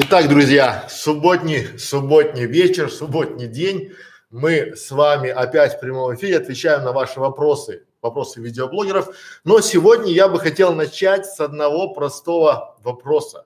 Итак, друзья, субботний, субботний вечер, субботний день. Мы с вами опять в прямом эфире отвечаем на ваши вопросы, вопросы видеоблогеров. Но сегодня я бы хотел начать с одного простого вопроса,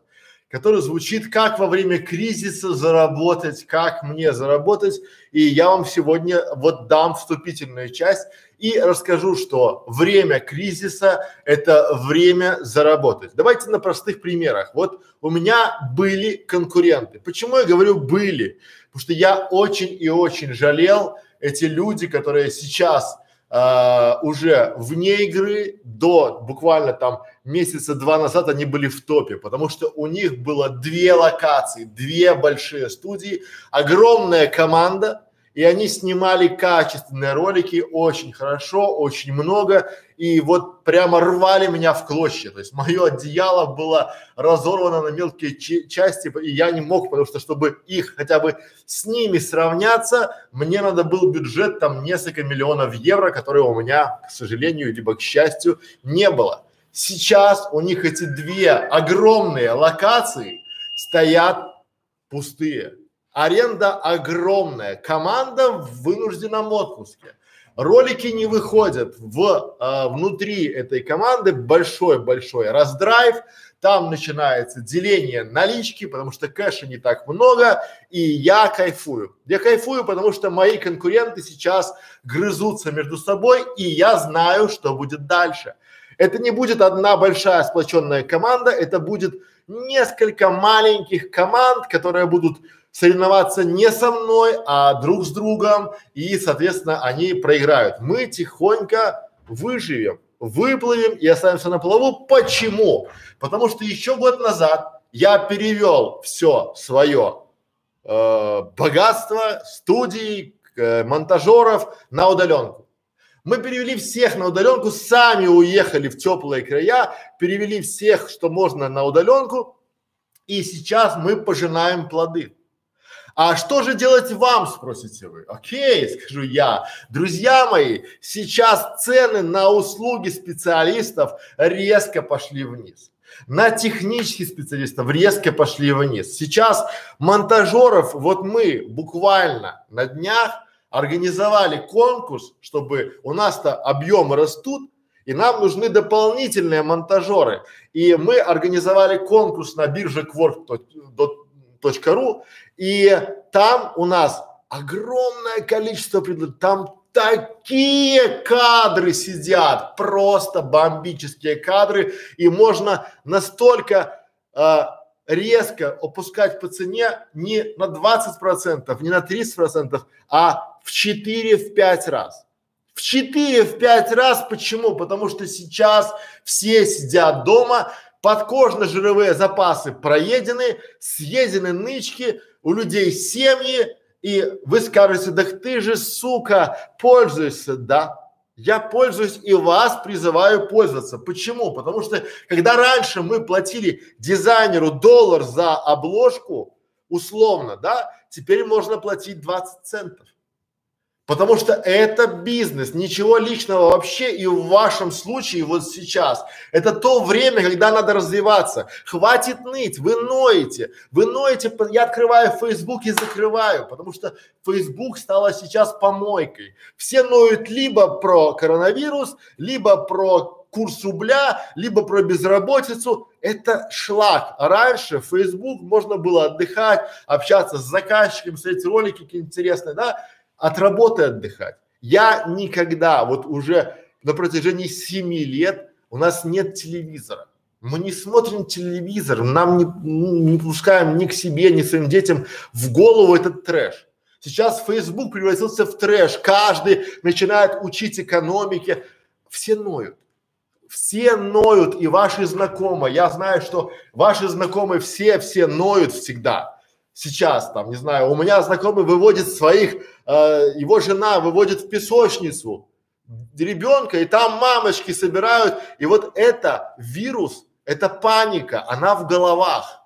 который звучит, как во время кризиса заработать, как мне заработать. И я вам сегодня вот дам вступительную часть и расскажу, что время кризиса – это время заработать. Давайте на простых примерах. Вот у меня были конкуренты. Почему я говорю «были»? Потому что я очень и очень жалел эти люди, которые сейчас э, уже вне игры, до буквально там месяца два назад они были в топе, потому что у них было две локации, две большие студии, огромная команда, и они снимали качественные ролики очень хорошо, очень много, и вот прямо рвали меня в клочья, то есть мое одеяло было разорвано на мелкие части, и я не мог, потому что чтобы их хотя бы с ними сравняться, мне надо был бюджет там несколько миллионов евро, которые у меня, к сожалению, либо к счастью, не было. Сейчас у них эти две огромные локации стоят пустые Аренда огромная, команда в вынужденном отпуске. Ролики не выходят в э, внутри этой команды большой-большой раздрайв, там начинается деление налички, потому что кэша не так много, и я кайфую. Я кайфую, потому что мои конкуренты сейчас грызутся между собой, и я знаю, что будет дальше. Это не будет одна большая сплоченная команда, это будет несколько маленьких команд, которые будут соревноваться не со мной, а друг с другом, и, соответственно, они проиграют. Мы тихонько выживем, выплывем и останемся на плаву. Почему? Потому что еще год назад я перевел все свое э, богатство студий, э, монтажеров на удаленку. Мы перевели всех на удаленку, сами уехали в теплые края, перевели всех, что можно на удаленку, и сейчас мы пожинаем плоды. А что же делать вам, спросите вы? Окей, скажу я. Друзья мои, сейчас цены на услуги специалистов резко пошли вниз. На технических специалистов резко пошли вниз. Сейчас монтажеров, вот мы буквально на днях организовали конкурс, чтобы у нас-то объемы растут, и нам нужны дополнительные монтажеры. И мы организовали конкурс на бирже quark.ru, и там у нас огромное количество предложений, там такие кадры сидят, просто бомбические кадры, и можно настолько э, резко опускать по цене не на 20 процентов, не на 30 процентов, а в 4-5 раз. В 4-5 раз. Почему? Потому что сейчас все сидят дома, подкожно-жировые запасы проедены, съедены нычки, у людей семьи, и вы скажете, да ты же, сука, пользуешься, да. Я пользуюсь и вас призываю пользоваться. Почему? Потому что когда раньше мы платили дизайнеру доллар за обложку, условно, да, теперь можно платить 20 центов. Потому что это бизнес, ничего личного вообще и в вашем случае вот сейчас. Это то время, когда надо развиваться. Хватит ныть, вы ноете, вы ноете, я открываю Facebook и закрываю, потому что Facebook стала сейчас помойкой. Все ноют либо про коронавирус, либо про курс рубля, либо про безработицу. Это шлак. Раньше в Facebook можно было отдыхать, общаться с заказчиком, смотреть ролики какие интересные, да от работы отдыхать. Я никогда, вот уже на протяжении семи лет у нас нет телевизора. Мы не смотрим телевизор, нам не, не пускаем ни к себе, ни своим детям в голову этот трэш. Сейчас Facebook превратился в трэш, каждый начинает учить экономике, все ноют. Все ноют и ваши знакомые. Я знаю, что ваши знакомые все, все ноют всегда сейчас там, не знаю, у меня знакомый выводит своих, э, его жена выводит в песочницу ребенка, и там мамочки собирают, и вот это вирус, это паника, она в головах.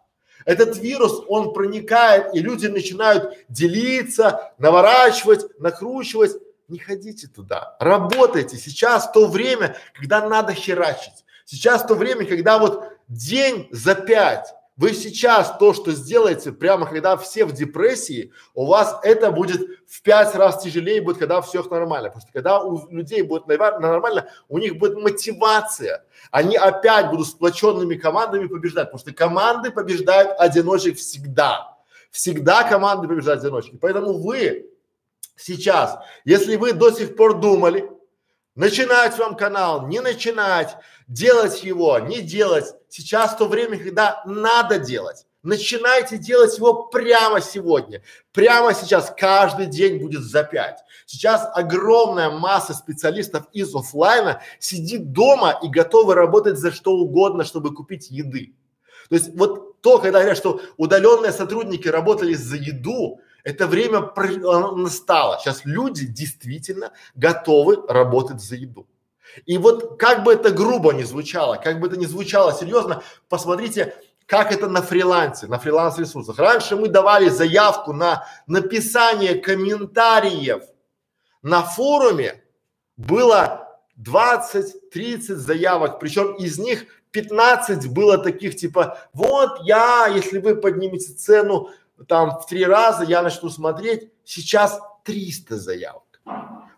Этот вирус, он проникает, и люди начинают делиться, наворачивать, накручивать. Не ходите туда, работайте. Сейчас то время, когда надо херачить. Сейчас то время, когда вот день за пять, вы сейчас то, что сделаете, прямо когда все в депрессии, у вас это будет в пять раз тяжелее будет, когда все нормально. Потому что когда у людей будет нормально, у них будет мотивация. Они опять будут сплоченными командами побеждать, потому что команды побеждают одиночек всегда. Всегда команды побеждают одиночки. Поэтому вы сейчас, если вы до сих пор думали, начинать вам канал, не начинать, делать его, не делать. Сейчас то время, когда надо делать. Начинайте делать его прямо сегодня. Прямо сейчас каждый день будет за пять. Сейчас огромная масса специалистов из офлайна сидит дома и готовы работать за что угодно, чтобы купить еды. То есть вот то, когда говорят, что удаленные сотрудники работали за еду, это время настало. Сейчас люди действительно готовы работать за еду. И вот как бы это грубо не звучало, как бы это не звучало серьезно, посмотрите, как это на фрилансе, на фриланс-ресурсах. Раньше мы давали заявку на написание комментариев на форуме, было 20-30 заявок, причем из них 15 было таких типа, вот я, если вы поднимете цену там в три раза, я начну смотреть, сейчас 300 заявок.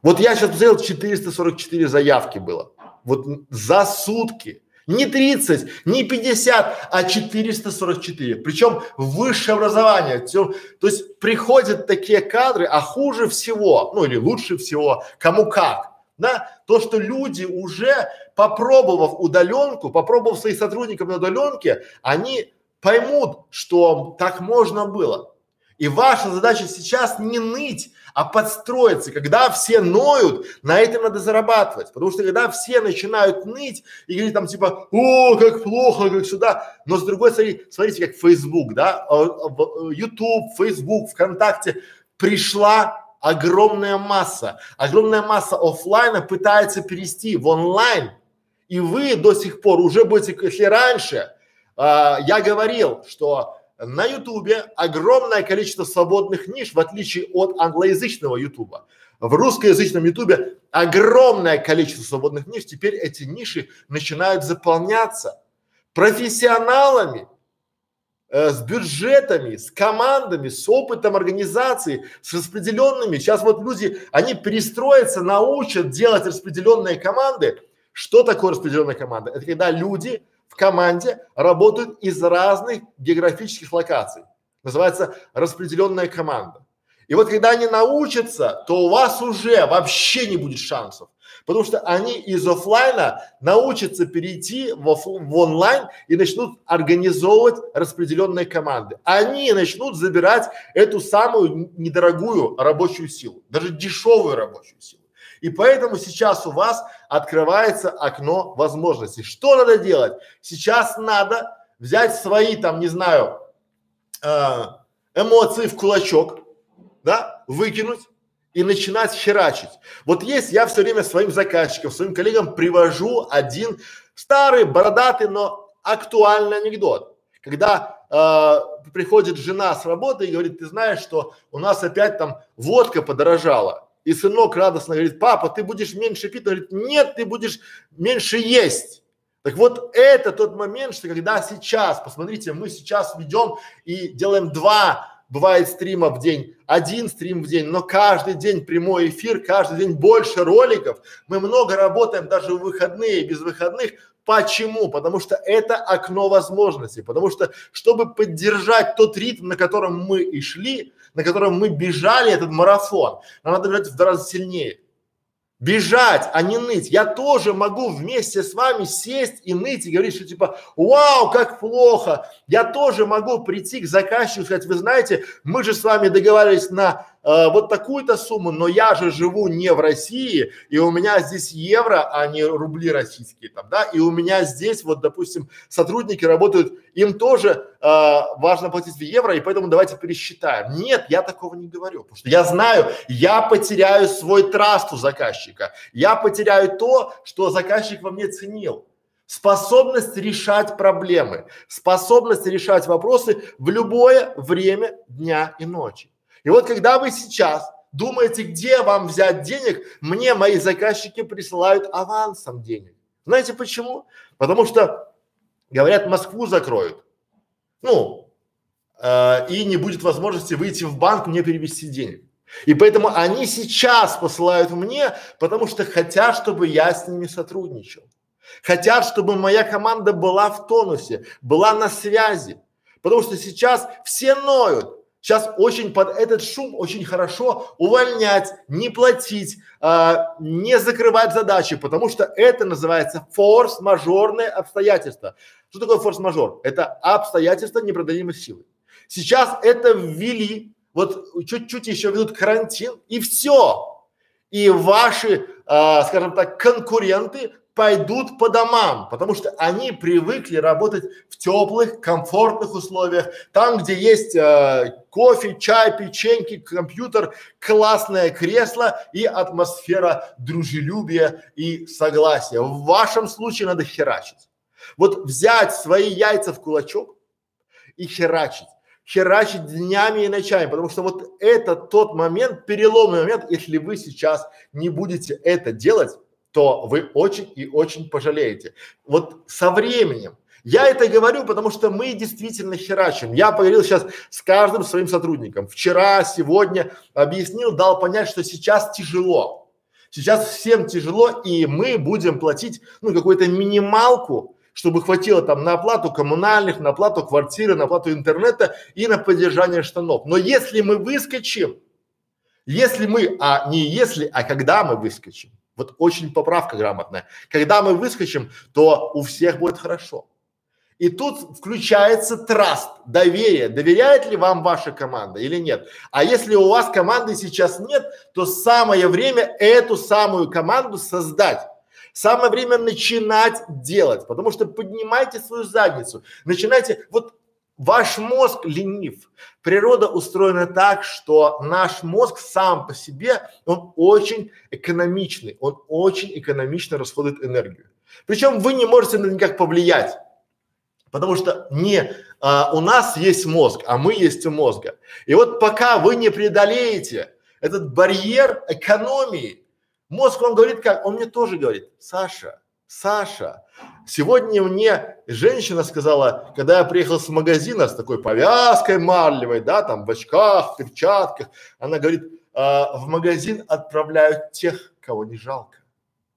Вот я сейчас посмотрел, 444 заявки было. Вот за сутки. Не 30, не 50, а 444. Причем высшее образование. То, есть приходят такие кадры, а хуже всего, ну или лучше всего, кому как. Да, то, что люди уже попробовав удаленку, попробовав своих сотрудников на удаленке, они поймут, что так можно было. И ваша задача сейчас не ныть, а подстроиться. Когда все ноют, на этом надо зарабатывать. Потому что когда все начинают ныть и говорить там типа, о, как плохо, как сюда. Но с другой стороны, смотрите, как Facebook, да, а, а, YouTube, Facebook, ВКонтакте пришла огромная масса. Огромная масса офлайна пытается перейти в онлайн. И вы до сих пор уже будете, если раньше а, я говорил, что на Ютубе огромное количество свободных ниш, в отличие от англоязычного Ютуба. В русскоязычном Ютубе огромное количество свободных ниш. Теперь эти ниши начинают заполняться профессионалами, э, с бюджетами, с командами, с опытом организации, с распределенными. Сейчас вот люди, они перестроятся, научат делать распределенные команды. Что такое распределенная команда? Это когда люди в команде работают из разных географических локаций. Называется распределенная команда. И вот когда они научатся, то у вас уже вообще не будет шансов. Потому что они из офлайна научатся перейти в, оф, в онлайн и начнут организовывать распределенные команды. Они начнут забирать эту самую недорогую рабочую силу, даже дешевую рабочую силу. И поэтому сейчас у вас открывается окно возможностей. Что надо делать? Сейчас надо взять свои там, не знаю, э, эмоции в кулачок, да, выкинуть и начинать херачить. Вот есть, я все время своим заказчикам, своим коллегам привожу один старый, бородатый, но актуальный анекдот. Когда э, приходит жена с работы и говорит, ты знаешь, что у нас опять там водка подорожала. И сынок радостно говорит, папа, ты будешь меньше пить. Он говорит, нет, ты будешь меньше есть. Так вот, это тот момент, что когда сейчас, посмотрите, мы сейчас ведем и делаем два, бывает стрима в день, один стрим в день, но каждый день прямой эфир, каждый день больше роликов. Мы много работаем даже в выходные, без выходных. Почему? Потому что это окно возможностей. Потому что, чтобы поддержать тот ритм, на котором мы и шли, на котором мы бежали этот марафон, нам надо бежать в два раза сильнее. Бежать, а не ныть. Я тоже могу вместе с вами сесть и ныть и говорить, что типа, вау, как плохо. Я тоже могу прийти к заказчику и сказать, вы знаете, мы же с вами договаривались на э, вот такую-то сумму, но я же живу не в России, и у меня здесь евро, а не рубли российские там, да, и у меня здесь вот, допустим, сотрудники работают, им тоже э, важно платить в евро, и поэтому давайте пересчитаем. Нет, я такого не говорю, потому что я знаю, я потеряю свой траст у заказчика, я потеряю то, что заказчик во мне ценил способность решать проблемы, способность решать вопросы в любое время дня и ночи. И вот когда вы сейчас думаете, где вам взять денег, мне мои заказчики присылают авансом денег. Знаете почему? Потому что, говорят, Москву закроют. Ну, э, и не будет возможности выйти в банк мне перевести денег. И поэтому они сейчас посылают мне, потому что хотят, чтобы я с ними сотрудничал. Хотят, чтобы моя команда была в тонусе, была на связи. Потому что сейчас все ноют. Сейчас очень под этот шум очень хорошо увольнять, не платить, а, не закрывать задачи, потому что это называется форс-мажорное обстоятельство. Что такое форс-мажор? Это обстоятельства непреодолимой силы. Сейчас это ввели, вот чуть-чуть еще ведут карантин и все. И ваши, а, скажем так, конкуренты пойдут по домам, потому что они привыкли работать в теплых, комфортных условиях, там, где есть э, кофе, чай, печеньки, компьютер, классное кресло и атмосфера дружелюбия и согласия. В вашем случае надо херачить. Вот взять свои яйца в кулачок и херачить херачить днями и ночами, потому что вот это тот момент, переломный момент, если вы сейчас не будете это делать, то вы очень и очень пожалеете. Вот со временем. Я это говорю, потому что мы действительно херачим. Я поговорил сейчас с каждым своим сотрудником. Вчера, сегодня объяснил, дал понять, что сейчас тяжело. Сейчас всем тяжело, и мы будем платить, ну, какую-то минималку, чтобы хватило там на оплату коммунальных, на оплату квартиры, на оплату интернета и на поддержание штанов. Но если мы выскочим, если мы, а не если, а когда мы выскочим, вот очень поправка грамотная. Когда мы выскочим, то у всех будет хорошо. И тут включается траст, доверие. Доверяет ли вам ваша команда или нет? А если у вас команды сейчас нет, то самое время эту самую команду создать. Самое время начинать делать, потому что поднимайте свою задницу, начинайте, вот Ваш мозг ленив. Природа устроена так, что наш мозг сам по себе, он очень экономичный, он очень экономично расходует энергию. Причем вы не можете на никак повлиять, потому что не а, у нас есть мозг, а мы есть у мозга. И вот пока вы не преодолеете этот барьер экономии, мозг вам говорит как? Он мне тоже говорит, Саша, Саша, сегодня мне женщина сказала, когда я приехал с магазина с такой повязкой марлевой, да, там в очках, в перчатках, она говорит, а, в магазин отправляют тех, кого не жалко.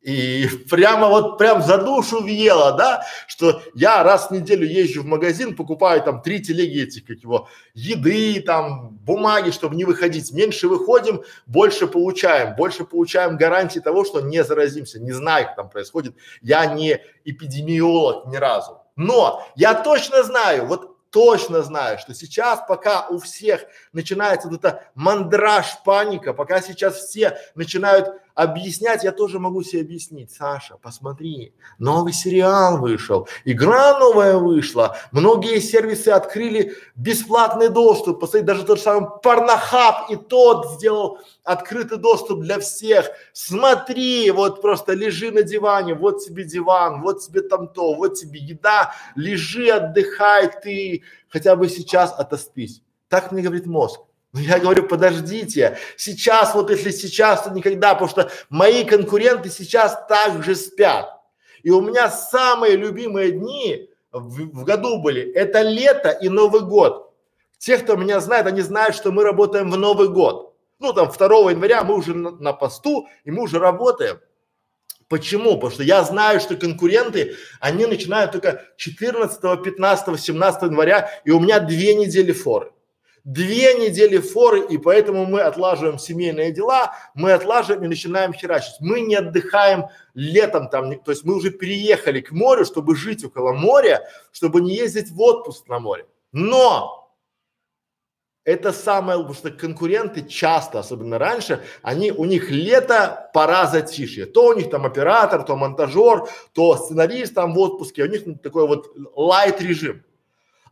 И прямо вот прям за душу въело, да, что я раз в неделю езжу в магазин, покупаю там три телеги этих, как его, еды, там, бумаги, чтобы не выходить. Меньше выходим, больше получаем, больше получаем гарантии того, что не заразимся. Не знаю, как там происходит. Я не эпидемиолог ни разу. Но я точно знаю, вот точно знаю, что сейчас, пока у всех начинается вот эта мандраж, паника, пока сейчас все начинают объяснять, я тоже могу себе объяснить. Саша, посмотри, новый сериал вышел, игра новая вышла, многие сервисы открыли бесплатный доступ, посмотри, даже тот же самый Порнохаб и тот сделал открытый доступ для всех. Смотри, вот просто лежи на диване, вот тебе диван, вот тебе там то, вот тебе еда, лежи, отдыхай, ты хотя бы сейчас отоспись. Так мне говорит мозг. Но я говорю, подождите, сейчас, вот если сейчас, то никогда, потому что мои конкуренты сейчас также спят. И у меня самые любимые дни в, в году были, это лето и Новый год. Те, кто меня знает, они знают, что мы работаем в Новый год. Ну, там, 2 января мы уже на, на посту, и мы уже работаем. Почему? Потому что я знаю, что конкуренты, они начинают только 14, 15, 17 января, и у меня две недели форы две недели форы, и поэтому мы отлаживаем семейные дела, мы отлаживаем и начинаем херачить. Мы не отдыхаем летом там, то есть мы уже переехали к морю, чтобы жить около моря, чтобы не ездить в отпуск на море. Но это самое, потому что конкуренты часто, особенно раньше, они, у них лето, пора затишья. То у них там оператор, то монтажер, то сценарист там в отпуске, у них такой вот лайт режим.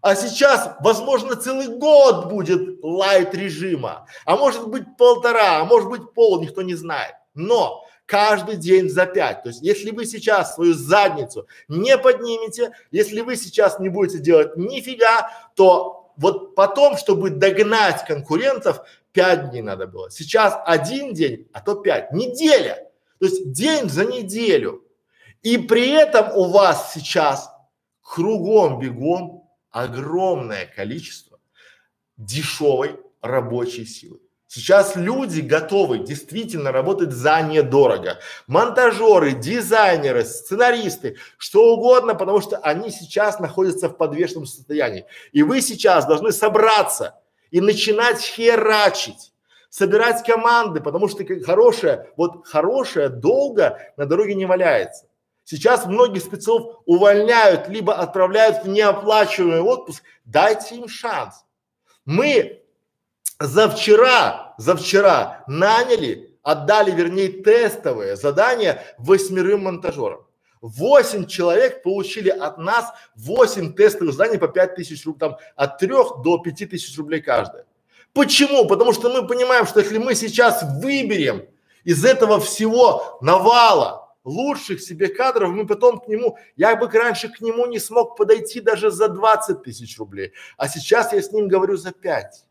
А сейчас, возможно, целый год будет лайт режима, а может быть полтора, а может быть пол, никто не знает. Но каждый день за пять. То есть, если вы сейчас свою задницу не поднимете, если вы сейчас не будете делать нифига, то вот потом, чтобы догнать конкурентов, пять дней надо было. Сейчас один день, а то пять. Неделя. То есть день за неделю. И при этом у вас сейчас кругом бегом огромное количество дешевой рабочей силы. Сейчас люди готовы действительно работать за недорого. Монтажеры, дизайнеры, сценаристы, что угодно, потому что они сейчас находятся в подвешенном состоянии. И вы сейчас должны собраться и начинать херачить, собирать команды, потому что хорошее, вот хорошее долго на дороге не валяется. Сейчас многих спецов увольняют, либо отправляют в неоплачиваемый отпуск. Дайте им шанс. Мы за вчера, за вчера наняли, отдали, вернее, тестовое задание восьмерым монтажерам. Восемь человек получили от нас восемь тестовых заданий по пять тысяч рублей, там от трех до пяти тысяч рублей каждое. Почему? Потому что мы понимаем, что если мы сейчас выберем из этого всего навала лучших себе кадров, мы потом к нему, я бы раньше к нему не смог подойти даже за 20 тысяч рублей, а сейчас я с ним говорю за 5.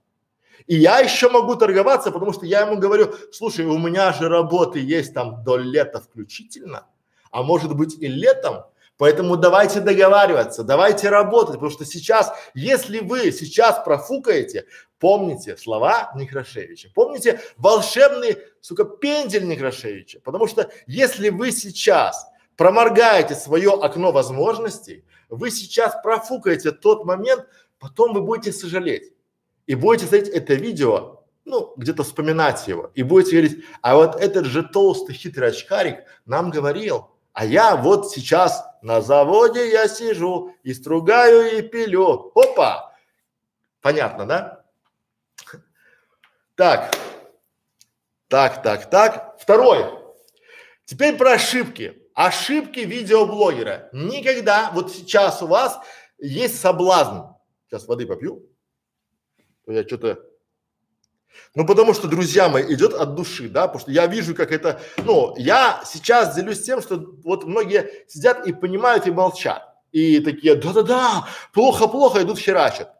И я еще могу торговаться, потому что я ему говорю, слушай, у меня же работы есть там до лета включительно, а может быть и летом, Поэтому давайте договариваться, давайте работать, потому что сейчас, если вы сейчас профукаете, помните слова Некрашевича, помните волшебный, сука, пендель Некрашевича, потому что если вы сейчас проморгаете свое окно возможностей, вы сейчас профукаете тот момент, потом вы будете сожалеть. И будете смотреть это видео, ну, где-то вспоминать его, и будете говорить, а вот этот же толстый хитрый очкарик нам говорил, а я вот сейчас на заводе я сижу и стругаю и пилю. Опа! Понятно, да? Так, так, так, так. Второй. Теперь про ошибки. Ошибки видеоблогера. Никогда, вот сейчас у вас есть соблазн. Сейчас воды попью. Я что-то ну, потому что, друзья мои, идет от души, да, потому что я вижу, как это, ну, я сейчас делюсь тем, что вот многие сидят и понимают и молчат. И такие, да-да-да, плохо-плохо, идут херачат.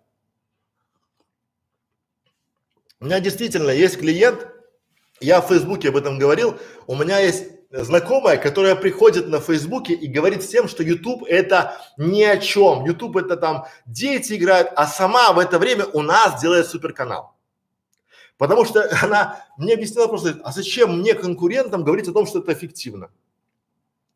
У меня действительно есть клиент, я в Фейсбуке об этом говорил, у меня есть знакомая, которая приходит на Фейсбуке и говорит всем, что YouTube это ни о чем, YouTube это там дети играют, а сама в это время у нас делает суперканал. Потому что она мне объяснила просто, а зачем мне конкурентам говорить о том, что это эффективно?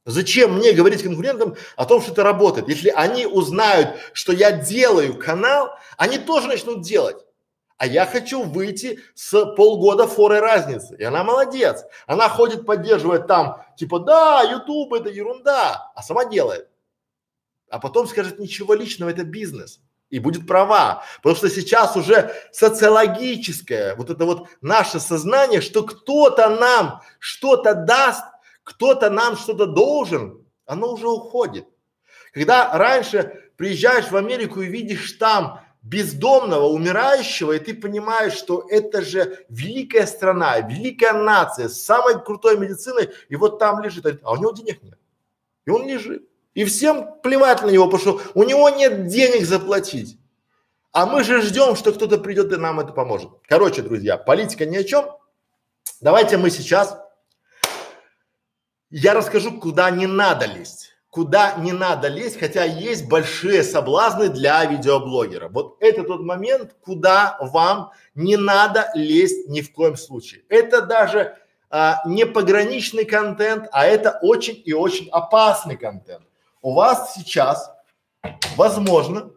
Зачем мне говорить конкурентам о том, что это работает? Если они узнают, что я делаю канал, они тоже начнут делать. А я хочу выйти с полгода форы разницы. И она молодец. Она ходит, поддерживает там, типа, да, YouTube это ерунда, а сама делает. А потом скажет, ничего личного, это бизнес и будет права. Потому что сейчас уже социологическое, вот это вот наше сознание, что кто-то нам что-то даст, кто-то нам что-то должен, оно уже уходит. Когда раньше приезжаешь в Америку и видишь там бездомного, умирающего, и ты понимаешь, что это же великая страна, великая нация с самой крутой медициной, и вот там лежит, а у него денег нет. И он лежит. И всем плевать на него, потому что у него нет денег заплатить. А мы же ждем, что кто-то придет и нам это поможет. Короче, друзья, политика ни о чем. Давайте мы сейчас, я расскажу, куда не надо лезть. Куда не надо лезть, хотя есть большие соблазны для видеоблогера. Вот это тот момент, куда вам не надо лезть ни в коем случае. Это даже а, не пограничный контент, а это очень и очень опасный контент у вас сейчас, возможно,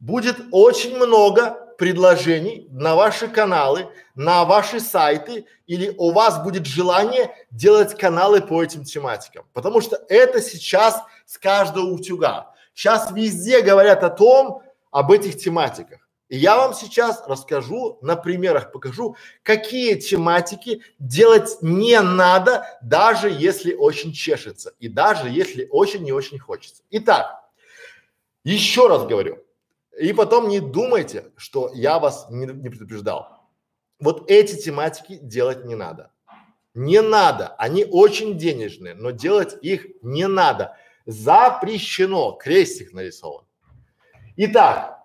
будет очень много предложений на ваши каналы, на ваши сайты, или у вас будет желание делать каналы по этим тематикам. Потому что это сейчас с каждого утюга. Сейчас везде говорят о том, об этих тематиках. И я вам сейчас расскажу, на примерах покажу, какие тематики делать не надо, даже если очень чешется и даже если очень не очень хочется. Итак, еще раз говорю, и потом не думайте, что я вас не, не предупреждал. Вот эти тематики делать не надо. Не надо, они очень денежные, но делать их не надо. Запрещено, крестик нарисован. Итак,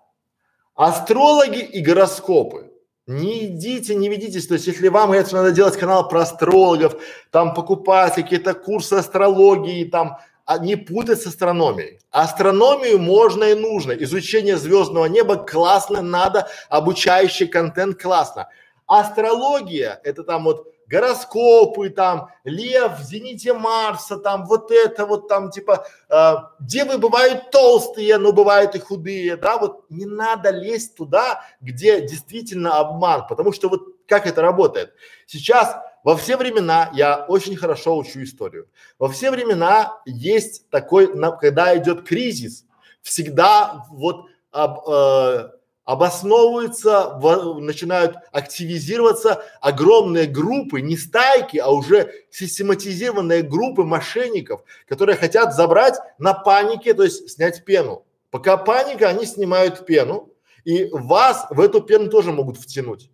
Астрологи и гороскопы. Не идите, не ведитесь. То есть, если вам что надо делать канал про астрологов, там покупать какие-то курсы астрологии, там а не путать с астрономией. Астрономию можно и нужно. Изучение звездного неба классно, надо, обучающий контент классно. Астрология – это там вот гороскопы там, лев в зените Марса, там вот это вот там типа, э, девы бывают толстые, но бывают и худые, да, вот не надо лезть туда, где действительно обман, потому что вот как это работает. Сейчас во все времена я очень хорошо учу историю. Во все времена есть такой, когда идет кризис, всегда вот об, э, обосновываются, в, начинают активизироваться огромные группы, не стайки, а уже систематизированные группы мошенников, которые хотят забрать на панике, то есть снять пену. Пока паника, они снимают пену, и вас в эту пену тоже могут втянуть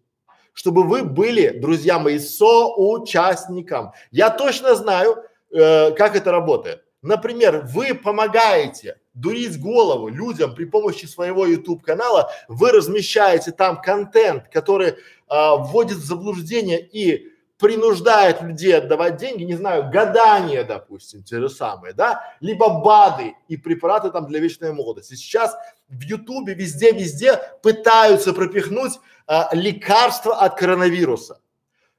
чтобы вы были, друзья мои, соучастником. Я точно знаю, э, как это работает. Например, вы помогаете дурить голову людям при помощи своего YouTube канала, вы размещаете там контент, который а, вводит в заблуждение и принуждает людей отдавать деньги, не знаю, гадания, допустим, те же самые, да, либо БАДы и препараты там для вечной молодости. Сейчас в Ютубе везде-везде пытаются пропихнуть а, лекарства от коронавируса.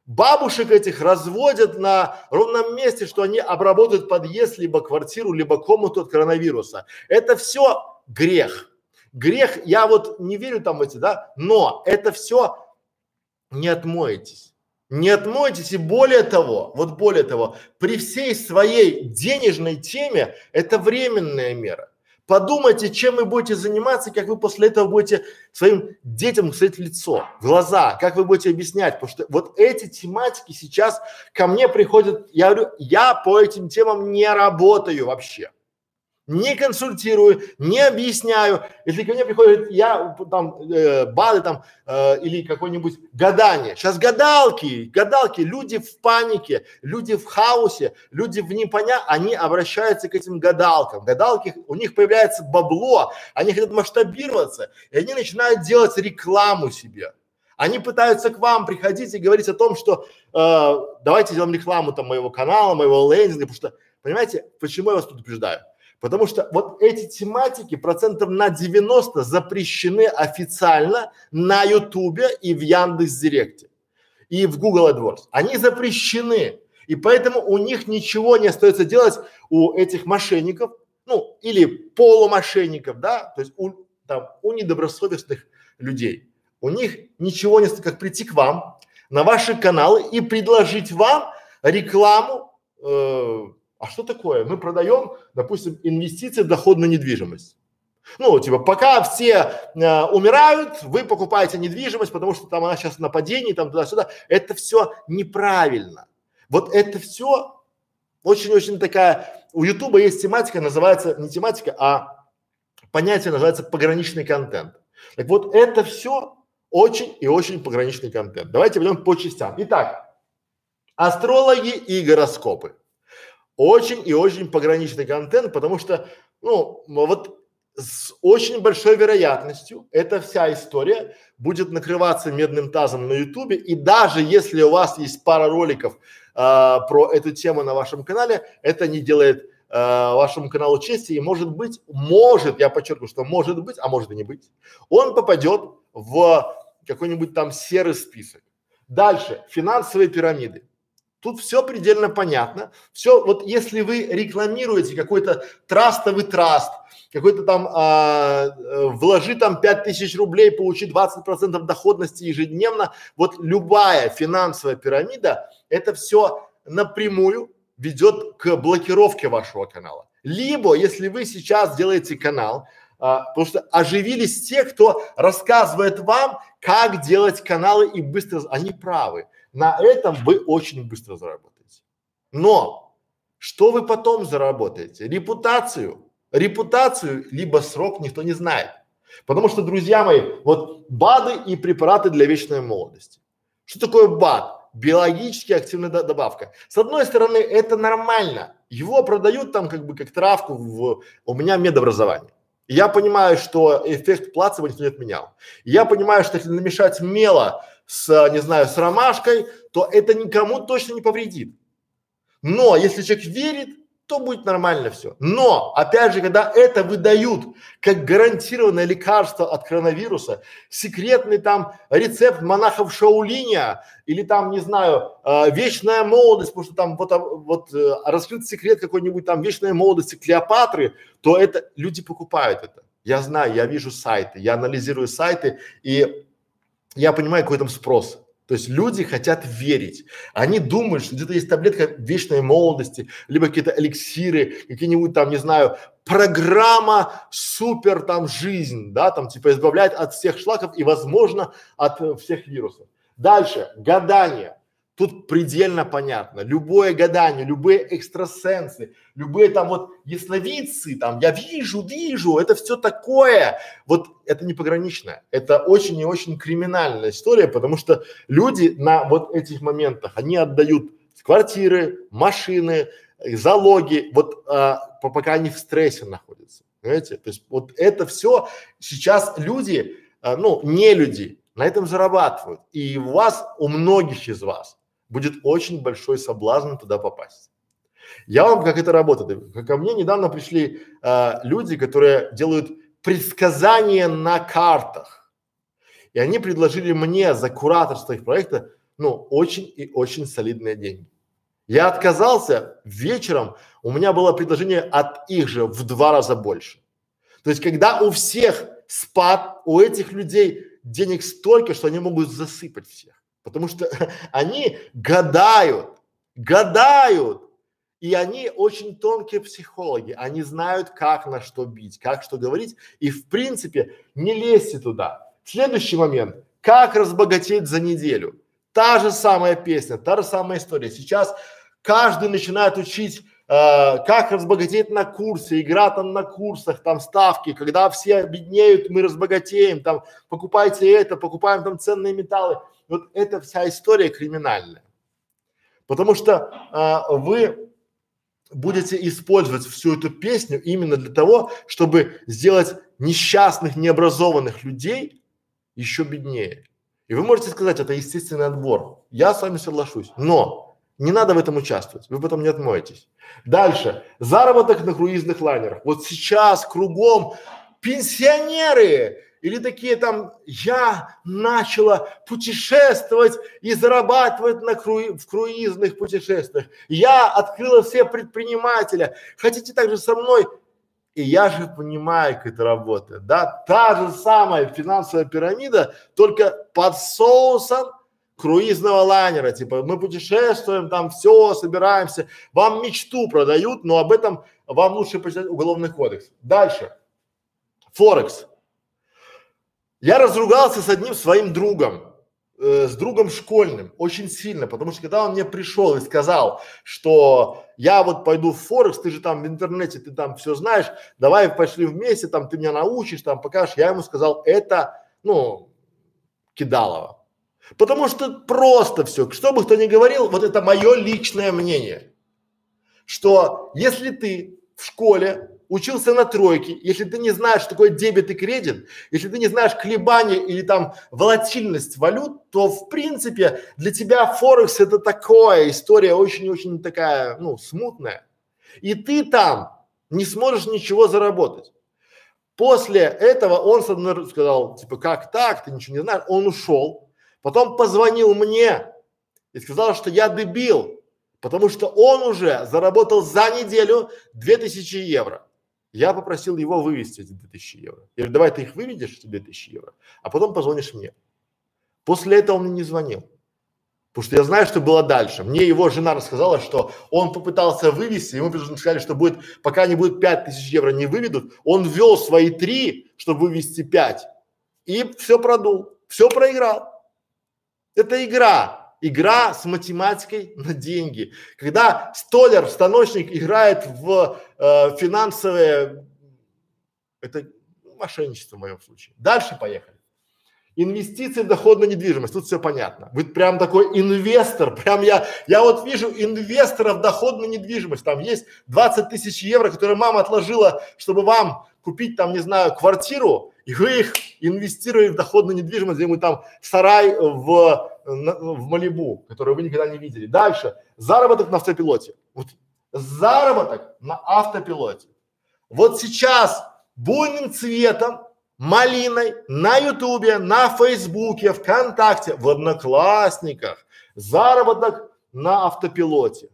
Бабушек этих разводят на ровном месте, что они обработают подъезд, либо квартиру, либо комнату от коронавируса. Это все грех. Грех, я вот не верю там эти, да, но это все не отмоетесь. Не отмоетесь и более того, вот более того, при всей своей денежной теме это временная мера. Подумайте, чем вы будете заниматься, как вы после этого будете своим детям смотреть в лицо, в глаза, как вы будете объяснять, потому что вот эти тематики сейчас ко мне приходят, я говорю, я по этим темам не работаю вообще не консультирую, не объясняю. Если ко мне приходит, я там э, БАДы там э, или какое-нибудь гадание. Сейчас гадалки, гадалки, люди в панике, люди в хаосе, люди в непоня, они обращаются к этим гадалкам. Гадалки, у них появляется бабло, они хотят масштабироваться, и они начинают делать рекламу себе. Они пытаются к вам приходить и говорить о том, что э, давайте сделаем рекламу там моего канала, моего лендинга, потому что, понимаете, почему я вас предупреждаю? Потому что вот эти тематики процентов на 90 запрещены официально на Ютубе и в Яндекс Директе и в Google AdWords. Они запрещены. И поэтому у них ничего не остается делать у этих мошенников, ну, или полумошенников, да, то есть у, там, у недобросовестных людей. У них ничего не остается, как прийти к вам на ваши каналы и предложить вам рекламу э, а что такое? Мы продаем, допустим, инвестиции в доходную недвижимость. Ну, типа, пока все э, умирают, вы покупаете недвижимость, потому что там она сейчас на падении, там туда-сюда. Это все неправильно. Вот это все очень-очень такая, у Ютуба есть тематика, называется, не тематика, а понятие называется пограничный контент. Так вот, это все очень и очень пограничный контент. Давайте пойдем по частям. Итак, астрологи и гороскопы очень и очень пограничный контент, потому что, ну, вот с очень большой вероятностью эта вся история будет накрываться медным тазом на ютубе и даже если у вас есть пара роликов э, про эту тему на вашем канале, это не делает э, вашему каналу чести и может быть, может, я подчеркну, что может быть, а может и не быть, он попадет в какой-нибудь там серый список. Дальше, финансовые пирамиды. Тут все предельно понятно. Все, вот если вы рекламируете какой-то трастовый траст, какой-то там, а, э, вложи там 5000 рублей, получи 20% доходности ежедневно, вот любая финансовая пирамида, это все напрямую ведет к блокировке вашего канала. Либо, если вы сейчас делаете канал, а, потому что оживились те, кто рассказывает вам, как делать каналы и быстро, они правы. На этом вы очень быстро заработаете. Но что вы потом заработаете? Репутацию. Репутацию, либо срок никто не знает. Потому что, друзья мои, вот БАДы и препараты для вечной молодости. Что такое БАД? Биологически активная добавка. С одной стороны, это нормально. Его продают там как бы как травку в, у меня медобразование. Я понимаю, что эффект плацебо никто не отменял. Я понимаю, что если намешать мело с, не знаю, с ромашкой, то это никому точно не повредит. Но если человек верит, то будет нормально все. Но, опять же, когда это выдают как гарантированное лекарство от коронавируса, секретный там рецепт монахов Шаулиня или там, не знаю, э, вечная молодость, потому что там вот, а, вот э, раскрыт секрет какой-нибудь там вечной молодости Клеопатры, то это люди покупают это. Я знаю, я вижу сайты, я анализирую сайты и я понимаю, какой там спрос. То есть люди хотят верить. Они думают, что где-то есть таблетка вечной молодости, либо какие-то эликсиры, какие-нибудь там, не знаю, программа супер там жизнь, да, там типа избавляет от всех шлаков и, возможно, от э, всех вирусов. Дальше, гадание. Тут предельно понятно. Любое гадание, любые экстрасенсы, любые там вот ясновидцы, там я вижу, вижу, это все такое. Вот это не пограничное. Это очень и очень криминальная история, потому что люди на вот этих моментах, они отдают квартиры, машины, залоги, вот а, пока они в стрессе находятся. Понимаете? То есть вот это все сейчас люди, а, ну, не люди, на этом зарабатывают. И у вас, у многих из вас будет очень большой соблазн туда попасть. Я вам как это работает. Ко мне недавно пришли э, люди, которые делают предсказания на картах. И они предложили мне за кураторство их проекта, ну, очень и очень солидные деньги. Я отказался вечером, у меня было предложение от их же в два раза больше. То есть, когда у всех спад, у этих людей денег столько, что они могут засыпать всех. Потому что они гадают, гадают. И они очень тонкие психологи, они знают, как на что бить, как что говорить. И в принципе не лезьте туда. Следующий момент. Как разбогатеть за неделю? Та же самая песня, та же самая история. Сейчас каждый начинает учить как разбогатеть на курсе, игра там на курсах, там ставки, когда все обеднеют, мы разбогатеем, там покупайте это, покупаем там ценные металлы вот эта вся история криминальная. Потому что а, вы будете использовать всю эту песню именно для того, чтобы сделать несчастных, необразованных людей еще беднее. И вы можете сказать, это естественный отбор. Я с вами соглашусь. Но не надо в этом участвовать, вы потом не отмоетесь. Дальше. Заработок на круизных лайнерах. Вот сейчас кругом пенсионеры, или такие там, я начала путешествовать и зарабатывать на круи, в круизных путешествиях. Я открыла все предпринимателя. Хотите также со мной? И я же понимаю, как это работает, да? Та же самая финансовая пирамида, только под соусом круизного лайнера, типа мы путешествуем, там все, собираемся, вам мечту продают, но об этом вам лучше почитать уголовный кодекс. Дальше. Форекс. Я разругался с одним своим другом, э, с другом школьным, очень сильно, потому что когда он мне пришел и сказал, что я вот пойду в Форекс, ты же там в интернете, ты там все знаешь, давай пошли вместе, там ты меня научишь, там покажешь, я ему сказал, это, ну, кидалово. Потому что просто все, что бы кто ни говорил, вот это мое личное мнение, что если ты в школе учился на тройке, если ты не знаешь, что такое дебет и кредит, если ты не знаешь колебания или там волатильность валют, то в принципе для тебя Форекс это такое, история очень-очень такая, ну, смутная. И ты там не сможешь ничего заработать. После этого он со сказал, типа, как так, ты ничего не знаешь, он ушел, потом позвонил мне и сказал, что я дебил, потому что он уже заработал за неделю 2000 евро. Я попросил его вывести эти 2000 евро. Я говорю, давай ты их выведешь, эти 2000 евро, а потом позвонишь мне. После этого он мне не звонил. Потому что я знаю, что было дальше. Мне его жена рассказала, что он попытался вывести, ему сказали, что будет, пока не будет 5000 евро не выведут, он ввел свои три, чтобы вывести 5. И все продул, все проиграл. Это игра игра с математикой на деньги. Когда столер, станочник играет в э, финансовые, это мошенничество в моем случае. Дальше поехали. Инвестиции в доходную недвижимость. Тут все понятно. Вы прям такой инвестор. Прям я, я вот вижу инвестора в доходную недвижимость. Там есть 20 тысяч евро, которые мама отложила, чтобы вам купить там, не знаю, квартиру, и вы их инвестируете в доходную недвижимость, где мы там сарай в, в Малибу, который вы никогда не видели. Дальше. Заработок на автопилоте. Вот заработок на автопилоте. Вот сейчас буйным цветом, малиной на ютубе, на фейсбуке, вконтакте, в одноклассниках заработок на автопилоте.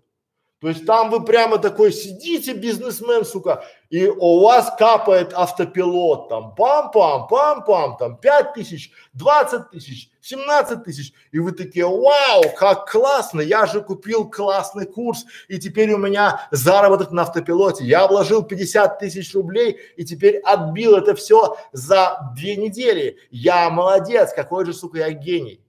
То есть там вы прямо такой сидите, бизнесмен, сука, и у вас капает автопилот там, пам-пам, пам-пам, там пять тысяч, двадцать тысяч, семнадцать тысяч, и вы такие, вау, как классно, я же купил классный курс, и теперь у меня заработок на автопилоте, я вложил 50 тысяч рублей, и теперь отбил это все за две недели, я молодец, какой же, сука, я гений.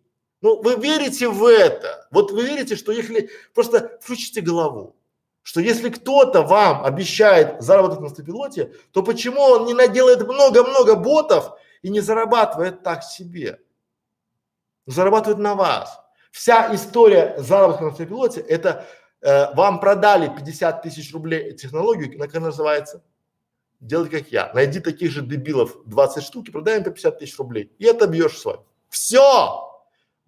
Ну, вы верите в это? Вот вы верите, что если просто включите голову, что если кто-то вам обещает заработок на автопилоте, то почему он не наделает много-много ботов и не зарабатывает так себе? Зарабатывает на вас. Вся история заработка на автопилоте – это э, вам продали 50 тысяч рублей технологию, как она называется? Делай как я. Найди таких же дебилов 20 штук и продай им по 50 тысяч рублей. И это бьешь с вами. Все!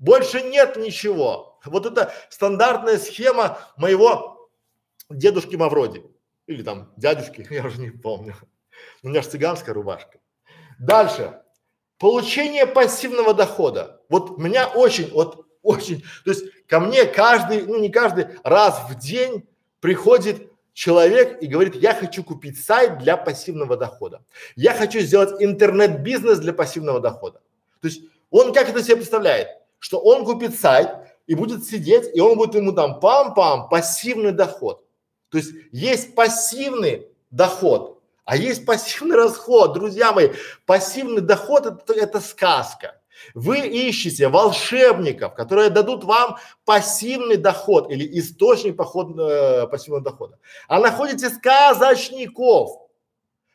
Больше нет ничего. Вот это стандартная схема моего дедушки Мавроди. Или там дядюшки, я уже не помню. У меня же цыганская рубашка. Дальше. Получение пассивного дохода. Вот меня очень, вот очень, то есть ко мне каждый, ну не каждый, раз в день приходит человек и говорит, я хочу купить сайт для пассивного дохода. Я хочу сделать интернет-бизнес для пассивного дохода. То есть он как это себе представляет? Что он купит сайт и будет сидеть, и он будет ему там пам-пам, пассивный доход. То есть есть пассивный доход, а есть пассивный расход. Друзья мои, пассивный доход это, это сказка. Вы ищете волшебников, которые дадут вам пассивный доход или источник поход, э, пассивного дохода. А находите сказочников,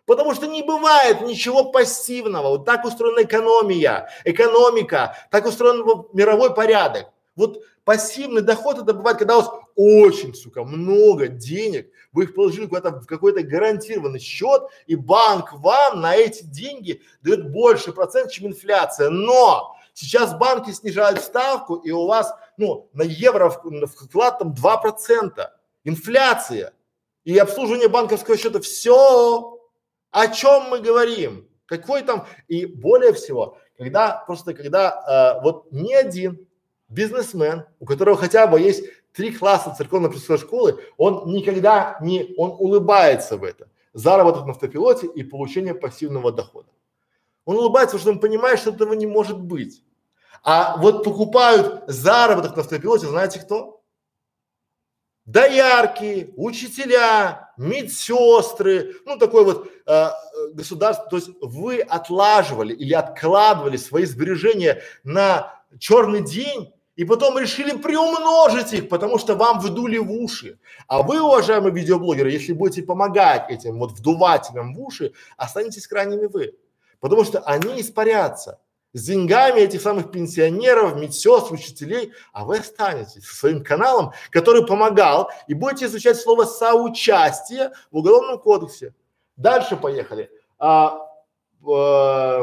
Потому что не бывает ничего пассивного. Вот так устроена экономия, экономика, так устроен мировой порядок. Вот пассивный доход это бывает, когда у вас очень, сука, много денег, вы их положили куда-то в какой-то гарантированный счет, и банк вам на эти деньги дает больше процент, чем инфляция. Но сейчас банки снижают ставку, и у вас, ну, на евро вклад там 2%. Инфляция и обслуживание банковского счета, все о чем мы говорим? Какой там и более всего, когда просто когда э, вот ни один бизнесмен, у которого хотя бы есть три класса церковно-приходской школы, он никогда не, он улыбается в это. Заработок на автопилоте и получение пассивного дохода. Он улыбается, потому что он понимает, что этого не может быть. А вот покупают заработок на автопилоте, знаете кто? Доярки, учителя, медсестры, ну такой вот э, государство, то есть вы отлаживали или откладывали свои сбережения на черный день и потом решили приумножить их, потому что вам вдули в уши. А вы, уважаемые видеоблогеры, если будете помогать этим вот вдувателям в уши, останетесь крайними вы, потому что они испарятся с деньгами этих самых пенсионеров, медсестр, учителей, а вы останетесь со своим каналом, который помогал, и будете изучать слово соучастие в Уголовном кодексе. Дальше поехали. А, э,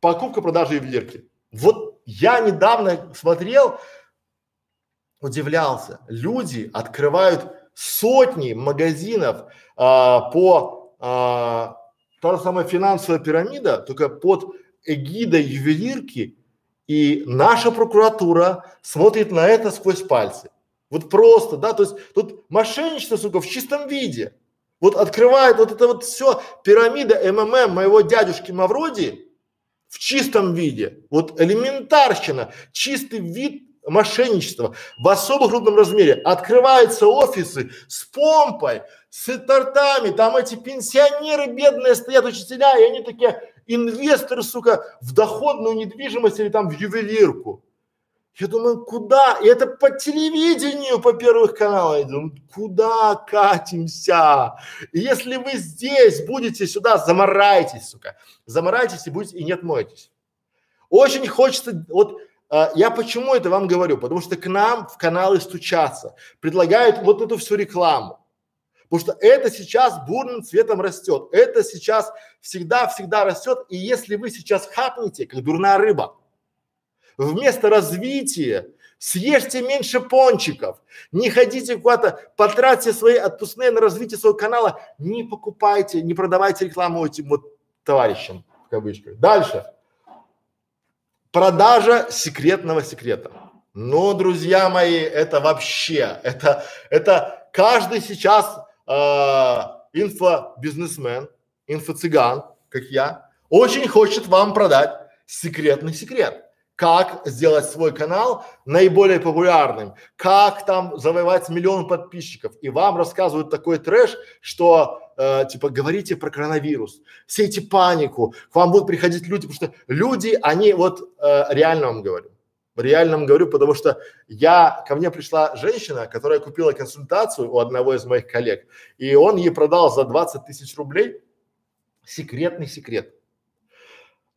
покупка, продажа ювелирки. Вот я недавно смотрел, удивлялся. Люди открывают сотни магазинов а, по а, та же самая финансовая пирамида, только под эгидой ювелирки, и наша прокуратура смотрит на это сквозь пальцы. Вот просто, да, то есть тут мошенничество, сука, в чистом виде. Вот открывает вот это вот все, пирамида МММ моего дядюшки Мавроди в чистом виде. Вот элементарщина, чистый вид мошенничества в особо крупном размере. Открываются офисы с помпой, с тортами, там эти пенсионеры бедные стоят, учителя, и они такие, инвесторы, сука, в доходную недвижимость или там в ювелирку. Я думаю, куда? И это по телевидению, по первых каналам. Я думаю, куда катимся? И если вы здесь будете сюда, заморайтесь, сука. Заморайтесь и будете, и не отмоетесь. Очень хочется, вот а, я почему это вам говорю? Потому что к нам в каналы стучатся, предлагают вот эту всю рекламу. Потому что это сейчас бурным цветом растет. Это сейчас всегда-всегда растет. И если вы сейчас хапнете, как дурная рыба, вместо развития Съешьте меньше пончиков, не ходите куда-то, потратьте свои отпускные на развитие своего канала, не покупайте, не продавайте рекламу этим вот товарищам, в кавычках. Дальше. Продажа секретного секрета. Ну, друзья мои, это вообще, это, это каждый сейчас э, инфобизнесмен, инфо-цыган, как я, очень хочет вам продать секретный секрет как сделать свой канал наиболее популярным, как там завоевать миллион подписчиков. И вам рассказывают такой трэш, что э, типа говорите про коронавирус, сейте панику, к вам будут приходить люди, потому что люди, они вот э, реально вам говорю, реально вам говорю, потому что я, ко мне пришла женщина, которая купила консультацию у одного из моих коллег, и он ей продал за 20 тысяч рублей секретный секрет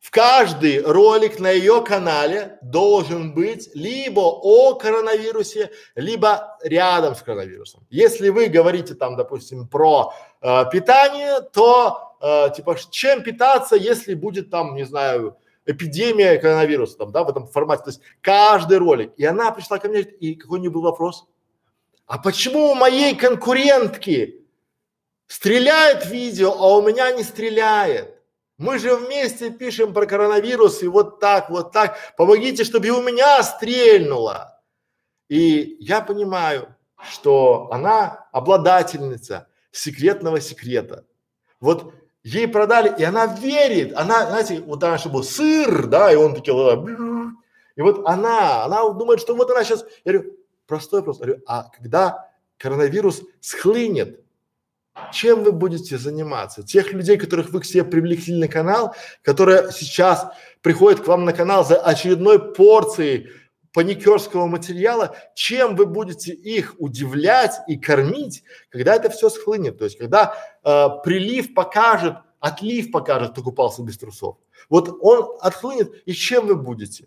в каждый ролик на ее канале должен быть либо о коронавирусе, либо рядом с коронавирусом. Если вы говорите там, допустим, про э, питание, то э, типа чем питаться, если будет там, не знаю, эпидемия коронавируса, там, да, в этом формате. То есть каждый ролик. И она пришла ко мне, и какой у нее был вопрос? А почему у моей конкурентки стреляет видео, а у меня не стреляет? Мы же вместе пишем про коронавирус и вот так, вот так. Помогите, чтобы и у меня стрельнуло. И я понимаю, что она обладательница секретного секрета. Вот ей продали, и она верит, она, знаете, вот раньше был сыр, да, и он такие, и вот она, она думает, что вот она сейчас, я говорю, простой вопрос, я говорю, а когда коронавирус схлынет, чем вы будете заниматься? Тех людей, которых вы к себе привлекли на канал, которые сейчас приходят к вам на канал за очередной порцией паникерского материала, чем вы будете их удивлять и кормить, когда это все схлынет? То есть, когда э, прилив покажет, отлив покажет, кто купался без трусов. Вот он отхлынет, и чем вы будете?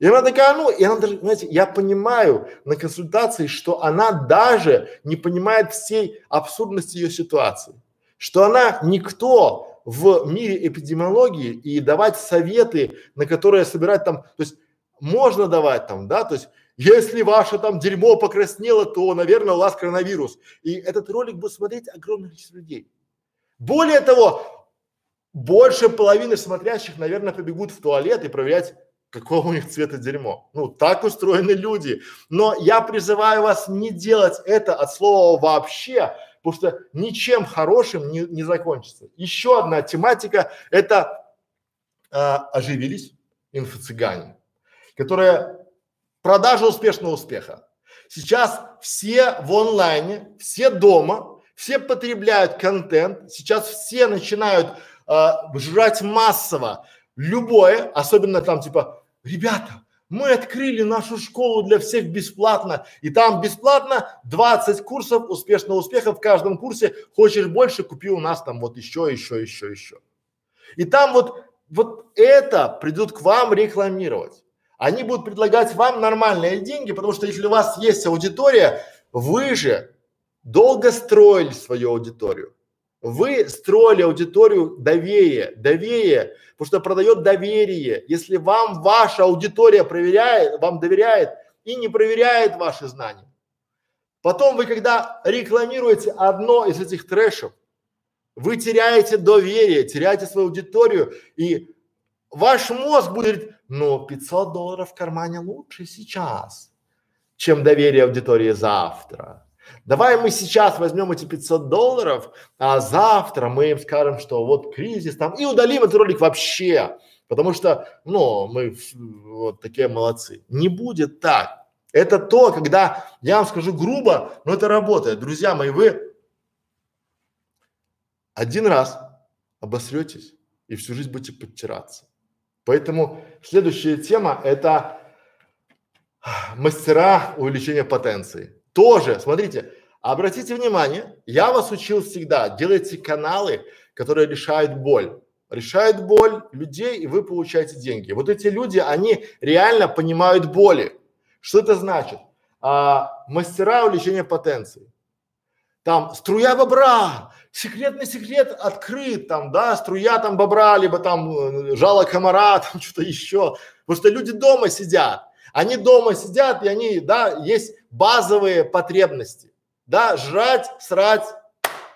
И она такая, ну, и она даже, знаете, я понимаю на консультации, что она даже не понимает всей абсурдности ее ситуации, что она никто в мире эпидемиологии и давать советы, на которые собирать там, то есть можно давать там, да, то есть если ваше там дерьмо покраснело, то, наверное, у вас коронавирус. И этот ролик будет смотреть огромное количество людей. Более того, больше половины смотрящих, наверное, побегут в туалет и проверять какого у них цвета дерьмо. Ну, так устроены люди. Но я призываю вас не делать это от слова вообще, потому что ничем хорошим не, не закончится. Еще одна тематика – это э, оживились инфо-цыгане, которые продажа успешного успеха. Сейчас все в онлайне, все дома, все потребляют контент, сейчас все начинают э, жрать массово любое, особенно там типа ребята, мы открыли нашу школу для всех бесплатно, и там бесплатно 20 курсов успешного успеха в каждом курсе. Хочешь больше, купи у нас там вот еще, еще, еще, еще. И там вот, вот это придут к вам рекламировать. Они будут предлагать вам нормальные деньги, потому что если у вас есть аудитория, вы же долго строили свою аудиторию. Вы строили аудиторию доверия, доверие, потому что продает доверие. Если вам ваша аудитория проверяет, вам доверяет и не проверяет ваши знания. Потом вы, когда рекламируете одно из этих трэшев, вы теряете доверие, теряете свою аудиторию, и ваш мозг будет говорить, ну 500 долларов в кармане лучше сейчас, чем доверие аудитории завтра. Давай мы сейчас возьмем эти 500 долларов, а завтра мы им скажем, что вот кризис там, и удалим этот ролик вообще, потому что, ну, мы вот такие молодцы. Не будет так. Это то, когда, я вам скажу грубо, но это работает. Друзья мои, вы один раз обосретесь и всю жизнь будете подтираться. Поэтому следующая тема – это мастера увеличения потенции. Тоже, смотрите, обратите внимание, я вас учил всегда, делайте каналы, которые решают боль. Решают боль людей, и вы получаете деньги. Вот эти люди, они реально понимают боли. Что это значит? А, мастера увеличения потенции. Там струя бобра, секретный секрет открыт, там, да, струя там бобра, либо там э, жало комара, там что-то еще. Потому что люди дома сидят Они дома сидят, и они, да, есть базовые потребности, да, жрать, срать,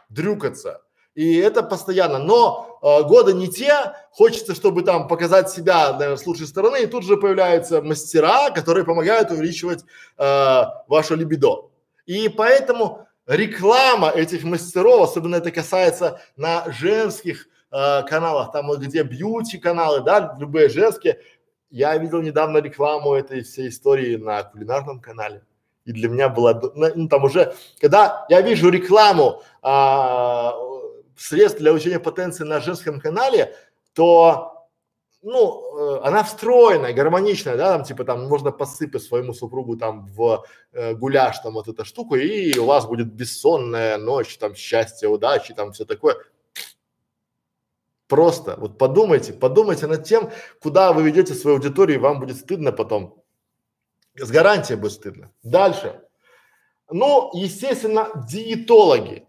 дрюкаться. И это постоянно. Но э, годы не те, хочется, чтобы там показать себя, наверное, с лучшей стороны, и тут же появляются мастера, которые помогают увеличивать э, ваше либидо. И поэтому реклама этих мастеров, особенно это касается на женских э, каналах, там где бьюти каналы, да, любые женские. Я видел недавно рекламу этой всей истории на кулинарном канале. И для меня было, ну там уже, когда я вижу рекламу а, средств для увеличения потенции на женском канале, то ну, э, она встроенная, гармоничная, да, там типа там можно посыпать своему супругу там в э, гуляш там вот эту штуку, и у вас будет бессонная ночь, там счастье, удачи, там все такое. Просто вот подумайте, подумайте над тем, куда вы ведете свою аудиторию, и вам будет стыдно потом. С гарантией будет стыдно. Дальше. Ну, естественно, диетологи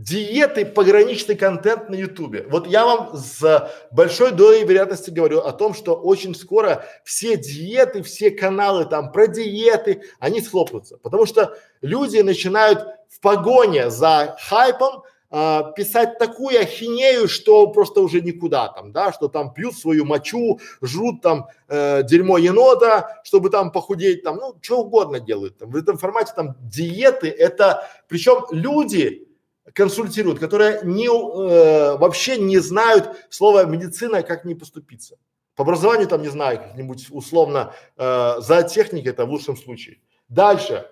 диеты, пограничный контент на ютубе. Вот я вам с большой долей вероятности говорю о том, что очень скоро все диеты, все каналы там про диеты, они схлопнутся. Потому что люди начинают в погоне за хайпом э, писать такую ахинею, что просто уже никуда там, да, что там пьют свою мочу, жрут там э, дерьмо енота, чтобы там похудеть, там, ну, что угодно делают. Там. В этом формате там диеты, это, причем люди, консультируют, которые не, э, вообще не знают слова медицина, как не поступиться. По образованию там, не знаю, как-нибудь условно, э, за техникой это в лучшем случае. Дальше.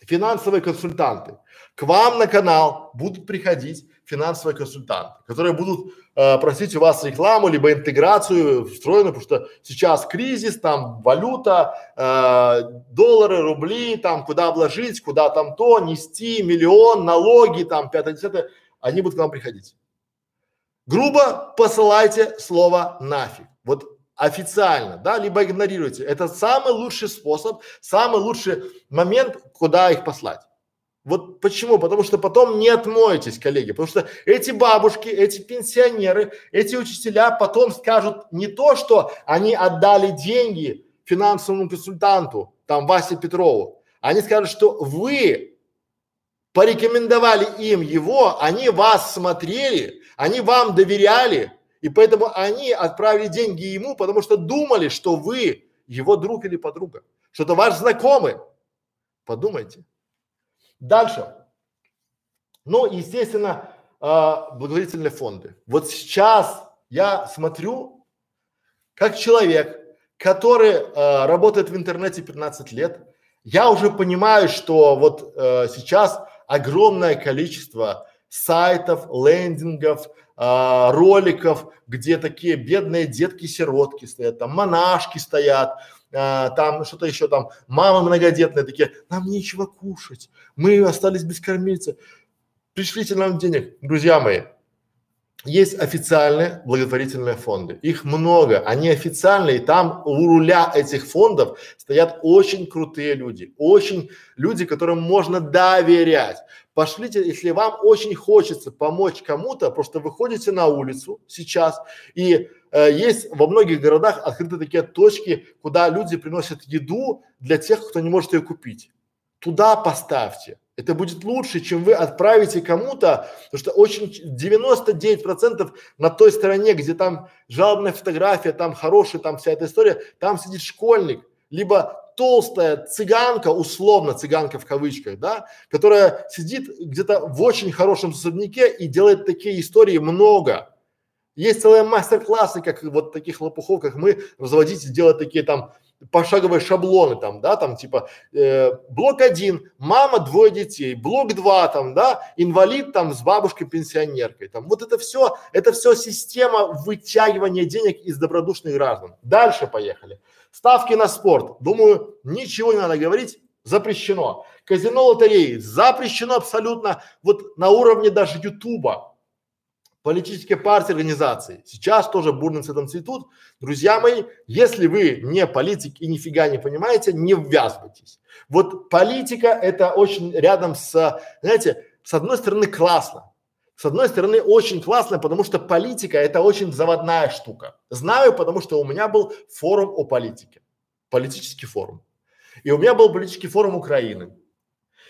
Финансовые консультанты. К вам на канал будут приходить финансовые консультанты, которые будут э, просить у вас рекламу либо интеграцию встроенную, потому что сейчас кризис, там валюта, э, доллары, рубли, там куда вложить, куда там то, нести, миллион, налоги, там пятое, десятое, они будут к вам приходить. Грубо посылайте слово нафиг. Вот официально, да, либо игнорируйте. Это самый лучший способ, самый лучший момент, куда их послать. Вот почему? Потому что потом не отмоетесь, коллеги. Потому что эти бабушки, эти пенсионеры, эти учителя потом скажут не то, что они отдали деньги финансовому консультанту, там Васе Петрову. Они скажут, что вы порекомендовали им его, они вас смотрели, они вам доверяли, и поэтому они отправили деньги ему, потому что думали, что вы его друг или подруга, что это ваш знакомый. Подумайте. Дальше. Ну, естественно, э, благотворительные фонды. Вот сейчас я смотрю, как человек, который э, работает в интернете 15 лет, я уже понимаю, что вот э, сейчас огромное количество сайтов, лендингов, э, роликов, где такие бедные детки-сиротки стоят, там монашки стоят, а, там что-то еще там, мамы многодетные такие, нам нечего кушать, мы остались без кормильца, пришлите нам денег. Друзья мои, есть официальные благотворительные фонды, их много, они официальные, и там у руля этих фондов стоят очень крутые люди, очень люди, которым можно доверять. Пошлите, если вам очень хочется помочь кому-то, просто выходите на улицу сейчас и э, есть во многих городах открыты такие точки, куда люди приносят еду для тех, кто не может ее купить. Туда поставьте. Это будет лучше, чем вы отправите кому-то, потому что очень 99 процентов на той стороне, где там жалобная фотография, там хорошая, там вся эта история, там сидит школьник, либо толстая цыганка, условно цыганка в кавычках, да, которая сидит где-то в очень хорошем особняке и делает такие истории много. Есть целые мастер-классы, как вот таких лопухов, как мы, разводить и делать такие там пошаговые шаблоны там, да, там типа э, блок один, мама, двое детей, блок два там, да, инвалид там с бабушкой пенсионеркой, там, вот это все, это все система вытягивания денег из добродушных граждан. Дальше поехали. Ставки на спорт. Думаю, ничего не надо говорить, запрещено. Казино лотереи запрещено абсолютно, вот на уровне даже Ютуба политические партии, организации. Сейчас тоже бурно цветом цветут. Друзья мои, если вы не политик и нифига не понимаете, не ввязывайтесь. Вот политика это очень рядом с, знаете, с одной стороны классно, с одной стороны очень классно, потому что политика это очень заводная штука. Знаю, потому что у меня был форум о политике. политический форум. И у меня был политический форум Украины.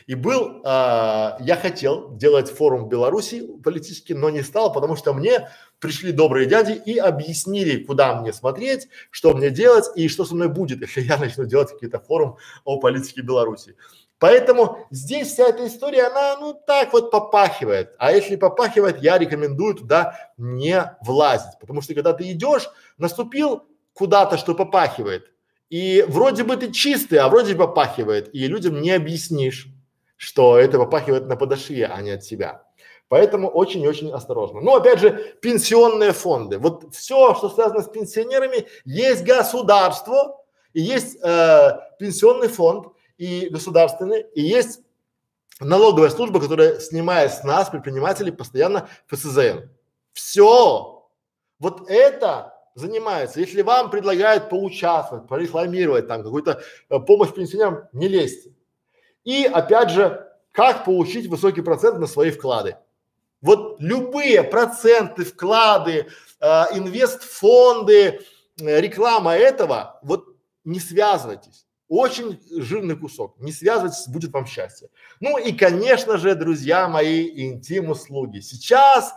И был, а, я хотел делать форум в Беларуси политический, но не стал, потому что мне пришли добрые дяди и объяснили, куда мне смотреть, что мне делать и что со мной будет, если я начну делать какие-то форум о политике Беларуси. Поэтому здесь вся эта история, она ну так вот попахивает. А если попахивает, я рекомендую туда не влазить. Потому что когда ты идешь, наступил куда-то, что попахивает. И вроде бы ты чистый, а вроде попахивает. И людям не объяснишь что это попахивает на подошве, а не от себя. Поэтому очень-очень осторожно. Но опять же, пенсионные фонды. Вот все, что связано с пенсионерами, есть государство, и есть э, пенсионный фонд, и государственный, и есть налоговая служба, которая снимает с нас, предпринимателей, постоянно ФСЗН. Все. Вот это занимается. Если вам предлагают поучаствовать, порекламировать там какую-то э, помощь пенсионерам, не лезьте. И опять же, как получить высокий процент на свои вклады. Вот любые проценты, вклады, э, инвестфонды, э, реклама этого, вот не связывайтесь. Очень жирный кусок. Не связывайтесь, будет вам счастье. Ну и, конечно же, друзья мои, интим-услуги. Сейчас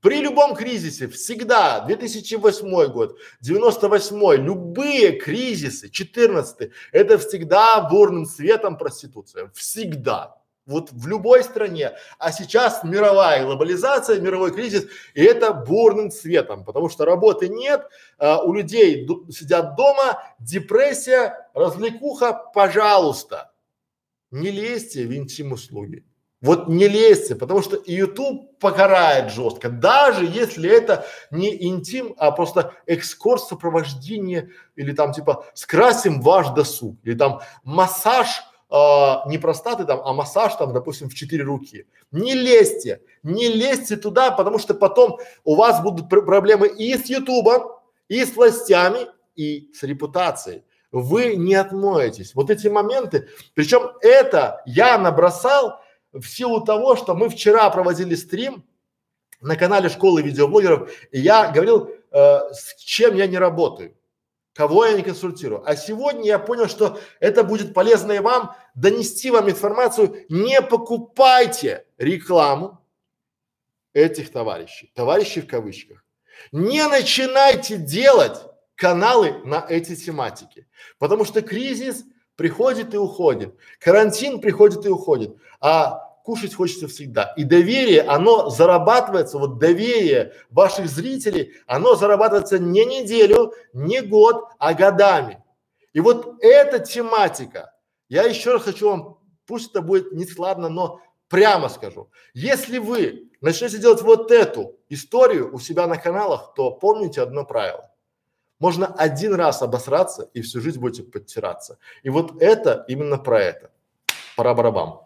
при любом кризисе, всегда, 2008 год, 98 любые кризисы, 14 это всегда бурным светом проституция. Всегда. Вот в любой стране. А сейчас мировая глобализация, мировой кризис, и это бурным светом, потому что работы нет, а, у людей сидят дома, депрессия, развлекуха, пожалуйста, не лезьте в интим-услуги. Вот не лезьте, потому что YouTube покарает жестко, даже если это не интим, а просто экскурс сопровождения или там типа скрасим ваш досуг или там массаж э, не простаты там, а массаж там, допустим, в четыре руки. Не лезьте, не лезьте туда, потому что потом у вас будут пр проблемы и с Ютубом, и с властями, и с репутацией. Вы не отмоетесь. Вот эти моменты, причем это я набросал в силу того, что мы вчера проводили стрим на канале школы видеоблогеров, и я говорил, э, с чем я не работаю, кого я не консультирую. А сегодня я понял, что это будет полезно и вам донести вам информацию. Не покупайте рекламу этих товарищей, товарищей в кавычках. Не начинайте делать каналы на эти тематики, потому что кризис приходит и уходит, карантин приходит и уходит, а кушать хочется всегда. И доверие, оно зарабатывается, вот доверие ваших зрителей, оно зарабатывается не неделю, не год, а годами. И вот эта тематика, я еще раз хочу вам, пусть это будет не складно, но прямо скажу, если вы начнете делать вот эту историю у себя на каналах, то помните одно правило. Можно один раз обосраться и всю жизнь будете подтираться. И вот это именно про это. Пора барабам.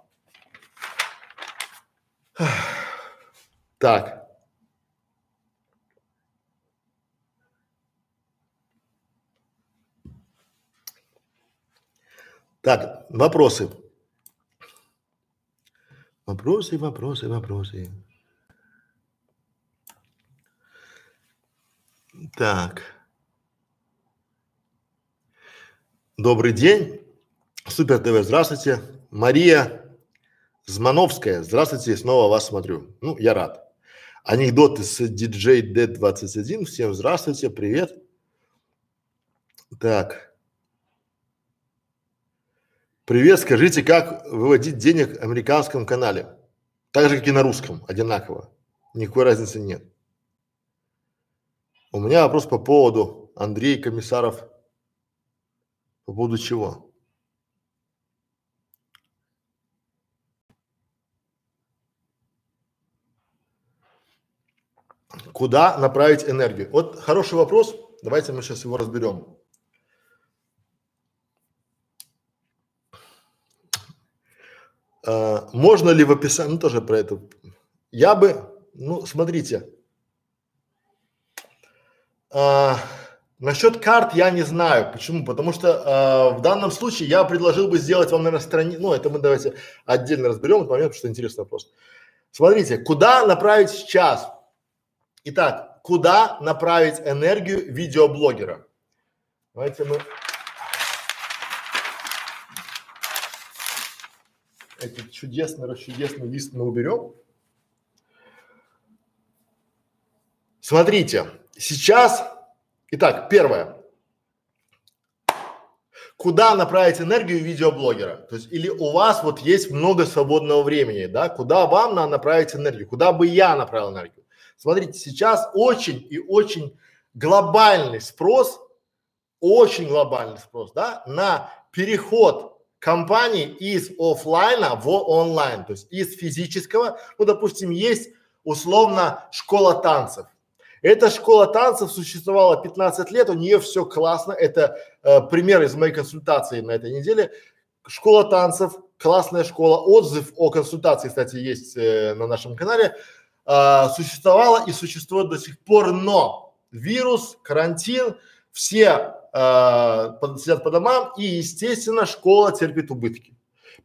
Так. Так, вопросы. Вопросы, вопросы, вопросы. Так. Добрый день. Супер ТВ, здравствуйте. Мария Змановская, здравствуйте, снова вас смотрю. Ну, я рад. Анекдоты с DJ D21. Всем здравствуйте, привет. Так. Привет, скажите, как выводить денег в американском канале? Так же, как и на русском, одинаково. Никакой разницы нет. У меня вопрос по поводу Андрей Комиссаров. По поводу чего? Куда направить энергию? Вот хороший вопрос. Давайте мы сейчас его разберем. А, можно ли в описании, ну тоже про это. Я бы, ну смотрите, а, насчет карт я не знаю. Почему? Потому что а, в данном случае я предложил бы сделать вам, наверное, страницу, ну это мы давайте отдельно разберем этот момент, потому что интересный вопрос. Смотрите, куда направить сейчас? Итак, куда направить энергию видеоблогера? Давайте мы этот чудесный, расчудесный лист мы уберем. Смотрите, сейчас, итак, первое. Куда направить энергию видеоблогера? То есть или у вас вот есть много свободного времени, да, куда вам надо направить энергию, куда бы я направил энергию? Смотрите, сейчас очень и очень глобальный спрос, очень глобальный спрос, да, на переход компаний из офлайна в онлайн, то есть из физического, ну, допустим, есть условно школа танцев. Эта школа танцев существовала 15 лет, у нее все классно. Это э, пример из моей консультации на этой неделе. Школа танцев, классная школа. Отзыв о консультации, кстати, есть э, на нашем канале. Э, существовала и существует до сих пор, но вирус, карантин, все э, сидят по домам и, естественно, школа терпит убытки.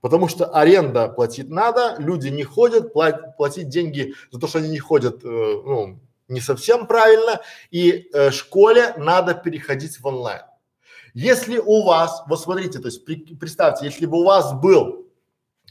Потому что аренда платить надо, люди не ходят, плат, платить деньги за то, что они не ходят, э, ну, не совсем правильно, и э, школе надо переходить в онлайн. Если у вас, вот смотрите, то есть при, представьте, если бы у вас был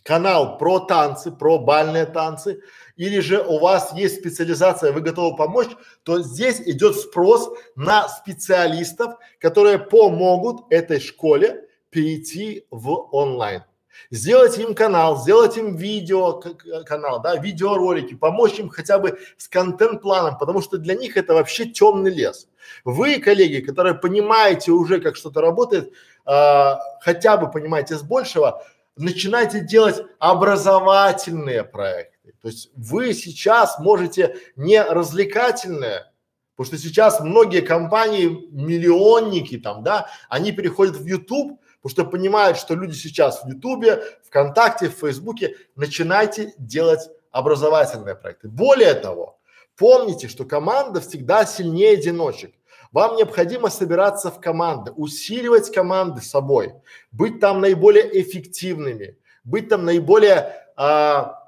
канал про танцы, про бальные танцы, или же у вас есть специализация, вы готовы помочь, то здесь идет спрос на специалистов, которые помогут этой школе перейти в онлайн сделать им канал, сделать им видео канал, да, видеоролики, помочь им хотя бы с контент-планом, потому что для них это вообще темный лес. Вы, коллеги, которые понимаете уже, как что-то работает, э, хотя бы понимаете с большего, начинайте делать образовательные проекты. То есть вы сейчас можете не развлекательные, потому что сейчас многие компании, миллионники там, да, они переходят в YouTube, Потому что понимают, что люди сейчас в Ютубе, ВКонтакте, в Фейсбуке, начинайте делать образовательные проекты. Более того, помните, что команда всегда сильнее одиночек. Вам необходимо собираться в команды, усиливать команды собой, быть там наиболее эффективными, быть там наиболее а,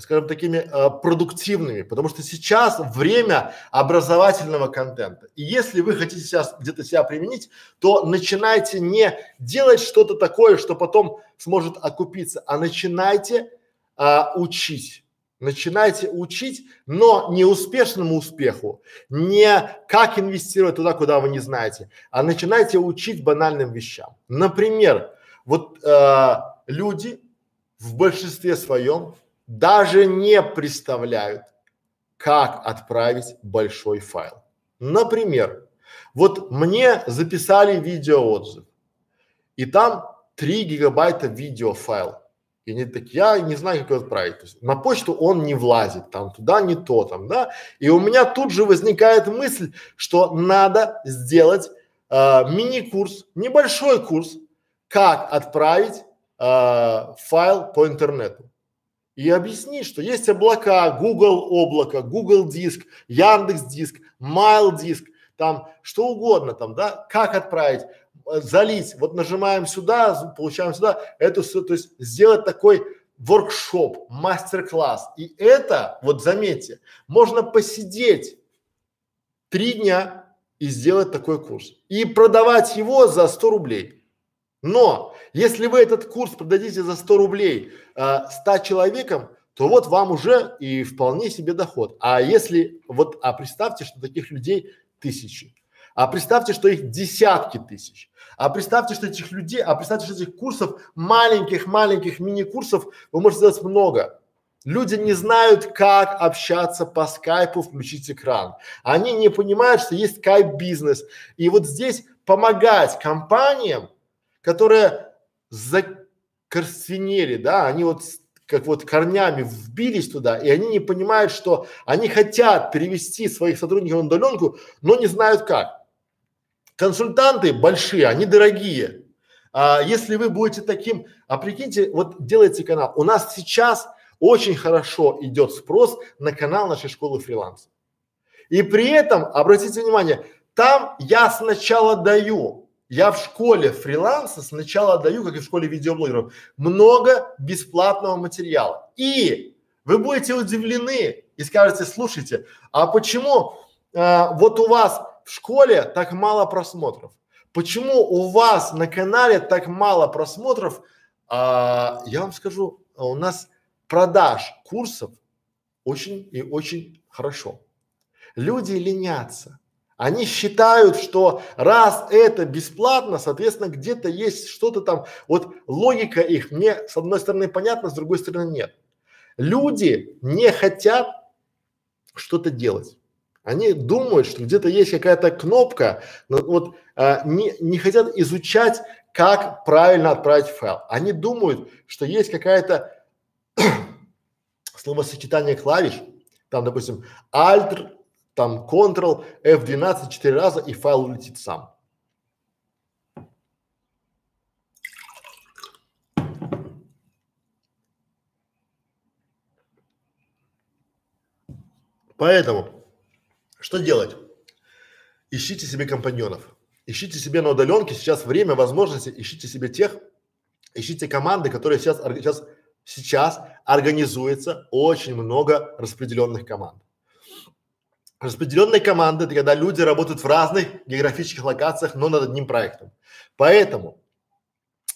скажем, такими э, продуктивными, потому что сейчас время образовательного контента. И если вы хотите сейчас где-то себя применить, то начинайте не делать что-то такое, что потом сможет окупиться, а начинайте э, учить. Начинайте учить, но не успешному успеху, не как инвестировать туда, куда вы не знаете, а начинайте учить банальным вещам. Например, вот э, люди в большинстве своем даже не представляют, как отправить большой файл. Например, вот мне записали видеоотзыв, и там 3 гигабайта видеофайл. И они такие, я не знаю, как его отправить. То есть на почту он не влазит, там туда не то, там, да. И у меня тут же возникает мысль, что надо сделать э, мини-курс, небольшой курс, как отправить э, файл по интернету и объясни, что есть облака, Google облако, Google диск, Яндекс диск, Mail диск, там что угодно там, да, как отправить, залить, вот нажимаем сюда, получаем сюда, это все, то есть сделать такой воркшоп, мастер-класс. И это, вот заметьте, можно посидеть три дня и сделать такой курс. И продавать его за 100 рублей. Но если вы этот курс продадите за 100 рублей э, 100 человекам, то вот вам уже и вполне себе доход. А если вот, а представьте, что таких людей тысячи. А представьте, что их десятки тысяч. А представьте, что этих людей, а представьте, что этих курсов, маленьких-маленьких мини-курсов вы можете сделать много. Люди не знают, как общаться по скайпу, включить экран. Они не понимают, что есть скайп-бизнес. И вот здесь помогать компаниям которые закорсинели, да, они вот как вот корнями вбились туда, и они не понимают, что они хотят перевести своих сотрудников на удаленку, но не знают как. Консультанты большие, они дорогие. А если вы будете таким, а прикиньте, вот делайте канал. У нас сейчас очень хорошо идет спрос на канал нашей школы фриланса. И при этом, обратите внимание, там я сначала даю я в школе фриланса сначала даю, как и в школе видеоблогеров, много бесплатного материала. И вы будете удивлены и скажете, слушайте, а почему а, вот у вас в школе так мало просмотров? Почему у вас на канале так мало просмотров а, я вам скажу, у нас продаж курсов очень и очень хорошо. Люди ленятся. Они считают, что раз это бесплатно, соответственно, где-то есть что-то там. Вот логика их мне с одной стороны понятна, с другой стороны нет. Люди не хотят что-то делать. Они думают, что где-то есть какая-то кнопка, но вот а, не, не хотят изучать, как правильно отправить файл. Они думают, что есть какая-то словосочетание клавиш, там, допустим, Alt, там Ctrl, F12 четыре раза и файл улетит сам. Поэтому, что делать? Ищите себе компаньонов, ищите себе на удаленке, сейчас время, возможности, ищите себе тех, ищите команды, которые сейчас, сейчас, сейчас организуется очень много распределенных команд. Распределенные команды – это когда люди работают в разных географических локациях, но над одним проектом. Поэтому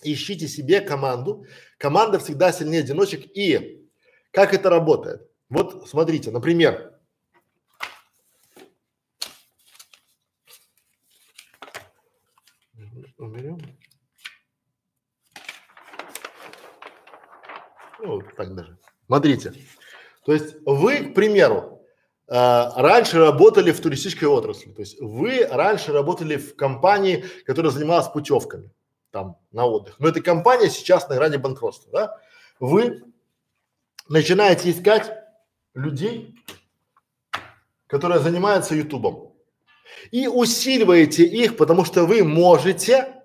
ищите себе команду. Команда всегда сильнее одиночек. И как это работает? Вот смотрите, например, уберем. Ну, так даже. Смотрите. То есть вы, к примеру, э, раньше работали в туристической отрасли, то есть вы раньше работали в компании, которая занималась путевками там на отдых, но эта компания сейчас на грани банкротства, да? Вы начинаете искать людей, которые занимаются ютубом и усиливаете их, потому что вы можете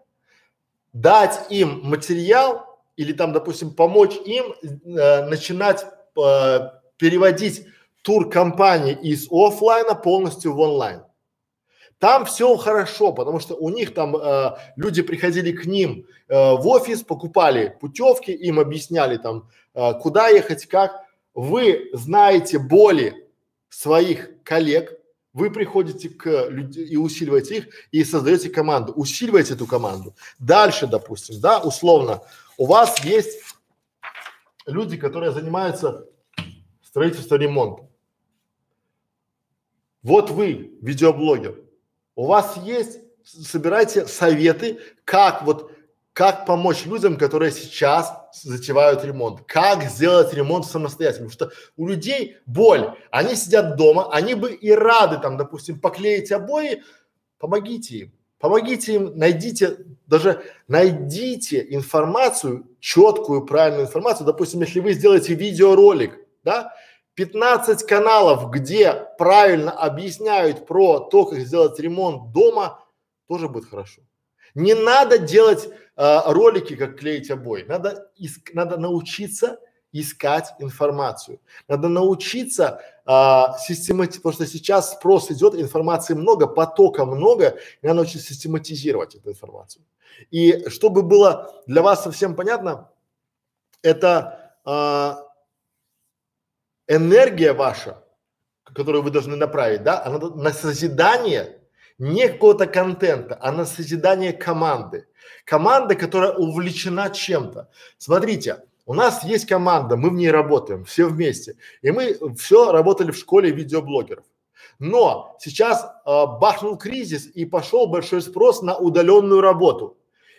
дать им материал или там, допустим, помочь им э, начинать э, переводить тур компании из офлайна полностью в онлайн. Там все хорошо, потому что у них там э, люди приходили к ним э, в офис, покупали путевки, им объясняли там, э, куда ехать, как. Вы знаете боли своих коллег, вы приходите к людям и усиливаете их и создаете команду, усиливаете эту команду. Дальше, допустим, да, условно, у вас есть люди, которые занимаются строительством ремонтом. Вот вы, видеоблогер, у вас есть, собирайте советы, как вот, как помочь людям, которые сейчас затевают ремонт, как сделать ремонт самостоятельно, потому что у людей боль, они сидят дома, они бы и рады там, допустим, поклеить обои, помогите им, помогите им, найдите, даже найдите информацию, четкую, правильную информацию, допустим, если вы сделаете видеоролик, да, 15 каналов, где правильно объясняют про то, как сделать ремонт дома, тоже будет хорошо. Не надо делать э, ролики, как клеить обои. Надо, иск, надо научиться искать информацию. Надо научиться э, систематизировать, потому что сейчас спрос идет, информации много, потока много, и надо научиться систематизировать эту информацию. И чтобы было для вас совсем понятно, это э, энергия ваша, которую вы должны направить, да, она на созидание не какого-то контента, а на созидание команды. Команда, которая увлечена чем-то. Смотрите, у нас есть команда, мы в ней работаем, все вместе. И мы все работали в школе видеоблогеров. Но сейчас э, бахнул кризис и пошел большой спрос на удаленную работу.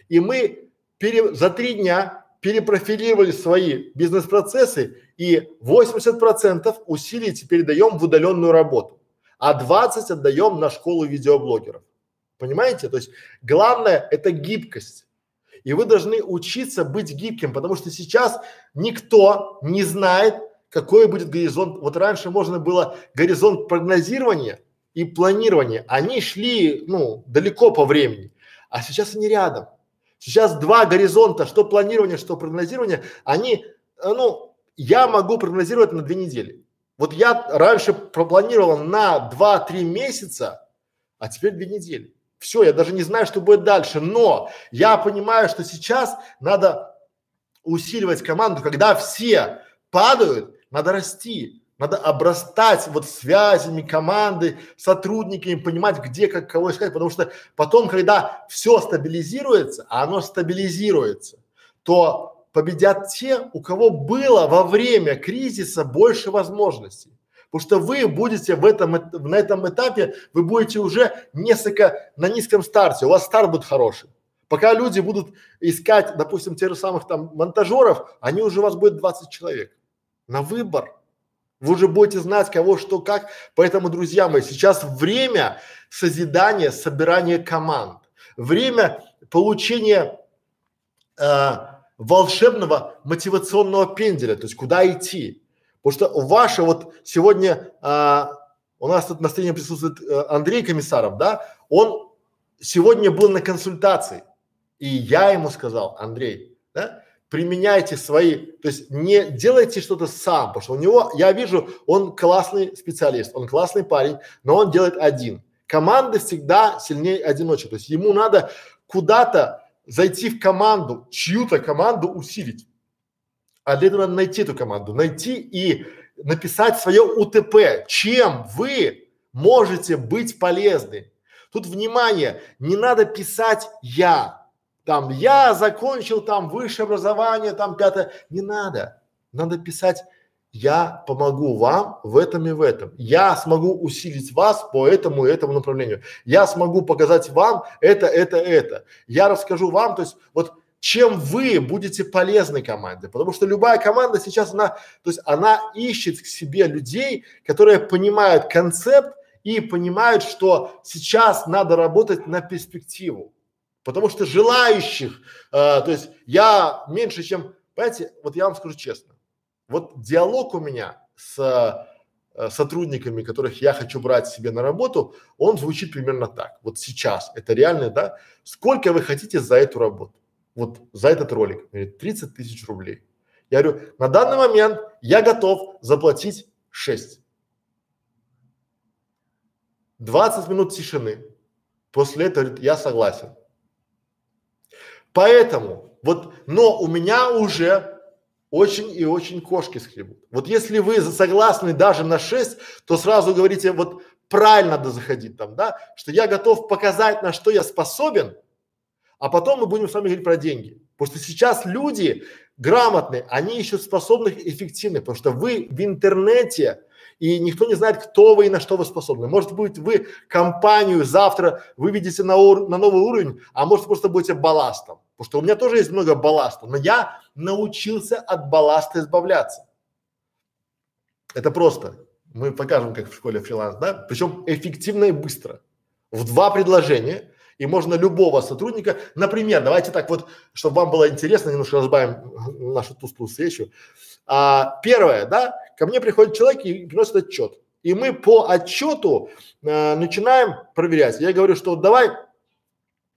И мы пере, за три дня перепрофилировали свои бизнес-процессы и 80% усилий теперь даем в удаленную работу, а 20 отдаем на школу видеоблогеров. Понимаете? То есть главное это гибкость. И вы должны учиться быть гибким, потому что сейчас никто не знает, какой будет горизонт. Вот раньше можно было горизонт прогнозирования и планирования. Они шли, ну, далеко по времени, а сейчас они рядом. Сейчас два горизонта, что планирование, что прогнозирование, они, э, ну, я могу прогнозировать на две недели. Вот я раньше пропланировал на два-три месяца, а теперь две недели. Все, я даже не знаю, что будет дальше, но я понимаю, что сейчас надо усиливать команду, когда все падают, надо расти. Надо обрастать вот связями команды, сотрудниками, понимать, где, как, кого искать, потому что потом, когда все стабилизируется, а оно стабилизируется, то победят те, у кого было во время кризиса больше возможностей. Потому что вы будете в этом, на этом этапе, вы будете уже несколько на низком старте, у вас старт будет хороший. Пока люди будут искать, допустим, тех же самых там монтажеров, они уже у вас будет 20 человек. На выбор. Вы уже будете знать, кого, что, как. Поэтому, друзья мои, сейчас время созидания, собирания команд. Время получения э, волшебного мотивационного пенделя, то есть куда идти. Потому что ваше вот сегодня а, у нас тут на сцене присутствует а, Андрей Комиссаров, да, он сегодня был на консультации, и я ему сказал, Андрей, да, применяйте свои, то есть не делайте что-то сам, потому что у него, я вижу, он классный специалист, он классный парень, но он делает один. Команда всегда сильнее одиночек, то есть ему надо куда-то зайти в команду, чью-то команду усилить. А для этого надо найти эту команду, найти и написать свое УТП, чем вы можете быть полезны. Тут внимание, не надо писать я, там я закончил там высшее образование, там пятое, не надо. Надо писать я помогу вам в этом и в этом. Я смогу усилить вас по этому и этому направлению. Я смогу показать вам это, это, это. Я расскажу вам, то есть вот чем вы будете полезны команде. Потому что любая команда сейчас, она, то есть она ищет к себе людей, которые понимают концепт и понимают, что сейчас надо работать на перспективу. Потому что желающих, э, то есть я меньше, чем, понимаете, вот я вам скажу честно, вот диалог у меня с э, сотрудниками, которых я хочу брать себе на работу, он звучит примерно так. Вот сейчас, это реально, да? Сколько вы хотите за эту работу? вот за этот ролик, говорит, 30 тысяч рублей. Я говорю, на данный момент я готов заплатить 6. 20 минут тишины. После этого говорит, я согласен. Поэтому, вот, но у меня уже очень и очень кошки скребут. Вот если вы согласны даже на 6, то сразу говорите, вот правильно надо заходить там, да, что я готов показать, на что я способен, а потом мы будем с вами говорить про деньги. Потому что сейчас люди грамотные, они ищут способных и эффективных, потому что вы в интернете, и никто не знает, кто вы и на что вы способны. Может быть, вы компанию завтра выведете на, ур- на новый уровень, а может просто будете балластом. Потому что у меня тоже есть много балласта, но я научился от балласта избавляться. Это просто. Мы покажем, как в школе фриланс, да? Причем эффективно и быстро. В два предложения и можно любого сотрудника, например, давайте так вот, чтобы вам было интересно, немножко разбавим нашу тусклую встречу. А, первое, да, ко мне приходит человек и приносит отчет. И мы по отчету э, начинаем проверять. Я говорю, что давай,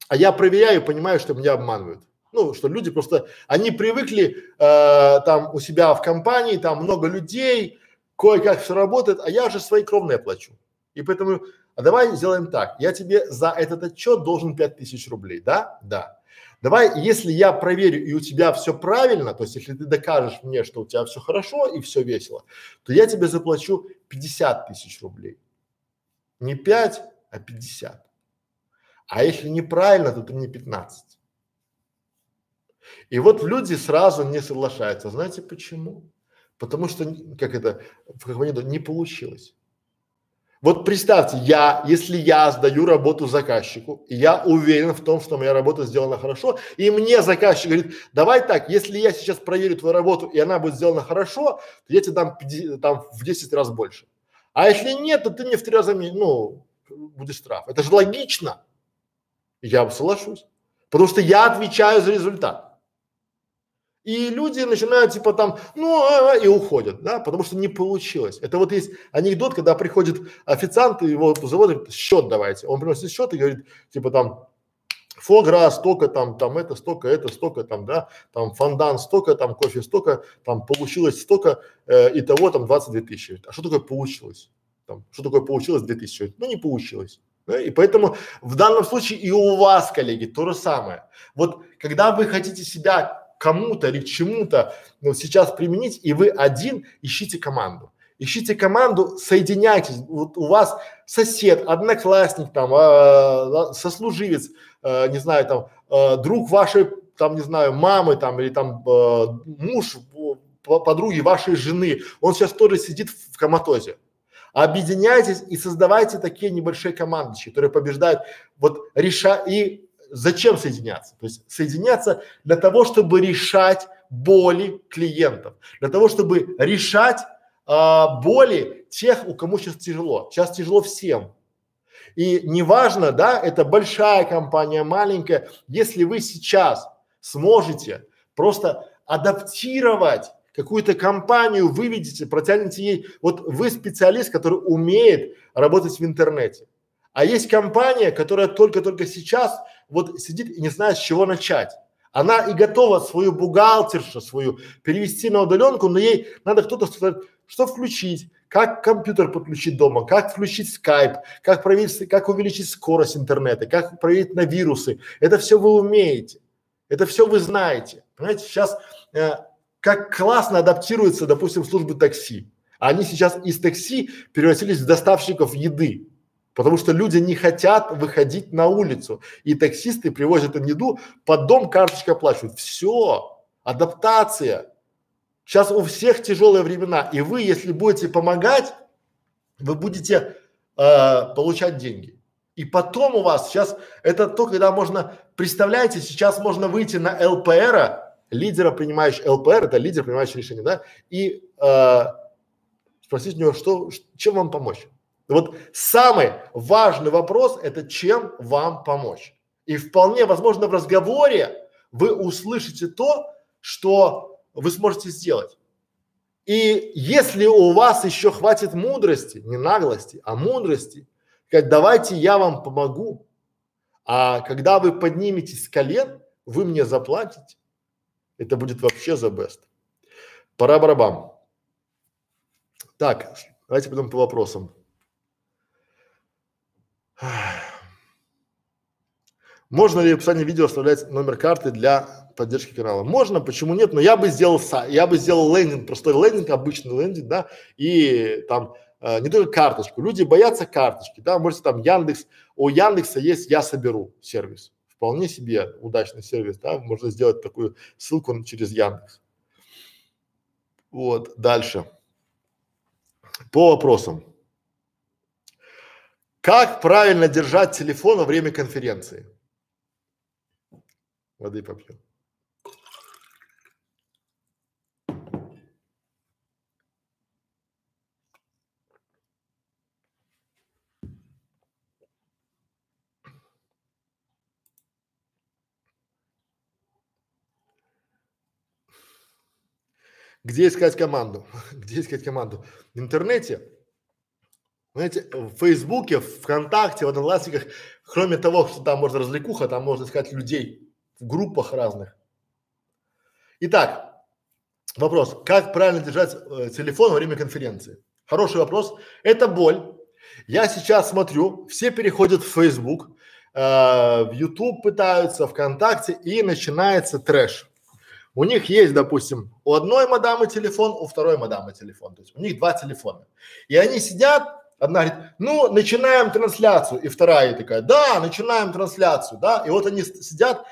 а я проверяю, понимаю, что меня обманывают. Ну, что люди просто, они привыкли э, там у себя в компании, там много людей, кое-как все работает, а я же свои кровные плачу. И поэтому а давай сделаем так, я тебе за этот отчет должен пять тысяч рублей, да? Да. Давай, если я проверю и у тебя все правильно, то есть если ты докажешь мне, что у тебя все хорошо и все весело, то я тебе заплачу 50 тысяч рублей. Не 5, а 50. А если неправильно, то ты мне 15. И вот люди сразу не соглашаются. Знаете почему? Потому что, как это, они не получилось. Вот представьте, я, если я сдаю работу заказчику, я уверен в том, что моя работа сделана хорошо, и мне заказчик говорит, давай так, если я сейчас проверю твою работу, и она будет сделана хорошо, то я тебе дам 50, там в 10 раз больше. А если нет, то ты мне в три раза, ну, будешь штраф. Это же логично. Я соглашусь. Потому что я отвечаю за результат. И люди начинают типа там, ну, а, а, и уходят, да, потому что не получилось. Это вот есть анекдот, когда приходит официант, и его заводят, счет давайте. Он приносит счет и говорит, типа там, фогра столько там, там это столько, это столько там, да, там фондан столько, там кофе столько, там получилось столько, э, и того там 22 тысячи. А что такое получилось? Там, что такое получилось 2000? Ну, не получилось. Да? И поэтому в данном случае и у вас, коллеги, то же самое. Вот когда вы хотите себя кому-то или к чему-то ну, сейчас применить, и вы один ищите команду. Ищите команду, соединяйтесь. Вот у вас сосед, одноклассник, там, э, сослуживец, э, не знаю, там, э, друг вашей там, не знаю, мамы там или там муж подруги вашей жены, он сейчас тоже сидит в коматозе. Объединяйтесь и создавайте такие небольшие команды, которые побеждают. Вот реша и зачем соединяться? То есть соединяться для того, чтобы решать боли клиентов, для того, чтобы решать а, боли тех, у кому сейчас тяжело. Сейчас тяжело всем. И неважно, да, это большая компания, маленькая, если вы сейчас сможете просто адаптировать какую-то компанию выведете, протянете ей, вот вы специалист, который умеет работать в интернете. А есть компания, которая только-только сейчас вот сидит и не знает, с чего начать. Она и готова свою бухгалтершу свою перевести на удаленку, но ей надо кто-то сказать, что включить, как компьютер подключить дома, как включить скайп, как проверить, как увеличить скорость интернета, как проверить на вирусы. Это все вы умеете, это все вы знаете. Понимаете, сейчас э, как классно адаптируются, допустим, службы такси. Они сейчас из такси превратились в доставщиков еды, потому что люди не хотят выходить на улицу, и таксисты привозят им еду, под дом карточкой оплачивают. Все, адаптация. Сейчас у всех тяжелые времена, и вы, если будете помогать, вы будете э, получать деньги. И потом у вас сейчас это то, когда можно, представляете, сейчас можно выйти на ЛПР, лидера, принимающий ЛПР, это лидер, принимающий решение, да, и э, спросить у него, что, чем вам помочь. Вот самый важный вопрос – это чем вам помочь. И вполне возможно в разговоре вы услышите то, что вы сможете сделать. И если у вас еще хватит мудрости, не наглости, а мудрости, сказать, давайте я вам помогу, а когда вы подниметесь с колен, вы мне заплатите, это будет вообще the best. Пора барабам. Так, давайте пойдем по вопросам. Можно ли в описании видео оставлять номер карты для поддержки канала? Можно, почему нет? Но я бы сделал, я бы сделал лендинг, простой лендинг, обычный лендинг, да, и там э, не только карточку. Люди боятся карточки, да, можете там Яндекс, у Яндекса есть «Я соберу» сервис вполне себе удачный сервис, да, можно сделать такую ссылку через Яндекс. Вот, дальше. По вопросам. Как правильно держать телефон во время конференции? Воды попьем. Где искать команду? Где искать команду? В интернете, знаете, в Фейсбуке, в ВКонтакте, в Одноклассниках, кроме того, что там можно развлекуха, там можно искать людей в группах разных. Итак, вопрос, как правильно держать э, телефон во время конференции? Хороший вопрос. Это боль. Я сейчас смотрю, все переходят в Facebook, э, в YouTube пытаются, ВКонтакте, и начинается трэш. У них есть, допустим, у одной мадамы телефон, у второй мадамы телефон. То есть у них два телефона. И они сидят, одна говорит, ну, начинаем трансляцию. И вторая такая, да, начинаем трансляцию, да. И вот они сидят,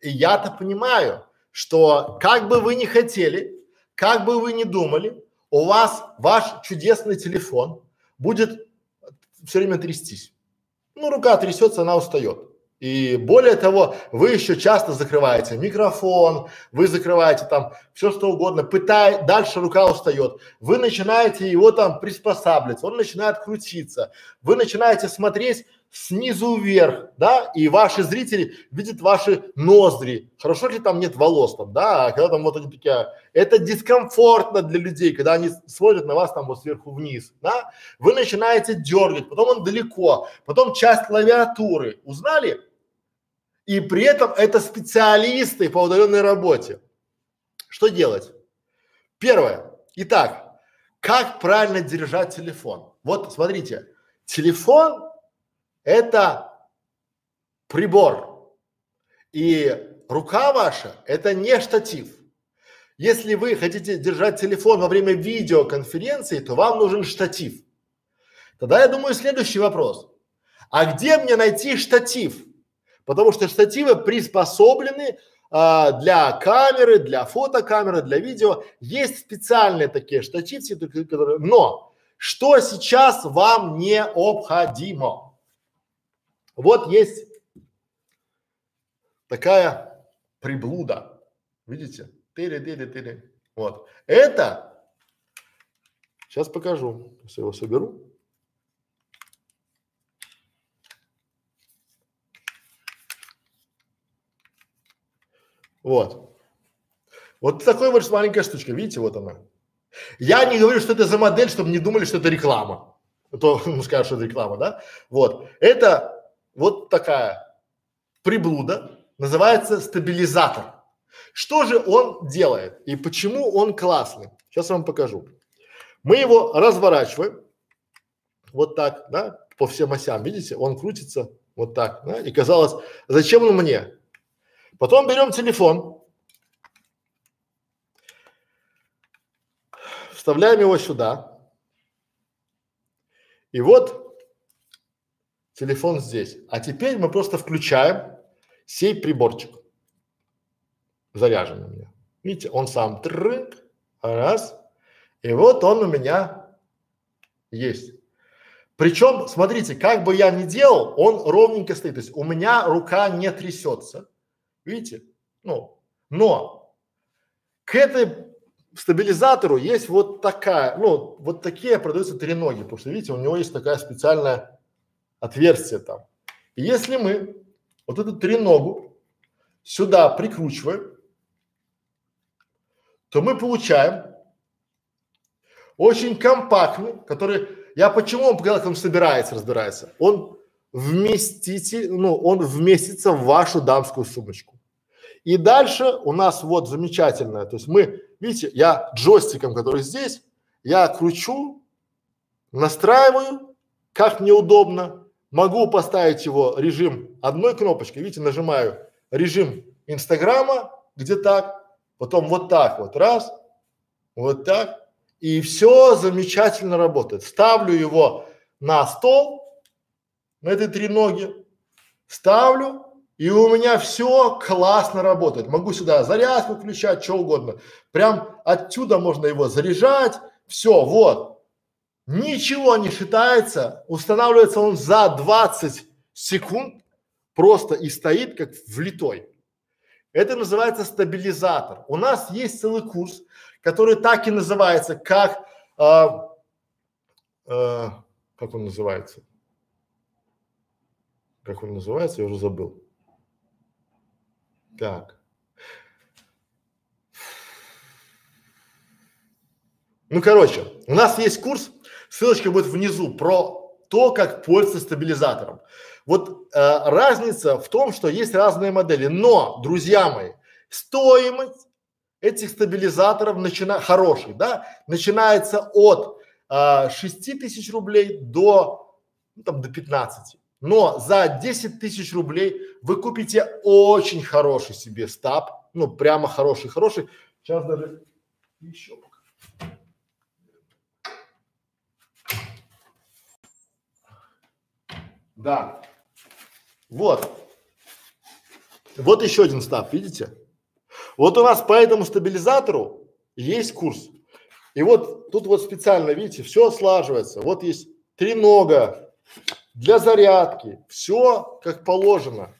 и я-то понимаю, что как бы вы ни хотели, как бы вы ни думали, у вас ваш чудесный телефон будет все время трястись. Ну, рука трясется, она устает. И более того, вы еще часто закрываете микрофон, вы закрываете там все что угодно, пытая, дальше рука устает, вы начинаете его там приспосабливать, он начинает крутиться, вы начинаете смотреть снизу вверх, да, и ваши зрители видят ваши ноздри. Хорошо ли там нет волос там, да, а когда там вот они такие, это дискомфортно для людей, когда они смотрят на вас там вот сверху вниз, да. Вы начинаете дергать, потом он далеко, потом часть клавиатуры. Узнали? И при этом это специалисты по удаленной работе. Что делать? Первое. Итак, как правильно держать телефон? Вот смотрите, телефон это прибор. И рука ваша это не штатив. Если вы хотите держать телефон во время видеоконференции, то вам нужен штатив. Тогда я думаю следующий вопрос. А где мне найти штатив? Потому что штативы приспособлены а, для камеры, для фотокамеры, для видео. Есть специальные такие штативцы, которые, но что сейчас вам необходимо? Вот есть такая приблуда. Видите? Тыри-тыри-тыри. Вот. Это, сейчас покажу, если его соберу. Вот. Вот такой вот маленькая штучка, видите, вот она. Я не говорю, что это за модель, чтобы не думали, что это реклама. А то ну, скажут, что это реклама, да? Вот. Это вот такая приблуда, называется стабилизатор. Что же он делает и почему он классный? Сейчас я вам покажу. Мы его разворачиваем вот так, да, по всем осям, видите, он крутится вот так, да, и казалось, зачем он мне? Потом берем телефон, вставляем его сюда, и вот телефон здесь. А теперь мы просто включаем сей приборчик. Заряжен у меня. Видите, он сам трынк, раз, и вот он у меня есть. Причем, смотрите, как бы я ни делал, он ровненько стоит. То есть у меня рука не трясется. Видите? Ну, но к этой стабилизатору есть вот такая, ну, вот такие продаются треноги, потому что, видите, у него есть такая специальная отверстие там. И если мы вот эту треногу сюда прикручиваем, то мы получаем очень компактный, который, я почему он как он собирается, разбирается, он вместите, ну, он вместится в вашу дамскую сумочку. И дальше у нас вот замечательное, то есть мы, видите, я джойстиком, который здесь, я кручу, настраиваю, как мне удобно, могу поставить его режим одной кнопочкой, видите, нажимаю режим Инстаграма, где так, потом вот так вот, раз, вот так, и все замечательно работает. Ставлю его на стол, на этой треноге, ставлю, и у меня все классно работает. Могу сюда зарядку включать, что угодно. Прям отсюда можно его заряжать. Все, вот. Ничего не считается. Устанавливается он за 20 секунд просто и стоит как влитой. Это называется стабилизатор. У нас есть целый курс, который так и называется, как, э, э, как он называется? Как он называется, я уже забыл. Так. Ну, короче, у нас есть курс, ссылочка будет внизу, про то, как пользоваться стабилизатором. Вот э, разница в том, что есть разные модели, но, друзья мои, стоимость этих стабилизаторов начина, хороший, да, начинается от э, 6 тысяч рублей до, ну, там, до 15. Но за 10 тысяч рублей вы купите очень хороший себе стаб, ну прямо хороший, хороший. Сейчас даже еще покажу. Да. Вот. Вот еще один стаб, видите? Вот у нас по этому стабилизатору есть курс. И вот тут вот специально, видите, все слаживается. Вот есть три нога, для зарядки, все как положено.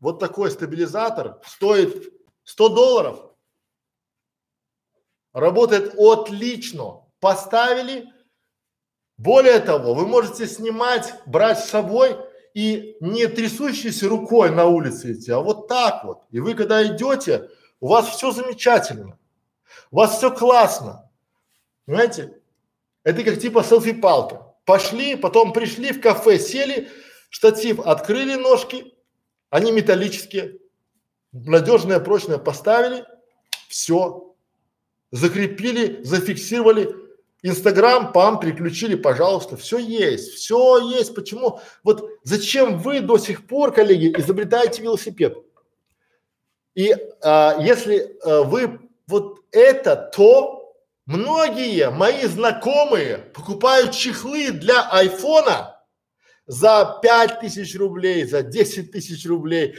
Вот такой стабилизатор стоит 100 долларов, работает отлично. Поставили. Более того, вы можете снимать, брать с собой и не трясущейся рукой на улице идти, а вот так вот. И вы когда идете, у вас все замечательно, у вас все классно. Понимаете? Это как типа селфи-палка. Пошли, потом пришли в кафе, сели, штатив открыли ножки, они металлические, надежные, прочные поставили, все, закрепили, зафиксировали, Инстаграм, пам, переключили, пожалуйста, все есть, все есть. Почему? Вот зачем вы до сих пор, коллеги, изобретаете велосипед? И а, если а, вы вот это, то Многие мои знакомые покупают чехлы для айфона за пять тысяч рублей, за 10 тысяч рублей,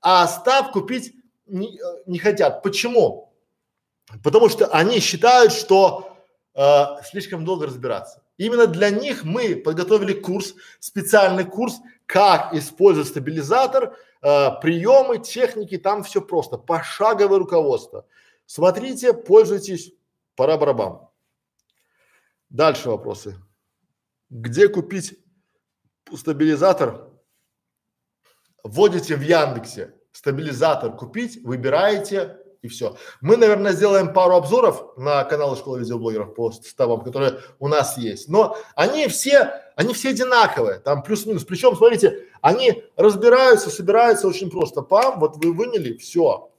а став купить не, э, не хотят. Почему? Потому что они считают, что э, слишком долго разбираться. Именно для них мы подготовили курс, специальный курс, как использовать стабилизатор, э, приемы, техники, там все просто, пошаговое руководство. Смотрите, пользуйтесь, пора барабан. Дальше вопросы. Где купить стабилизатор? Вводите в Яндексе стабилизатор купить, выбираете и все. Мы, наверное, сделаем пару обзоров на каналы школы видеоблогеров по составам, которые у нас есть. Но они все, они все одинаковые, там плюс-минус. Причем, смотрите, они разбираются, собираются очень просто. Пам, вот вы выняли, все,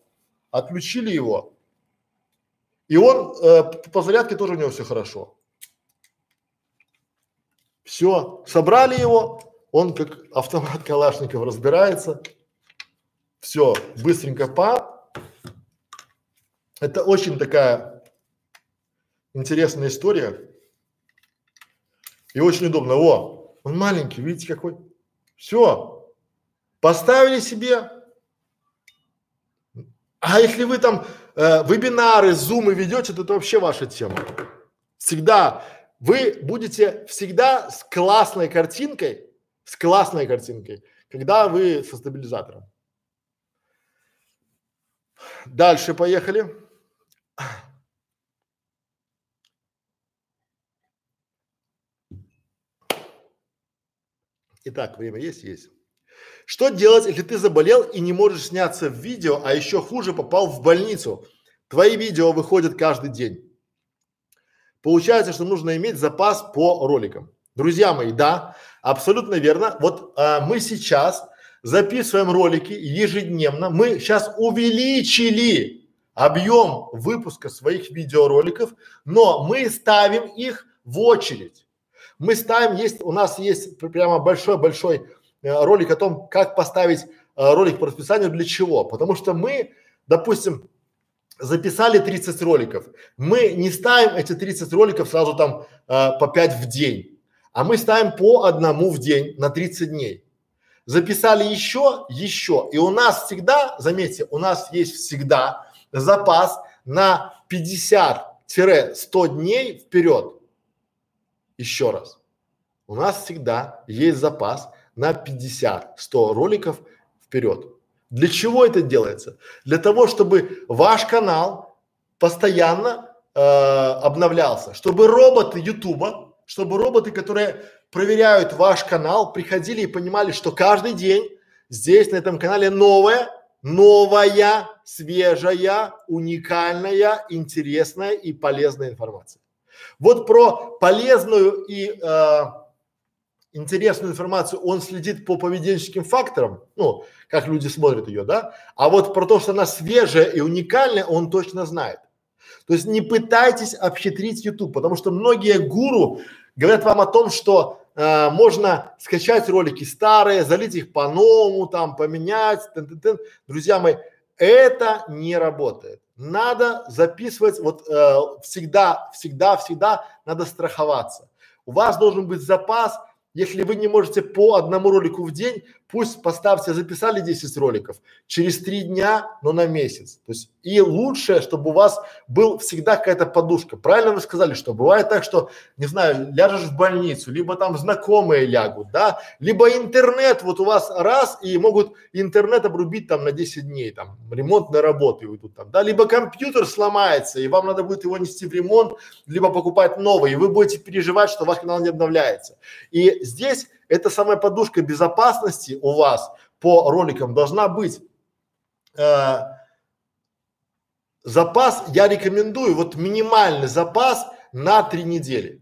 отключили его. И он, э, по зарядке тоже у него все хорошо. Все, собрали его, он как автомат Калашников разбирается. Все, быстренько па, это очень такая интересная история и очень удобно. О, он маленький, видите какой? Все, поставили себе. А если вы там э, вебинары, зумы ведете, то это вообще ваша тема. Всегда вы будете всегда с классной картинкой, с классной картинкой, когда вы со стабилизатором. Дальше поехали. Итак, время есть? Есть. Что делать, если ты заболел и не можешь сняться в видео, а еще хуже попал в больницу? Твои видео выходят каждый день. Получается, что нужно иметь запас по роликам. Друзья мои, да, абсолютно верно. Вот а, мы сейчас записываем ролики ежедневно. Мы сейчас увеличили объем выпуска своих видеороликов, но мы ставим их в очередь. Мы ставим, есть, у нас есть прямо большой-большой ролик о том, как поставить э, ролик по расписанию, для чего. Потому что мы, допустим, записали 30 роликов, мы не ставим эти 30 роликов сразу там э, по 5 в день, а мы ставим по одному в день на 30 дней. Записали еще, еще. И у нас всегда, заметьте, у нас есть всегда запас на 50-100 дней вперед. Еще раз. У нас всегда есть запас на 50-100 роликов вперед. Для чего это делается? Для того, чтобы ваш канал постоянно э, обновлялся, чтобы роботы Ютуба, чтобы роботы, которые проверяют ваш канал, приходили и понимали, что каждый день здесь на этом канале новое новая, свежая, уникальная, интересная и полезная информация. Вот про полезную и э, интересную информацию он следит по поведенческим факторам, ну, как люди смотрят ее, да, а вот про то, что она свежая и уникальная, он точно знает. То есть не пытайтесь обхитрить YouTube, потому что многие гуру говорят вам о том, что э, можно скачать ролики старые, залить их по-новому, там, поменять, тын -тын -тын. друзья мои, это не работает. Надо записывать, вот э, всегда, всегда, всегда надо страховаться. У вас должен быть запас если вы не можете по одному ролику в день, пусть поставьте, записали 10 роликов, через три дня, но на месяц. То есть и лучше, чтобы у вас был всегда какая-то подушка. Правильно вы сказали, что бывает так, что, не знаю, ляжешь в больницу, либо там знакомые лягут, да, либо интернет, вот у вас раз, и могут интернет обрубить там на 10 дней, там, ремонтные работы уйдут там, да, либо компьютер сломается, и вам надо будет его нести в ремонт, либо покупать новый, и вы будете переживать, что ваш канал не обновляется. И здесь эта самая подушка безопасности у вас по роликам должна быть. Э, запас я рекомендую, вот минимальный запас на три недели.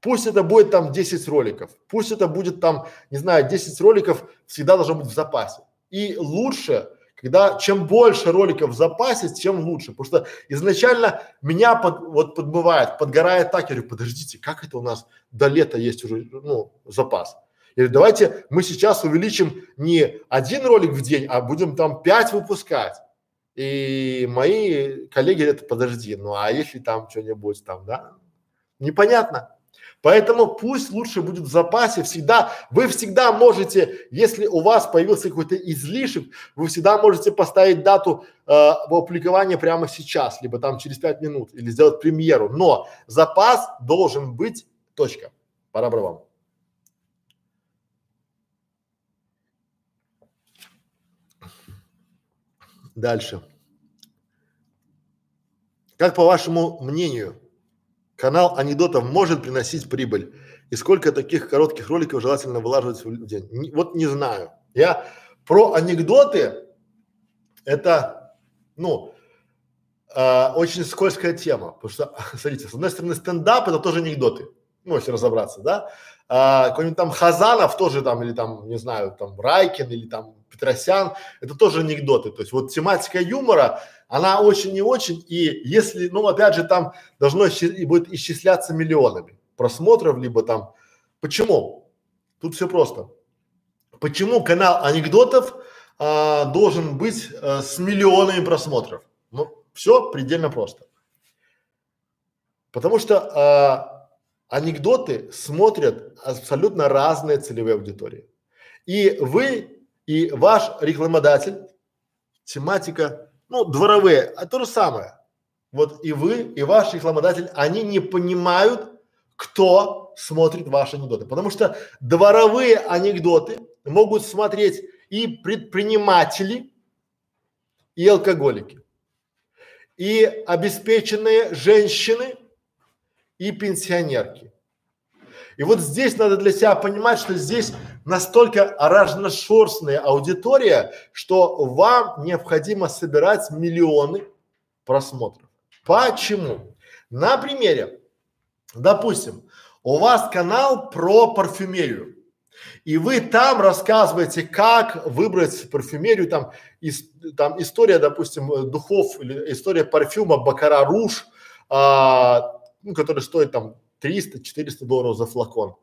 Пусть это будет там 10 роликов, пусть это будет там, не знаю, 10 роликов всегда должно быть в запасе. И лучше, когда чем больше роликов в запасе, тем лучше. Потому что изначально меня под, вот подбывает, подгорает так, я говорю, подождите, как это у нас до лета есть уже, ну, запас. Или давайте мы сейчас увеличим не один ролик в день, а будем там пять выпускать. И мои коллеги говорят, подожди, ну а если там что-нибудь там, да? Непонятно. Поэтому пусть лучше будет в запасе всегда. Вы всегда можете, если у вас появился какой-то излишек, вы всегда можете поставить дату э, опубликования прямо сейчас, либо там через пять минут, или сделать премьеру. Но запас должен быть точка. Пора вам. Дальше. Как по вашему мнению, канал анекдотов может приносить прибыль? И сколько таких коротких роликов желательно вылаживать в день? Вот не знаю. Я про анекдоты это, ну, э, очень скользкая тема, потому что, смотрите, с одной стороны стендап это тоже анекдоты, ну, если разобраться, да, а, какой-нибудь там Хазанов тоже там, или там, не знаю, там Райкин или там Петросян, это тоже анекдоты, то есть вот тематика юмора, она очень и очень, и если, ну, опять же, там должно и будет исчисляться миллионами просмотров, либо там, почему? Тут все просто. Почему канал анекдотов а, должен быть а, с миллионами просмотров? Ну, все предельно просто. Потому что а, анекдоты смотрят абсолютно разные целевые аудитории. И вы, и ваш рекламодатель, тематика ну, дворовые, а то же самое. Вот и вы, и ваш рекламодатель, они не понимают, кто смотрит ваши анекдоты. Потому что дворовые анекдоты могут смотреть и предприниматели, и алкоголики, и обеспеченные женщины, и пенсионерки. И вот здесь надо для себя понимать, что здесь настолько разношерстная аудитория, что вам необходимо собирать миллионы просмотров. Почему? На примере, допустим, у вас канал про парфюмерию, и вы там рассказываете, как выбрать парфюмерию, там, ис, там история, допустим, духов или история парфюма Бакара Руж, а, ну, который стоит там 300-400 долларов за флакон.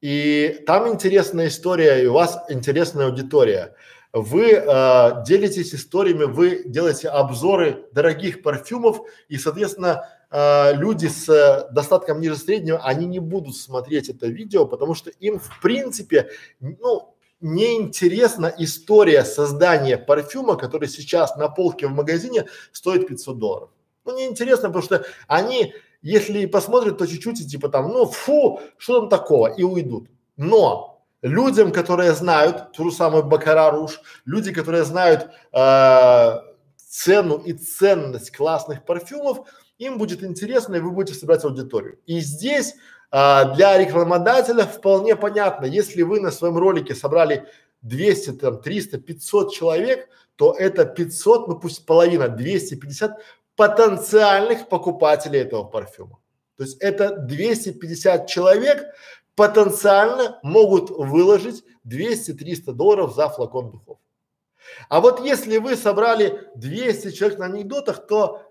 И там интересная история, и у вас интересная аудитория. Вы э, делитесь историями, вы делаете обзоры дорогих парфюмов, и, соответственно, э, люди с достатком ниже среднего, они не будут смотреть это видео, потому что им, в принципе, ну, неинтересна история создания парфюма, который сейчас на полке в магазине стоит 500 долларов. Ну, неинтересно, потому что они если посмотрят, то чуть-чуть и типа там, ну фу, что там такого, и уйдут. Но людям, которые знают ту же самую Бакара Руж, люди, которые знают э, цену и ценность классных парфюмов, им будет интересно, и вы будете собирать аудиторию. И здесь э, для рекламодателя вполне понятно, если вы на своем ролике собрали 200, там, 300, 500 человек, то это 500, ну пусть половина, 250 потенциальных покупателей этого парфюма. То есть это 250 человек потенциально могут выложить 200-300 долларов за флакон духов. А вот если вы собрали 200 человек на анекдотах, то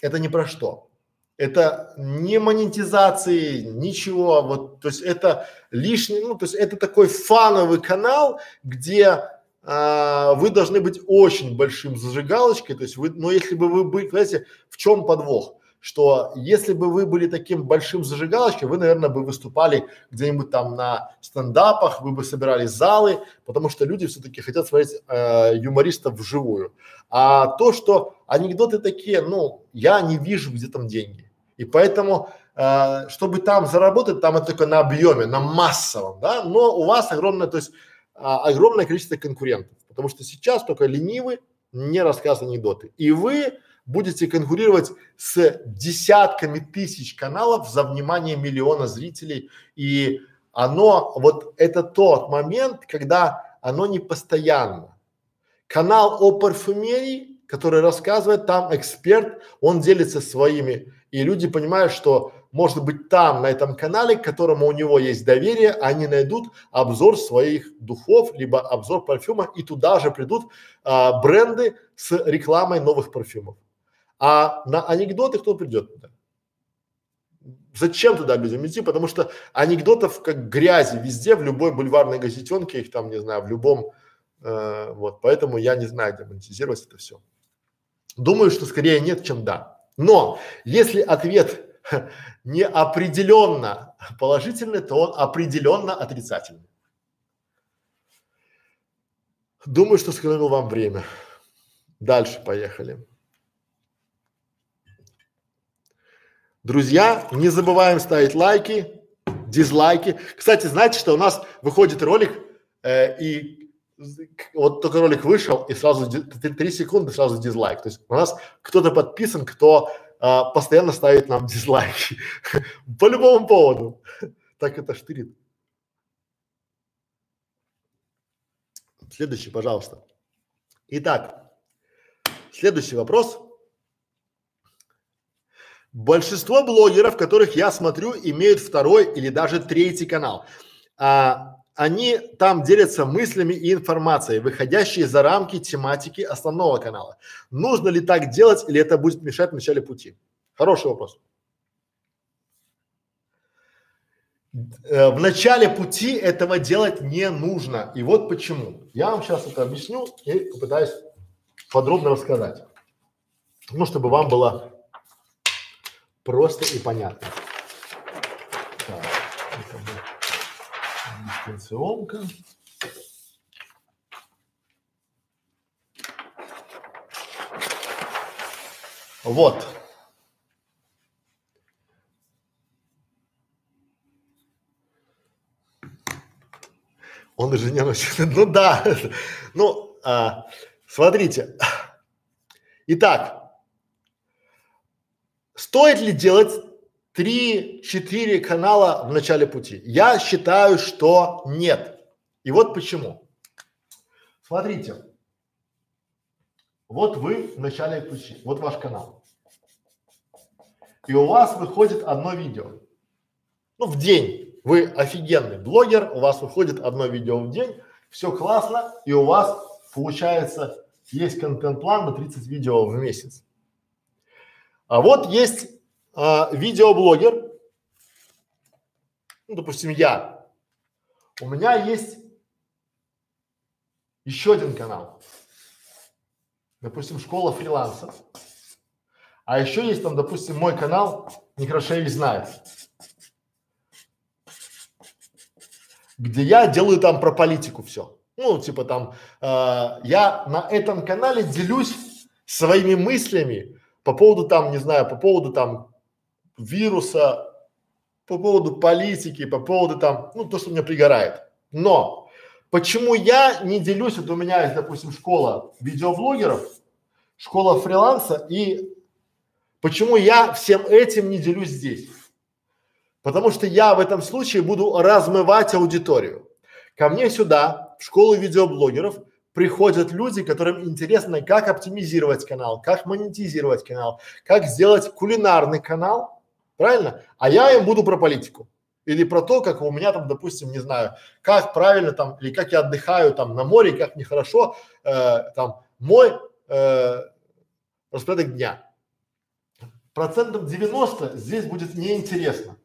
это не про что. Это не монетизации, ничего, вот, то есть это лишний, ну, то есть это такой фановый канал, где а, вы должны быть очень большим зажигалочкой, то есть вы, но если бы вы были, знаете, в чем подвох? Что если бы вы были таким большим зажигалочкой, вы, наверное, бы выступали где-нибудь там на стендапах, вы бы собирали залы, потому что люди все-таки хотят смотреть э, юмористов вживую. А то, что анекдоты такие, ну, я не вижу, где там деньги. И поэтому, э, чтобы там заработать, там это только на объеме, на массовом, да, но у вас огромное, то есть а, огромное количество конкурентов, потому что сейчас только ленивый не рассказывают анекдоты. И вы будете конкурировать с десятками тысяч каналов за внимание миллиона зрителей. И оно, вот это тот момент, когда оно не постоянно. Канал о парфюмерии, который рассказывает, там эксперт, он делится своими, и люди понимают, что может быть там, на этом канале, к которому у него есть доверие, они найдут обзор своих духов, либо обзор парфюма, и туда же придут а, бренды с рекламой новых парфюмов. А на анекдоты кто придет? Зачем туда людям идти? Потому что анекдотов как грязи везде, в любой бульварной газетенке, их там, не знаю, в любом, э, вот, поэтому я не знаю, где монетизировать это все. Думаю, что скорее нет, чем да. Но если ответ не определенно положительный, то он определенно отрицательный. Думаю, что сэкономил вам время. Дальше поехали. Друзья, не забываем ставить лайки, дизлайки. Кстати, знаете, что у нас выходит ролик, э, и вот только ролик вышел, и сразу три секунды сразу дизлайк. То есть у нас кто-то подписан, кто э, постоянно ставит нам дизлайки по любому поводу. Так это штырит. Следующий, пожалуйста. Итак, следующий вопрос. Большинство блогеров, которых я смотрю, имеют второй или даже третий канал. А, они там делятся мыслями и информацией, выходящей за рамки тематики основного канала. Нужно ли так делать или это будет мешать в начале пути? Хороший вопрос. Э, в начале пути этого делать не нужно. И вот почему. Я вам сейчас это объясню и попытаюсь подробно рассказать. Ну, чтобы вам было просто и понятно. Так, дистанционка. Вот. Он носит. Ну да. Ну, а, смотрите. Итак, стоит ли делать три-четыре канала в начале пути? Я считаю, что нет. И вот почему. Смотрите. Вот вы в начале пути. Вот ваш канал. И у вас выходит одно видео. Ну, в день вы офигенный блогер, у вас выходит одно видео в день, все классно, и у вас получается есть контент-план на 30 видео в месяц. А вот есть а, видеоблогер, ну, допустим, я. У меня есть еще один канал. Допустим, школа фриланса. А еще есть там, допустим, мой канал Некрашевич знает. где я делаю там про политику все. Ну, типа там, э, я на этом канале делюсь своими мыслями по поводу там, не знаю, по поводу там вируса, по поводу политики, по поводу там, ну, то, что меня пригорает. Но почему я не делюсь, вот у меня есть, допустим, школа видеоблогеров, школа фриланса, и почему я всем этим не делюсь здесь? Потому что я в этом случае буду размывать аудиторию. Ко мне сюда, в школу видеоблогеров, приходят люди, которым интересно, как оптимизировать канал, как монетизировать канал, как сделать кулинарный канал, правильно? А я им буду про политику. Или про то, как у меня там, допустим, не знаю, как правильно там, или как я отдыхаю там на море, как нехорошо, э, там, мой э, распорядок дня. Процентом 90 здесь будет неинтересно.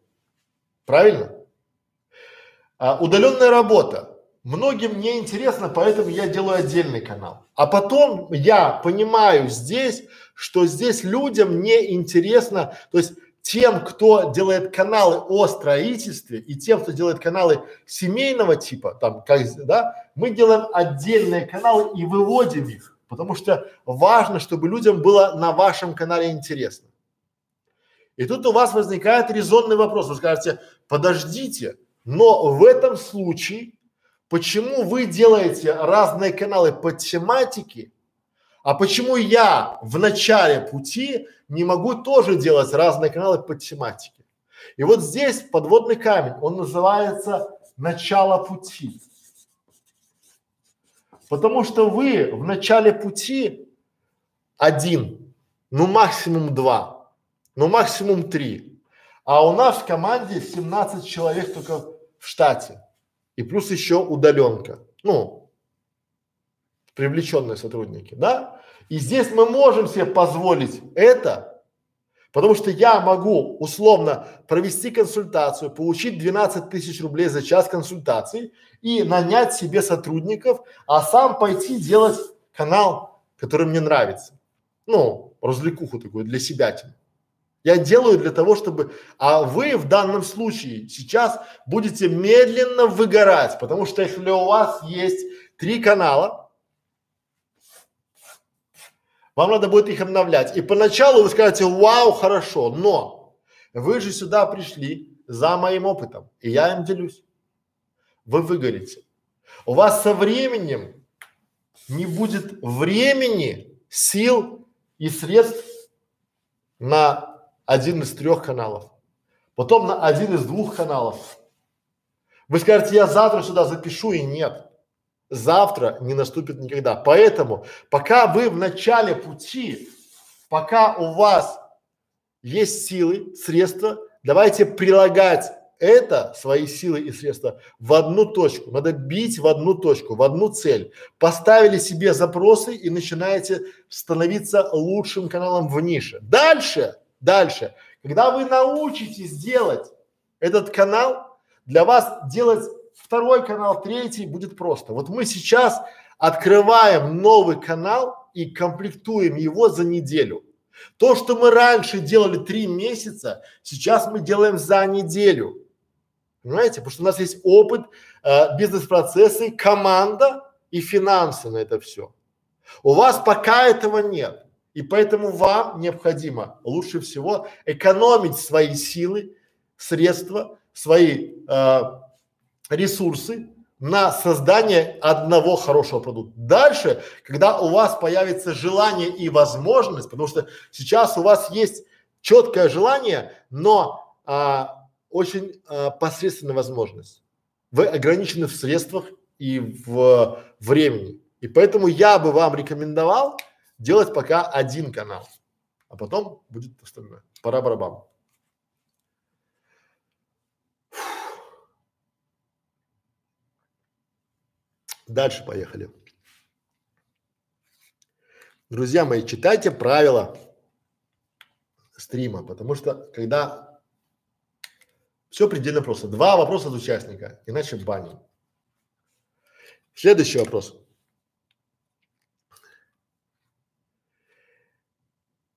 Правильно? А, удаленная работа. Многим не интересно, поэтому я делаю отдельный канал. А потом я понимаю здесь, что здесь людям не интересно, то есть тем, кто делает каналы о строительстве и тем, кто делает каналы семейного типа, там, как, да, мы делаем отдельные каналы и выводим их, потому что важно, чтобы людям было на вашем канале интересно. И тут у вас возникает резонный вопрос. Вы скажете, подождите, но в этом случае почему вы делаете разные каналы по тематике, а почему я в начале пути не могу тоже делать разные каналы по тематике? И вот здесь подводный камень, он называется начало пути. Потому что вы в начале пути один, ну максимум два, ну максимум три. А у нас в команде 17 человек только в штате. И плюс еще удаленка. Ну, привлеченные сотрудники, да? И здесь мы можем себе позволить это, потому что я могу условно провести консультацию, получить 12 тысяч рублей за час консультации и нанять себе сотрудников, а сам пойти делать канал, который мне нравится. Ну, развлекуху такую для себя. Я делаю для того, чтобы… А вы в данном случае сейчас будете медленно выгорать, потому что если у вас есть три канала, вам надо будет их обновлять. И поначалу вы скажете, вау, хорошо, но вы же сюда пришли за моим опытом, и я им делюсь. Вы выгорите. У вас со временем не будет времени, сил и средств на один из трех каналов, потом на один из двух каналов. Вы скажете, я завтра сюда запишу и нет. Завтра не наступит никогда. Поэтому, пока вы в начале пути, пока у вас есть силы, средства, давайте прилагать это, свои силы и средства, в одну точку. Надо бить в одну точку, в одну цель. Поставили себе запросы и начинаете становиться лучшим каналом в нише. Дальше Дальше, когда вы научитесь делать этот канал, для вас делать второй канал, третий будет просто. Вот мы сейчас открываем новый канал и комплектуем его за неделю. То, что мы раньше делали три месяца, сейчас мы делаем за неделю. Понимаете? Потому что у нас есть опыт, э, бизнес-процессы, команда и финансы на это все. У вас пока этого нет. И поэтому вам необходимо лучше всего экономить свои силы, средства, свои э, ресурсы на создание одного хорошего продукта. Дальше, когда у вас появится желание и возможность, потому что сейчас у вас есть четкое желание, но а, очень а, посредственная возможность. Вы ограничены в средствах и в времени. И поэтому я бы вам рекомендовал делать пока один канал, а потом будет остальное. Пора барабан. Дальше поехали. Друзья мои, читайте правила стрима, потому что когда все предельно просто. Два вопроса от участника, иначе баним. Следующий вопрос.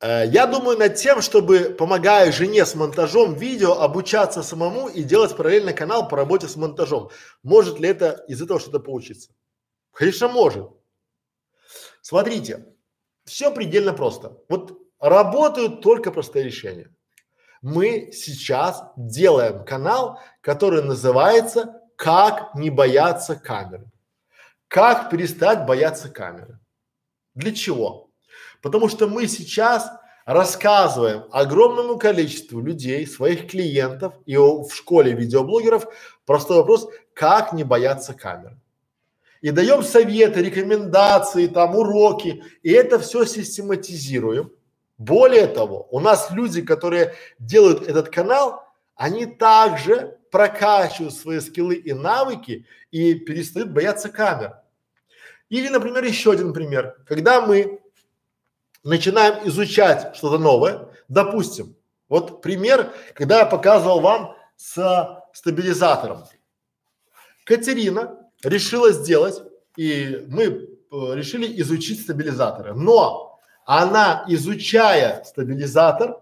Э, я думаю над тем, чтобы, помогая жене с монтажом видео, обучаться самому и делать параллельно канал по работе с монтажом. Может ли это из этого что-то получиться? Конечно, может. Смотрите, все предельно просто. Вот работают только простые решения. Мы сейчас делаем канал, который называется «Как не бояться камеры». Как перестать бояться камеры. Для чего? Потому что мы сейчас рассказываем огромному количеству людей, своих клиентов и в школе видеоблогеров простой вопрос, как не бояться камеры. И даем советы, рекомендации, там уроки, и это все систематизируем. Более того, у нас люди, которые делают этот канал, они также прокачивают свои скиллы и навыки и перестают бояться камер. Или, например, еще один пример. Когда мы начинаем изучать что-то новое, допустим, вот пример, когда я показывал вам с стабилизатором. Катерина решила сделать, и мы э, решили изучить стабилизаторы, но она, изучая стабилизатор,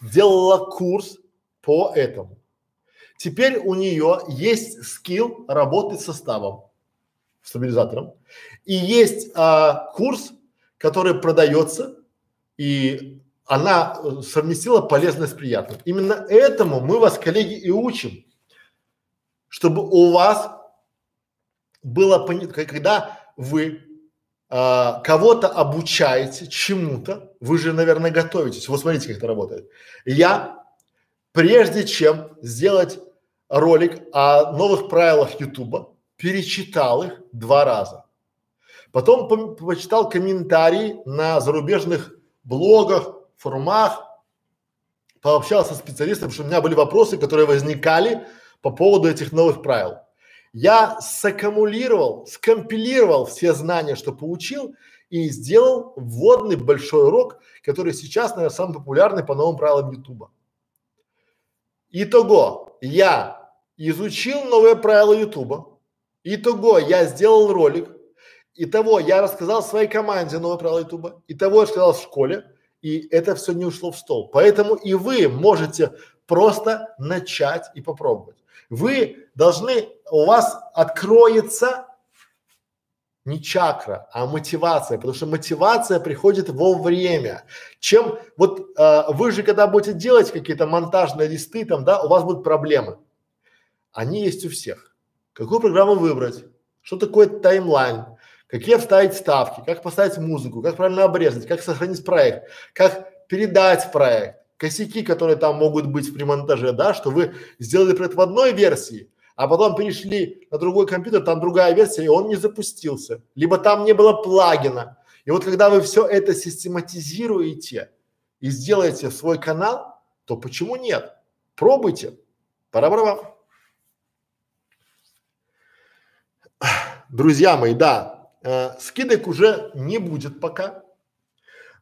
делала курс по этому. Теперь у нее есть скилл работать со ставом, стабилизатором, и есть а, курс, который продается и она э, совместила полезное с приятным. Именно этому мы вас, коллеги, и учим, чтобы у вас было когда вы а, кого-то обучаете чему-то, вы же, наверное, готовитесь. Вот смотрите, как это работает. Я, прежде чем сделать ролик о новых правилах Ютуба, перечитал их два раза. Потом по почитал комментарии на зарубежных блогах, форумах, пообщался с специалистом, что у меня были вопросы, которые возникали по поводу этих новых правил. Я саккумулировал, скомпилировал все знания, что получил, и сделал вводный большой урок, который сейчас, наверное, самый популярный по новым правилам Ютуба. Итого, я изучил новые правила Ютуба, итого, я сделал ролик, и того я рассказал своей команде новые правила Ютуба, и того я рассказал в школе, и это все не ушло в стол. Поэтому и вы можете просто начать и попробовать. Вы должны, у вас откроется не чакра, а мотивация, потому что мотивация приходит во время. Чем вот э, вы же когда будете делать какие-то монтажные листы там, да, у вас будут проблемы. Они есть у всех. Какую программу выбрать? Что такое таймлайн? Какие вставить ставки? Как поставить музыку? Как правильно обрезать? Как сохранить проект? Как передать проект? Косяки, которые там могут быть при монтаже, да, что вы сделали проект в одной версии, а потом перешли на другой компьютер, там другая версия, и он не запустился. Либо там не было плагина. И вот когда вы все это систематизируете и сделаете свой канал, то почему нет? Пробуйте. Пора-пора. Друзья мои, да, э, скидок уже не будет пока.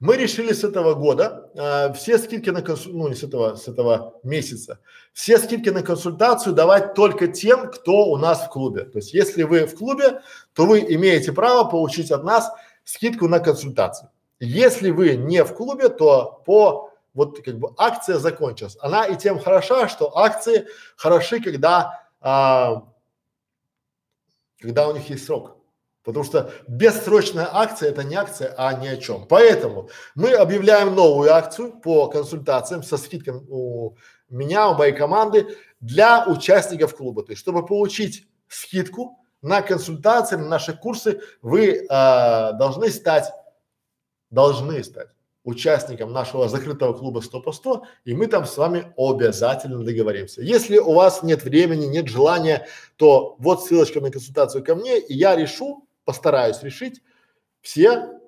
Мы решили с этого года э, все скидки на консультацию, ну не с этого, с этого месяца, все скидки на консультацию давать только тем, кто у нас в клубе. То есть если вы в клубе, то вы имеете право получить от нас скидку на консультацию. Если вы не в клубе, то по вот как бы акция закончилась. Она и тем хороша, что акции хороши, когда а, когда у них есть срок. Потому что бессрочная акция это не акция, а ни о чем. Поэтому мы объявляем новую акцию по консультациям со скидкой у меня, у моей команды для участников клуба. То есть, чтобы получить скидку на консультации, на наши курсы, вы э, должны стать, должны стать участником нашего закрытого клуба 100 по 100, и мы там с вами обязательно договоримся. Если у вас нет времени, нет желания, то вот ссылочка на консультацию ко мне, и я решу, постараюсь решить все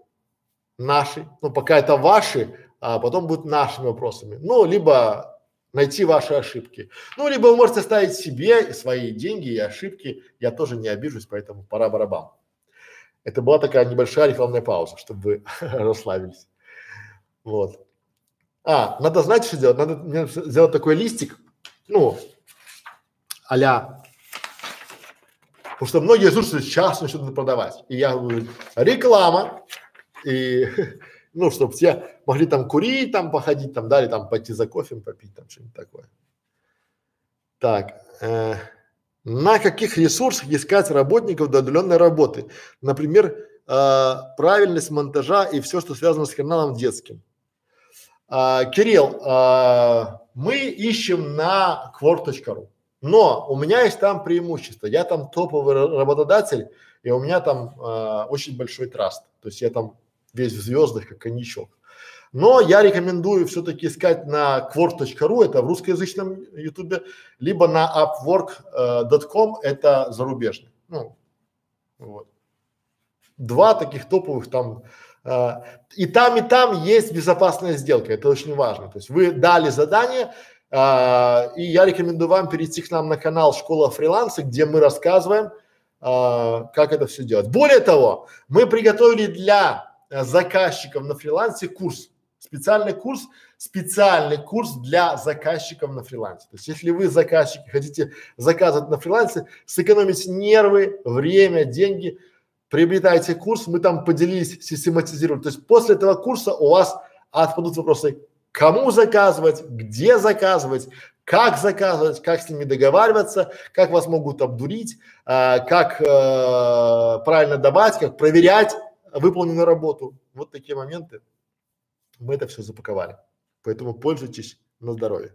наши, ну пока это ваши, а потом будут нашими вопросами. Ну, либо найти ваши ошибки. Ну, либо вы можете ставить себе свои деньги и ошибки. Я тоже не обижусь, поэтому пора барабан. Это была такая небольшая рекламная пауза, чтобы вы расслабились. Вот. А, надо знать, что делать? Надо сделать такой листик, ну, а Потому что многие что сейчас начнут продавать. И я говорю, реклама, и ну, чтобы все могли там курить, там походить, там, дали там пойти за кофе попить, там что-нибудь такое. Так, э, на каких ресурсах искать работников для удаленной работы? Например, э, правильность монтажа и все, что связано с каналом детским. Э, Кирилл, э, мы ищем на quort.ru. Но у меня есть там преимущество. Я там топовый работодатель, и у меня там э, очень большой траст. То есть я там весь в звездах, как коньячок. Но я рекомендую все-таки искать на quort.ru, это в русскоязычном ютубе, либо на upwork.com, э, это зарубежный. Ну, вот. Два таких топовых там э, и там, и там есть безопасная сделка, это очень важно. То есть вы дали задание, а, и я рекомендую вам перейти к нам на канал Школа фриланса, где мы рассказываем, а, как это все делать. Более того, мы приготовили для заказчиков на фрилансе курс, специальный курс, специальный курс для заказчиков на фрилансе. То есть, если вы заказчик хотите заказывать на фрилансе, сэкономить нервы, время, деньги, приобретайте курс, мы там поделились, систематизировали. То есть, после этого курса у вас отпадут вопросы, кому заказывать, где заказывать, как заказывать, как с ними договариваться, как вас могут обдурить, э, как э, правильно давать, как проверять выполненную работу. Вот такие моменты. Мы это все запаковали. Поэтому пользуйтесь на здоровье.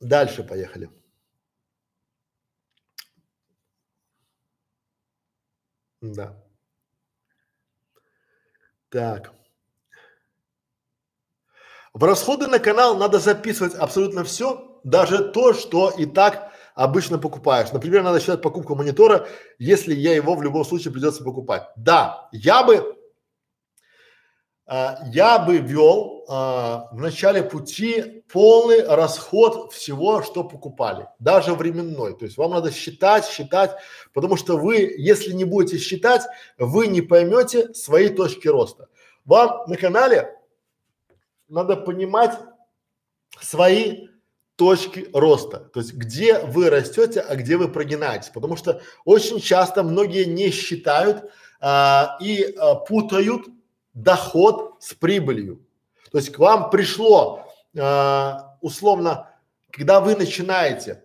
Дальше поехали. Да. Так. В расходы на канал надо записывать абсолютно все, даже то, что и так обычно покупаешь. Например, надо считать покупку монитора, если я его в любом случае придется покупать. Да, я бы, я бы вел э, в начале пути полный расход всего, что покупали, даже временной. То есть вам надо считать, считать, потому что вы, если не будете считать, вы не поймете свои точки роста. Вам на канале надо понимать свои точки роста, то есть где вы растете, а где вы прогинаетесь, потому что очень часто многие не считают а, и а, путают доход с прибылью. То есть к вам пришло а, условно, когда вы начинаете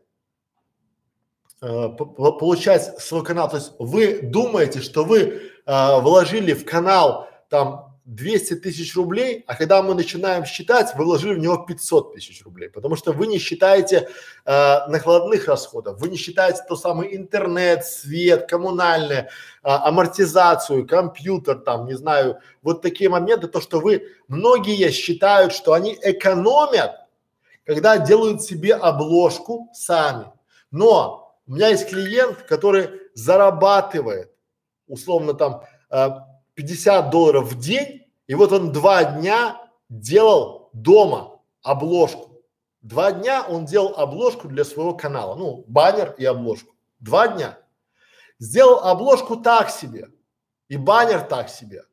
а, получать свой канал, то есть вы думаете, что вы а, вложили в канал там 200 тысяч рублей, а когда мы начинаем считать, вы вложили в него 500 тысяч рублей, потому что вы не считаете э, накладных расходов, вы не считаете то самый интернет, свет, коммунальное, э, амортизацию, компьютер, там, не знаю, вот такие моменты, то, что вы, многие считают, что они экономят, когда делают себе обложку сами. Но у меня есть клиент, который зарабатывает условно там э, 50 долларов в день, и вот он два дня делал дома обложку. Два дня он делал обложку для своего канала, ну, баннер и обложку. Два дня. Сделал обложку так себе и баннер так себе.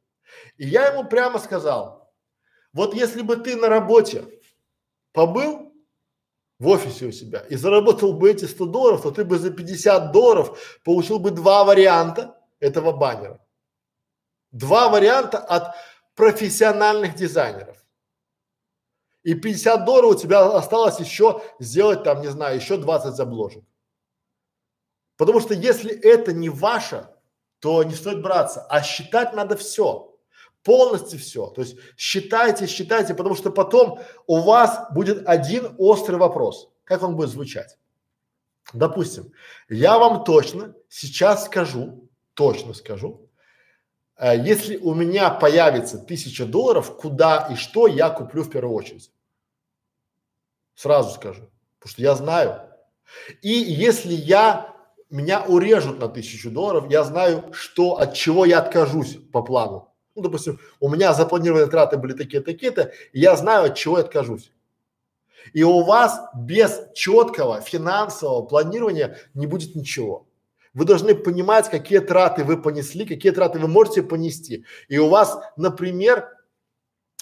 И я ему прямо сказал, вот если бы ты на работе побыл в офисе у себя и заработал бы эти 100 долларов, то ты бы за 50 долларов получил бы два варианта этого баннера. Два варианта от профессиональных дизайнеров. И 50 долларов у тебя осталось еще сделать там, не знаю, еще 20 обложек. Потому что если это не ваше, то не стоит браться. А считать надо все. Полностью все. То есть считайте, считайте, потому что потом у вас будет один острый вопрос. Как он будет звучать? Допустим, я вам точно сейчас скажу, точно скажу, если у меня появится тысяча долларов, куда и что я куплю в первую очередь. Сразу скажу, потому что я знаю. И если я меня урежут на тысячу долларов, я знаю, что от чего я откажусь по плану. Ну, допустим, у меня запланированные траты были такие-такие-то, и я знаю, от чего я откажусь. И у вас без четкого финансового планирования не будет ничего. Вы должны понимать, какие траты вы понесли, какие траты вы можете понести. И у вас, например,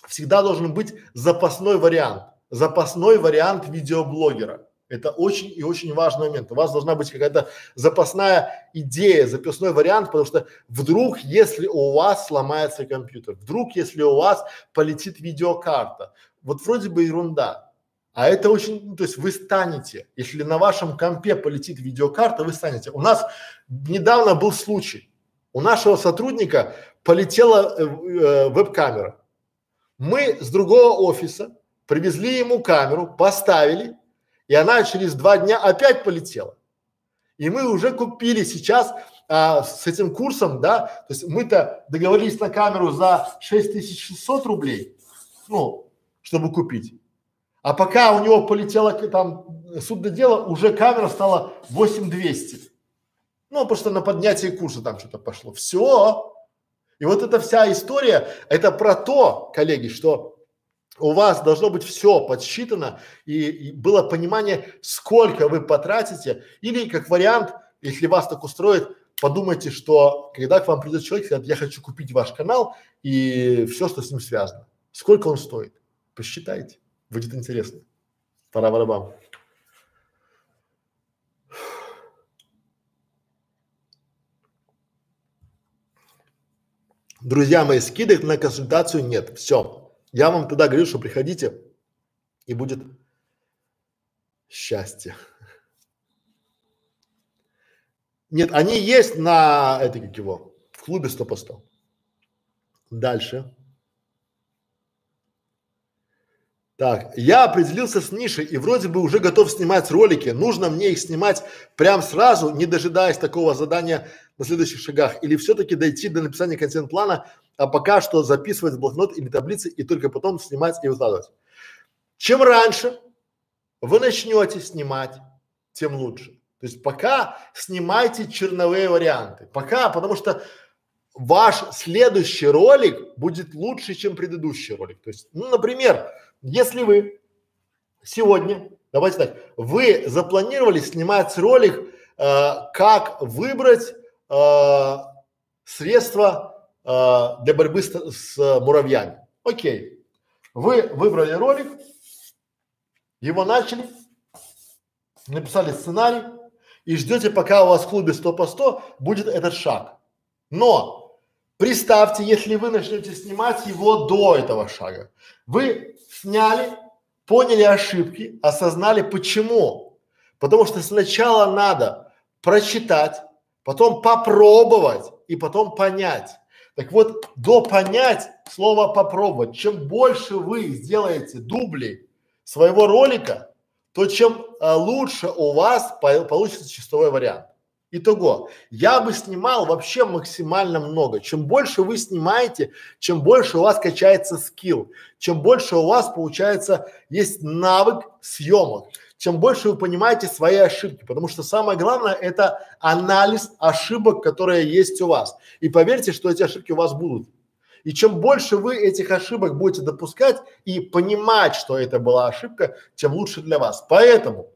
всегда должен быть запасной вариант. Запасной вариант видеоблогера. Это очень и очень важный момент. У вас должна быть какая-то запасная идея, запасной вариант, потому что вдруг, если у вас сломается компьютер, вдруг, если у вас полетит видеокарта, вот вроде бы ерунда, а это очень, ну, то есть вы станете, если на вашем компе полетит видеокарта, вы станете. У нас недавно был случай, у нашего сотрудника полетела э, э, веб-камера. Мы с другого офиса привезли ему камеру, поставили, и она через два дня опять полетела. И мы уже купили сейчас а, с этим курсом, да, то есть мы-то договорились на камеру за 6600 рублей, ну, чтобы купить. А пока у него полетело там судное дело, уже камера стала 8200. Ну, потому что на поднятие курса там что-то пошло. Все. И вот эта вся история, это про то, коллеги, что у вас должно быть все подсчитано и, и было понимание, сколько вы потратите. Или как вариант, если вас так устроит, подумайте, что когда к вам придет человек, скажет, я хочу купить ваш канал и все, что с ним связано. Сколько он стоит? Посчитайте. Будет интересно. Пора барабан. Друзья мои, скидок на консультацию нет. Все. Я вам тогда говорю, что приходите и будет счастье. Нет, они есть на, это как его, в клубе 100 по 100. Дальше. Так, я определился с нишей и вроде бы уже готов снимать ролики. Нужно мне их снимать прям сразу, не дожидаясь такого задания на следующих шагах? Или все-таки дойти до написания контент-плана, а пока что записывать в блокнот или таблицы и только потом снимать и выкладывать? Чем раньше вы начнете снимать, тем лучше. То есть пока снимайте черновые варианты. Пока, потому что ваш следующий ролик будет лучше, чем предыдущий ролик. То есть, ну, например, если вы сегодня, давайте так, вы запланировали снимать ролик, э, как выбрать э, средства э, для борьбы с, с муравьями. Окей. Вы выбрали ролик, его начали, написали сценарий и ждете, пока у вас в клубе 100 по 100 будет этот шаг. Но Представьте, если вы начнете снимать его до этого шага. Вы сняли, поняли ошибки, осознали почему. Потому что сначала надо прочитать, потом попробовать и потом понять. Так вот, до понять слово попробовать. Чем больше вы сделаете дублей своего ролика, то чем а, лучше у вас по получится чистовой вариант. Итого, я бы снимал вообще максимально много. Чем больше вы снимаете, чем больше у вас качается скилл, чем больше у вас получается есть навык съемок, чем больше вы понимаете свои ошибки, потому что самое главное это анализ ошибок, которые есть у вас. И поверьте, что эти ошибки у вас будут. И чем больше вы этих ошибок будете допускать и понимать, что это была ошибка, тем лучше для вас. Поэтому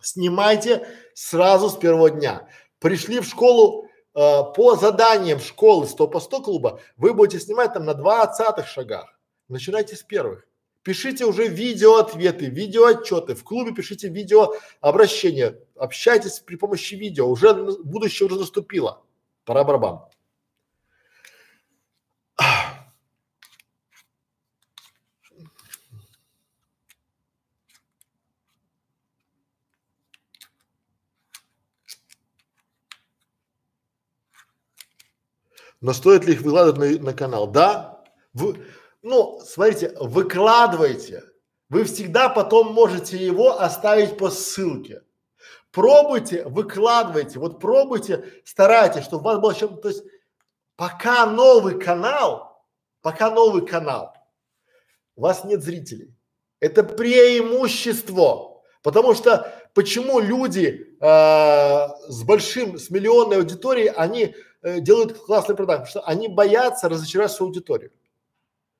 снимайте сразу с первого дня. Пришли в школу э, по заданиям школы 100 по 100 клуба, вы будете снимать там на двадцатых шагах. Начинайте с первых. Пишите уже видео ответы, видео отчеты. В клубе пишите видео обращения. Общайтесь при помощи видео. Уже будущее уже наступило. Пора барабан. Но стоит ли их выкладывать на, на канал? Да. Вы, ну, смотрите, выкладывайте. Вы всегда потом можете его оставить по ссылке. Пробуйте, выкладывайте. Вот пробуйте, старайтесь, чтобы у вас было чем-то. То есть, пока новый канал, пока новый канал, у вас нет зрителей. Это преимущество. Потому что почему люди э, с большим, с миллионной аудиторией, они э, делают классный продакт, потому что они боятся разочаровать свою аудиторию.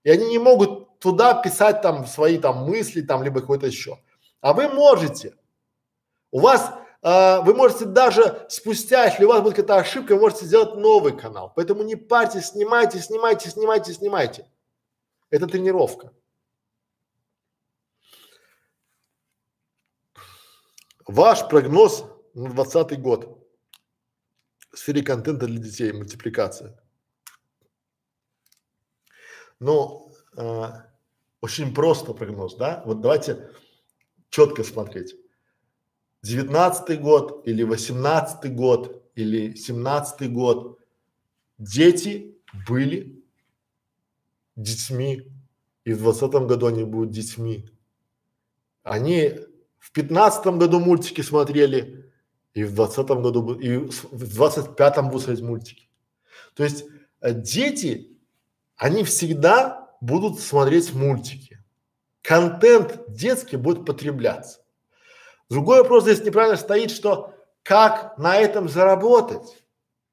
И они не могут туда писать там свои там мысли, там, либо какой-то еще. А вы можете. У вас, э, вы можете даже спустя, если у вас будет какая-то ошибка, вы можете сделать новый канал. Поэтому не парьтесь, снимайте, снимайте, снимайте, снимайте. Это тренировка. Ваш прогноз на 20 год сфере контента для детей, мультипликация. Ну, э, очень просто прогноз, да? Вот давайте четко смотреть. 19 год или 18 год или 17 год дети были детьми и в 20 году они будут детьми. Они в пятнадцатом году мультики смотрели, и в двадцатом году, и в двадцать пятом смотреть мультики. То есть э, дети, они всегда будут смотреть мультики. Контент детский будет потребляться. Другой вопрос здесь неправильно стоит, что как на этом заработать,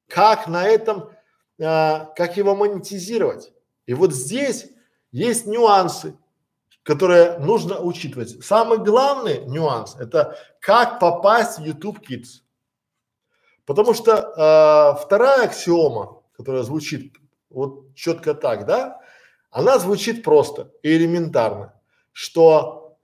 как на этом, э, как его монетизировать. И вот здесь есть нюансы которые нужно учитывать. Самый главный нюанс – это как попасть в YouTube Kids. Потому что э, вторая аксиома, которая звучит вот четко так, да, она звучит просто и элементарно, что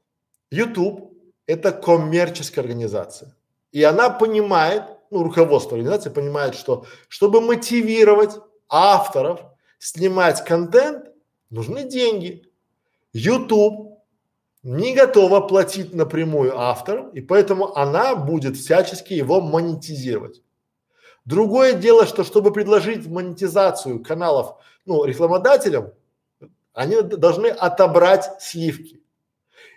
YouTube – это коммерческая организация. И она понимает, ну, руководство организации понимает, что чтобы мотивировать авторов снимать контент, нужны деньги. YouTube не готова платить напрямую авторам, и поэтому она будет всячески его монетизировать. Другое дело, что чтобы предложить монетизацию каналов, ну, рекламодателям, они должны отобрать сливки.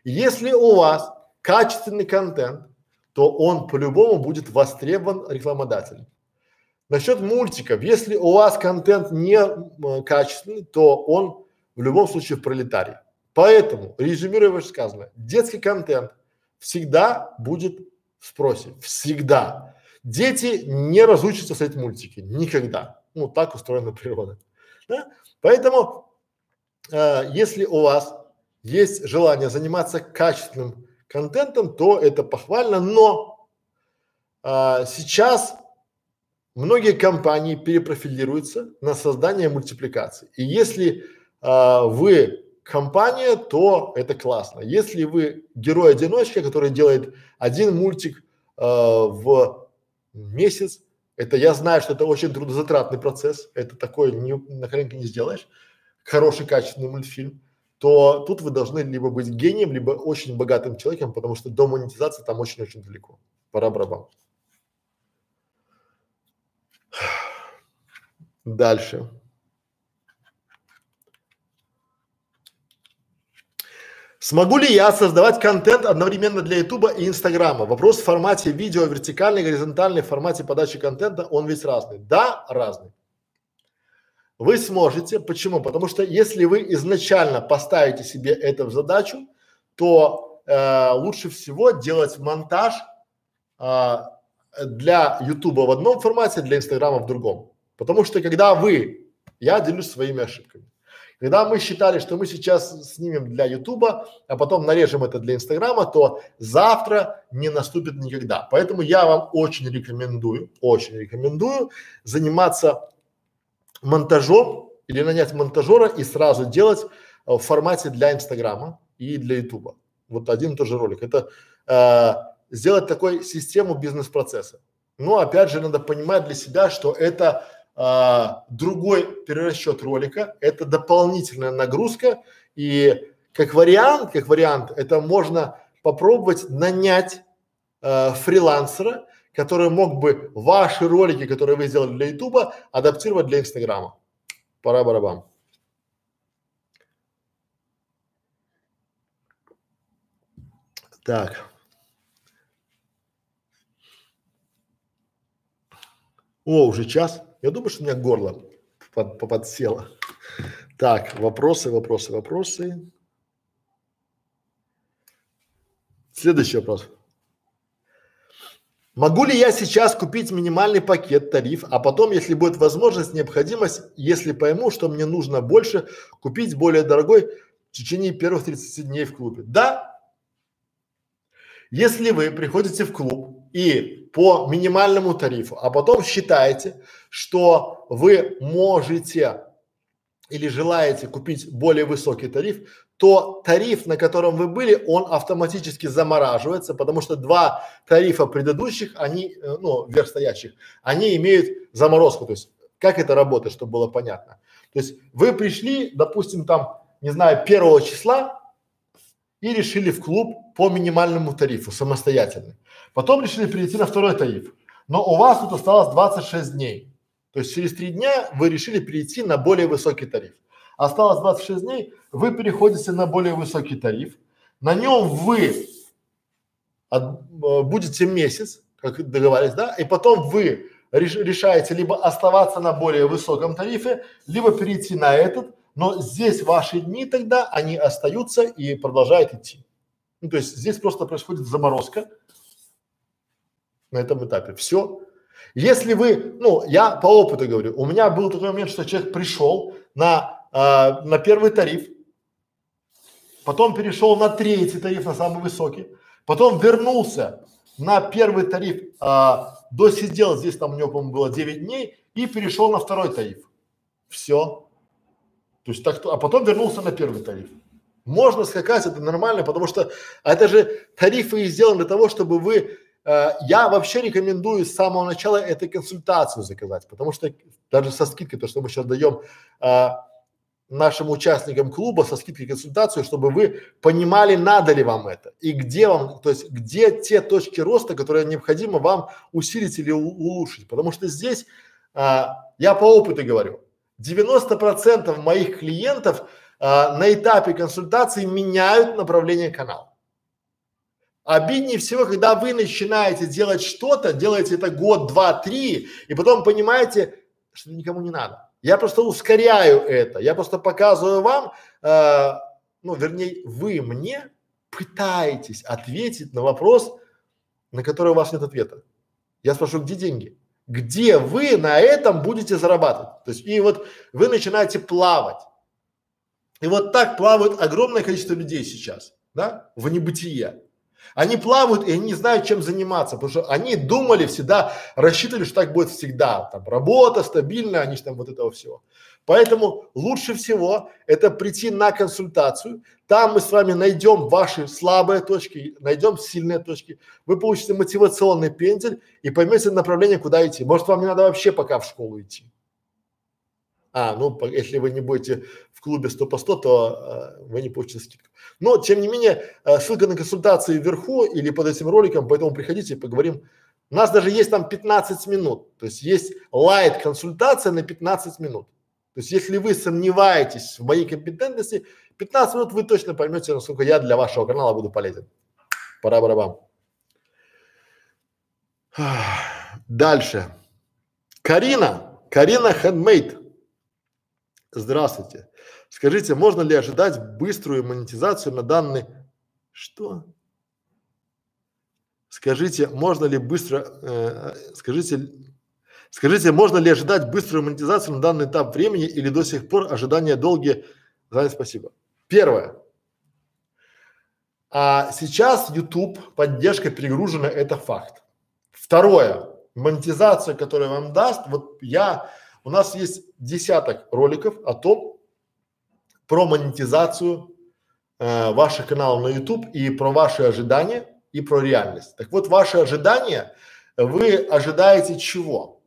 Если у вас качественный контент, то он по-любому будет востребован рекламодателем. Насчет мультиков, если у вас контент не э, качественный, то он в любом случае в пролетарии. Поэтому, резюмируя вышесказанное, детский контент всегда будет в спросе. Всегда. Дети не разучатся смотреть мультики. Никогда. Ну, так устроена природа. Да? Поэтому, э, если у вас есть желание заниматься качественным контентом, то это похвально, но э, сейчас многие компании перепрофилируются на создание мультипликации. И если э, вы компания, то это классно. Если вы герой-одиночка, который делает один мультик э, в месяц, Это я знаю, что это очень трудозатратный процесс, это такое не, на коленке не сделаешь, хороший качественный мультфильм, то тут вы должны либо быть гением, либо очень богатым человеком, потому что до монетизации там очень-очень далеко. Пора барабан. Дальше. Смогу ли я создавать контент одновременно для Ютуба и Инстаграма? Вопрос в формате видео, вертикальный, горизонтальный, в формате подачи контента, он весь разный. Да, разный. Вы сможете. Почему? Потому что если вы изначально поставите себе это в задачу, то э, лучше всего делать монтаж э, для Ютуба в одном формате, для Инстаграма в другом. Потому что когда вы, я делюсь своими ошибками. Когда мы считали, что мы сейчас снимем для Ютуба, а потом нарежем это для Инстаграма, то завтра не наступит никогда. Поэтому я вам очень рекомендую, очень рекомендую заниматься монтажом или нанять монтажера и сразу делать э, в формате для Инстаграма и для Ютуба. Вот один и тот же ролик. Это э, сделать такой систему бизнес-процесса. Но опять же надо понимать для себя, что это а, другой перерасчет ролика, это дополнительная нагрузка и как вариант, как вариант, это можно попробовать нанять а, фрилансера, который мог бы ваши ролики, которые вы сделали для Ютуба, адаптировать для Инстаграма. Пора барабан. Так. О, уже час. Я думаю, что у меня горло под, подсело. Так, вопросы, вопросы, вопросы. Следующий вопрос. Могу ли я сейчас купить минимальный пакет тариф, а потом, если будет возможность, необходимость, если пойму, что мне нужно больше, купить более дорогой в течение первых 30 дней в клубе? Да. Если вы приходите в клуб и по минимальному тарифу, а потом считаете, что вы можете или желаете купить более высокий тариф, то тариф, на котором вы были, он автоматически замораживается, потому что два тарифа предыдущих, они, э, ну, вверхстоящих, они имеют заморозку. То есть, как это работает, чтобы было понятно. То есть, вы пришли, допустим, там, не знаю, первого числа и решили в клуб по минимальному тарифу самостоятельно. Потом решили перейти на второй тариф. Но у вас тут осталось 26 дней. То есть через три дня вы решили перейти на более высокий тариф. Осталось 26 дней, вы переходите на более высокий тариф. На нем вы от, э, будете месяц, как договорились, да, и потом вы реш, решаете либо оставаться на более высоком тарифе, либо перейти на этот, но здесь ваши дни тогда, они остаются и продолжают идти. Ну, то есть здесь просто происходит заморозка на этом этапе. Все. Если вы, ну, я по опыту говорю, у меня был такой момент, что человек пришел на, э, на первый тариф, потом перешел на третий тариф, на самый высокий, потом вернулся на первый тариф, э, досидел здесь, там у него, по-моему, было 9 дней и перешел на второй тариф. Все. То есть так, а потом вернулся на первый тариф. Можно скакать, это нормально, потому что это же тарифы сделаны для того, чтобы вы Э, я вообще рекомендую с самого начала эту консультацию заказать, потому что даже со скидкой, то, что мы сейчас даем э, нашим участникам клуба со скидкой консультацию, чтобы вы понимали, надо ли вам это и где вам, то есть где те точки роста, которые необходимо вам усилить или улучшить. Потому что здесь э, я по опыту говорю, 90% моих клиентов э, на этапе консультации меняют направление канала. Обиднее всего, когда вы начинаете делать что-то, делаете это год, два, три, и потом понимаете, что никому не надо. Я просто ускоряю это, я просто показываю вам, э, ну, вернее, вы мне пытаетесь ответить на вопрос, на который у вас нет ответа. Я спрошу, где деньги? Где вы на этом будете зарабатывать? То есть, и вот вы начинаете плавать. И вот так плавает огромное количество людей сейчас, да, в небытие. Они плавают и они не знают, чем заниматься, потому что они думали всегда, рассчитывали, что так будет всегда. Там работа стабильная, они же там вот этого всего. Поэтому лучше всего это прийти на консультацию. Там мы с вами найдем ваши слабые точки, найдем сильные точки. Вы получите мотивационный пендель и поймете направление, куда идти. Может, вам не надо вообще пока в школу идти. А, ну, если вы не будете в клубе 100 по 100, то э, вы не получите скидку. Но, тем не менее, э, ссылка на консультации вверху или под этим роликом, поэтому приходите и поговорим. У нас даже есть там 15 минут, то есть есть лайт консультация на 15 минут. То есть если вы сомневаетесь в моей компетентности, 15 минут вы точно поймете, насколько я для вашего канала буду полезен. Пора барабам. Дальше. Карина. Карина Хендмейд. Здравствуйте. Скажите, можно ли ожидать быструю монетизацию на данный... Что? Скажите, можно ли быстро... Э, скажите, скажите, можно ли ожидать быструю монетизацию на данный этап времени или до сих пор ожидания долгие? Заранее спасибо. Первое. А сейчас YouTube поддержка перегружена, это факт. Второе. Монетизация, которая вам даст, вот я у нас есть десяток роликов о том, про монетизацию э, ваших каналов на YouTube и про ваши ожидания и про реальность. Так вот, ваши ожидания, вы ожидаете чего?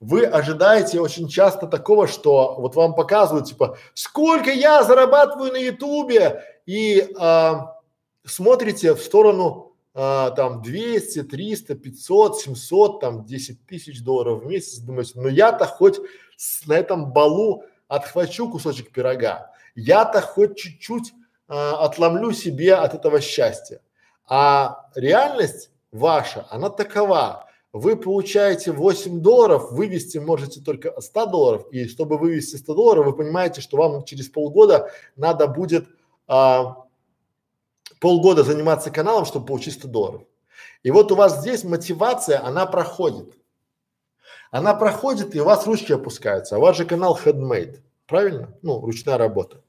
Вы ожидаете очень часто такого, что вот вам показывают типа, сколько я зарабатываю на Ютубе и а, смотрите в сторону а, там 200, 300, 500, 700, там 10 тысяч долларов в месяц, думаете, ну я-то хоть с, на этом балу отхвачу кусочек пирога, я-то хоть чуть-чуть а, отломлю себе от этого счастья. А реальность ваша, она такова. Вы получаете 8 долларов, вывести можете только 100 долларов, и чтобы вывести 100 долларов, вы понимаете, что вам через полгода надо будет а, полгода заниматься каналом, чтобы получить 100 долларов. И вот у вас здесь мотивация, она проходит. Она проходит, и у вас ручки опускаются. А у вас же канал handmade, правильно? Ну, ручная работа.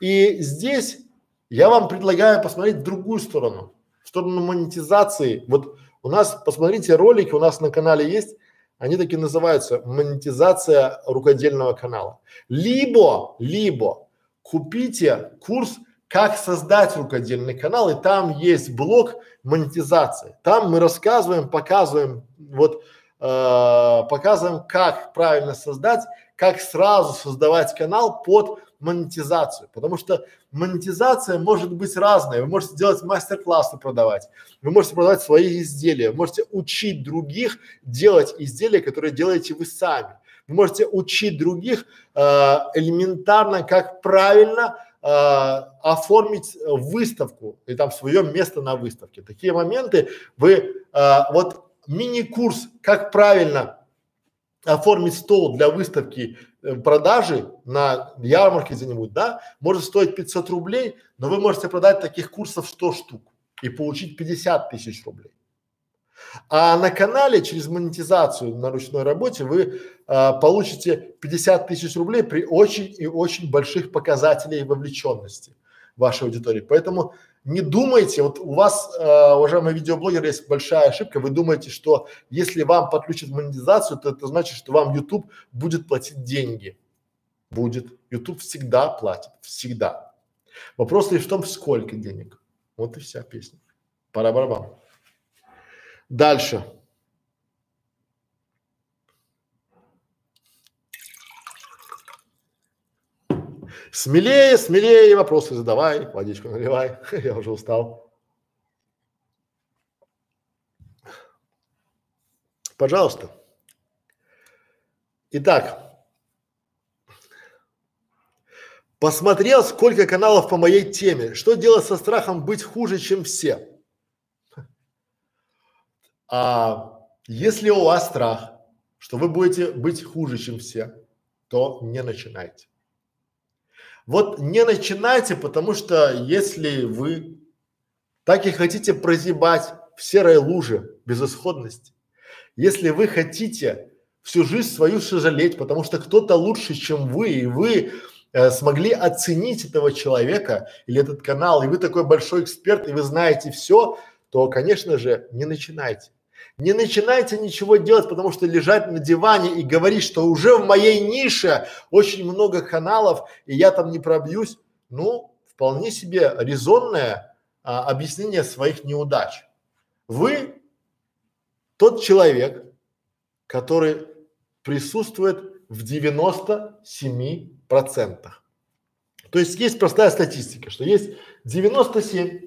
И здесь я вам предлагаю посмотреть другую сторону, в сторону монетизации. Вот у нас, посмотрите ролики, у нас на канале есть, они такие называются монетизация рукодельного канала. Либо, либо купите курс как создать рукодельный канал, и там есть блок монетизации. Там мы рассказываем, показываем, вот э, показываем, как правильно создать, как сразу создавать канал под монетизацию, потому что монетизация может быть разная. Вы можете делать мастер-классы продавать, вы можете продавать свои изделия, вы можете учить других делать изделия, которые делаете вы сами. Вы можете учить других э, элементарно, как правильно э, оформить выставку и там свое место на выставке. Такие моменты вы э, вот мини-курс, как правильно оформить стол для выставки э, продажи на ярмарке где-нибудь, да, может стоить 500 рублей, но вы можете продать таких курсов 100 штук и получить 50 тысяч рублей. А на канале через монетизацию на ручной работе вы а, получите 50 тысяч рублей при очень и очень больших показателях вовлеченности вашей аудитории. Поэтому не думайте, вот у вас, э, уважаемые видеоблогеры, есть большая ошибка, вы думаете, что если вам подключат монетизацию, то это значит, что вам YouTube будет платить деньги. Будет. YouTube всегда платит, всегда. Вопрос лишь в том, сколько денег. Вот и вся песня. Пора барабан. Дальше. Смелее, смелее вопросы задавай, водичку наливай, я уже устал. Пожалуйста. Итак, посмотрел, сколько каналов по моей теме. Что делать со страхом быть хуже, чем все? А если у вас страх, что вы будете быть хуже, чем все, то не начинайте. Вот не начинайте, потому что если вы так и хотите прозябать в серой луже безысходности, если вы хотите всю жизнь свою сожалеть, потому что кто-то лучше, чем вы, и вы э, смогли оценить этого человека или этот канал, и вы такой большой эксперт, и вы знаете все, то, конечно же, не начинайте. Не начинайте ничего делать, потому что лежать на диване и говорить, что уже в моей нише очень много каналов, и я там не пробьюсь, ну, вполне себе резонное а, объяснение своих неудач. Вы тот человек, который присутствует в 97 процентах. То есть есть простая статистика, что есть 97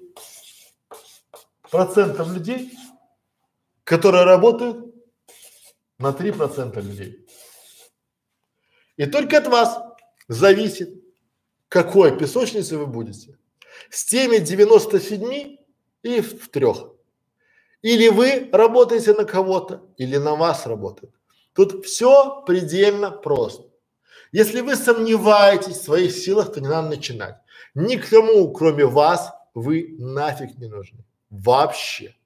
процентов людей, которые работают на 3 процента людей. И только от вас зависит, какой песочницей вы будете. С теми 97 и в, в трех. Или вы работаете на кого-то, или на вас работает. Тут все предельно просто. Если вы сомневаетесь в своих силах, то не надо начинать. Никому, кроме вас, вы нафиг не нужны. Вообще.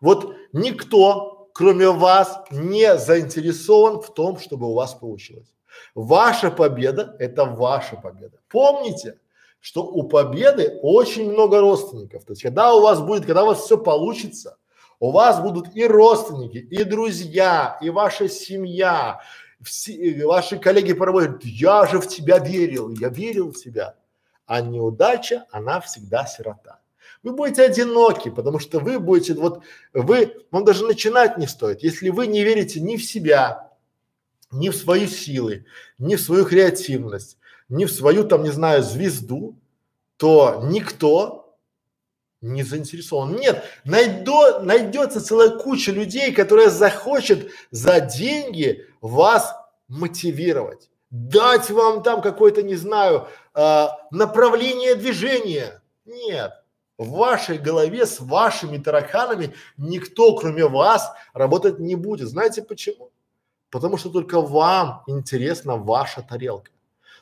Вот никто, кроме вас, не заинтересован в том, чтобы у вас получилось. Ваша победа – это ваша победа. Помните, что у победы очень много родственников. То есть, когда у вас будет, когда у вас все получится, у вас будут и родственники, и друзья, и ваша семья, все, ваши коллеги по я же в тебя верил, я верил в тебя. А неудача, она всегда сирота. Вы будете одиноки, потому что вы будете, вот вы, вам даже начинать не стоит. Если вы не верите ни в себя, ни в свои силы, ни в свою креативность, ни в свою там, не знаю, звезду, то никто не заинтересован. Нет, найдо, найдется целая куча людей, которая захочет за деньги вас мотивировать, дать вам там какое-то, не знаю, э, направление движения. Нет, в вашей голове с вашими тараканами никто, кроме вас, работать не будет. Знаете почему? Потому что только вам интересна ваша тарелка.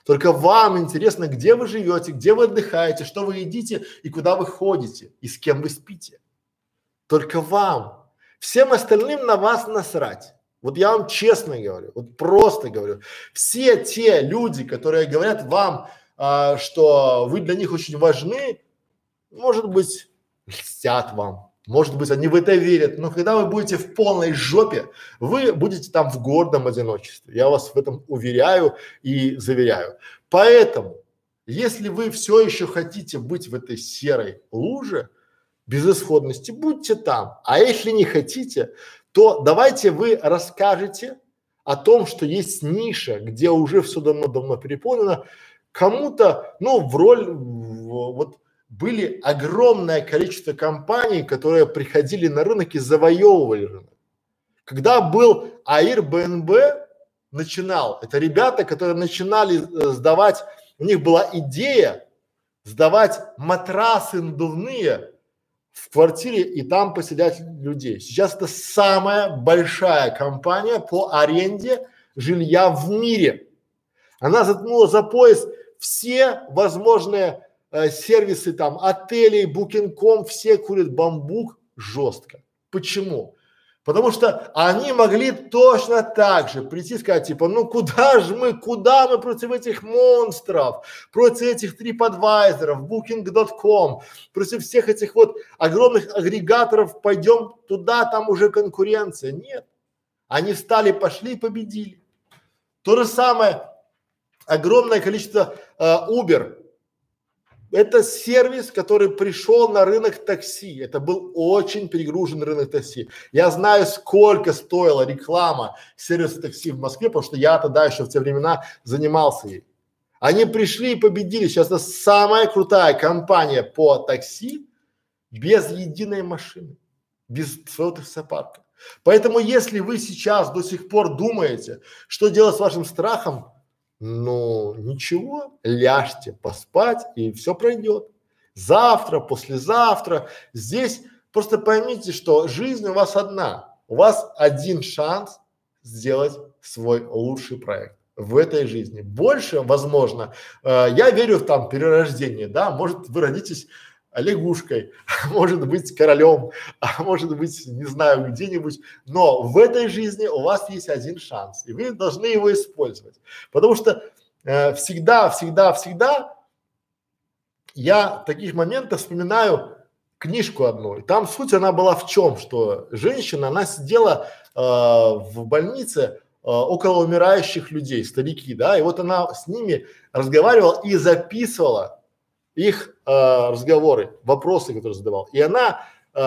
Только вам интересно, где вы живете, где вы отдыхаете, что вы едите и куда вы ходите, и с кем вы спите. Только вам. Всем остальным на вас насрать. Вот я вам честно говорю, вот просто говорю. Все те люди, которые говорят вам, а, что вы для них очень важны, может быть, льстят вам, может быть, они в это верят, но когда вы будете в полной жопе, вы будете там в гордом одиночестве. Я вас в этом уверяю и заверяю. Поэтому, если вы все еще хотите быть в этой серой луже безысходности, будьте там. А если не хотите, то давайте вы расскажете о том, что есть ниша, где уже все давно-давно переполнено, кому-то, ну, в роль, в, вот были огромное количество компаний, которые приходили на рынок и завоевывали рынок. Когда был Airbnb, начинал, это ребята, которые начинали э, сдавать, у них была идея сдавать матрасы надувные в квартире и там поселять людей. Сейчас это самая большая компания по аренде жилья в мире. Она заткнула за пояс все возможные э, сервисы там, отелей, Booking.com, все курят бамбук жестко. Почему? Потому что они могли точно так же прийти и сказать, типа, ну куда же мы, куда мы против этих монстров, против этих TripAdvisor, Booking.com, против всех этих вот огромных агрегаторов пойдем туда, там уже конкуренция. Нет. Они встали, пошли и победили. То же самое, огромное количество э, Uber, это сервис, который пришел на рынок такси. Это был очень перегруженный рынок такси. Я знаю, сколько стоила реклама сервиса такси в Москве, потому что я тогда еще в те времена занимался ей. Они пришли и победили. Сейчас это самая крутая компания по такси без единой машины, без своего таксопарка. Поэтому, если вы сейчас до сих пор думаете, что делать с вашим страхом, ну, ничего, ляжьте поспать и все пройдет. Завтра, послезавтра. Здесь просто поймите, что жизнь у вас одна. У вас один шанс сделать свой лучший проект в этой жизни. Больше, возможно, э, я верю в там перерождение, да, может вы родитесь лягушкой, может быть королем, а может быть, не знаю, где-нибудь. Но в этой жизни у вас есть один шанс, и вы должны его использовать. Потому что э, всегда, всегда, всегда я таких моментах вспоминаю книжку одну. И там суть она была в чем, что женщина, она сидела э, в больнице э, около умирающих людей, старики, да, и вот она с ними разговаривала и записывала их э, разговоры, вопросы, которые задавал. И она э,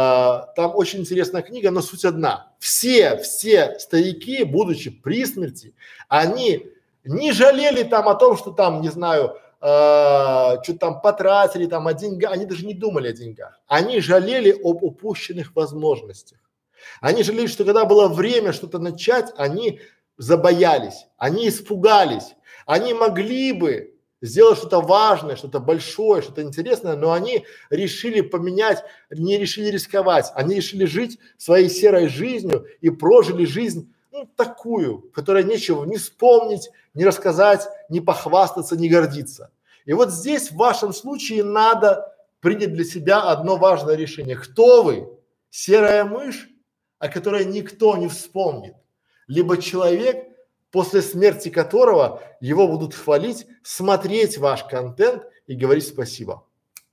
там очень интересная книга, но суть одна. Все, все старики, будучи при смерти, они не жалели там о том, что там, не знаю, э, что-то там потратили там о деньгах, они даже не думали о деньгах. Они жалели об упущенных возможностях. Они жалели, что когда было время что-то начать, они забоялись, они испугались. Они могли бы сделать что-то важное, что-то большое, что-то интересное, но они решили поменять, не решили рисковать, они решили жить своей серой жизнью и прожили жизнь ну, такую, которая нечего не вспомнить, не рассказать, не похвастаться, не гордиться. И вот здесь в вашем случае надо принять для себя одно важное решение. Кто вы? Серая мышь, о которой никто не вспомнит. Либо человек, после смерти которого его будут хвалить, смотреть ваш контент и говорить спасибо.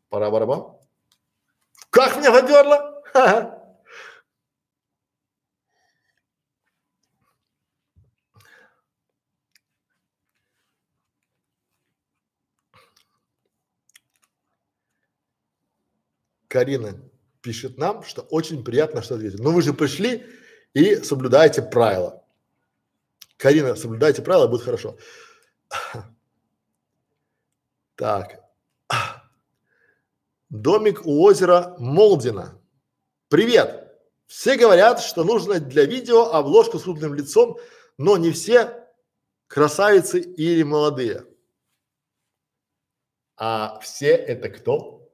Пора барабан. Как меня подерло? Карина пишет нам, что очень приятно, что ответили. Но вы же пришли и соблюдаете правила. Карина, соблюдайте правила, будет хорошо. Так. Домик у озера Молдина. Привет! Все говорят, что нужно для видео обложку с крупным лицом, но не все красавицы или молодые. А все это кто?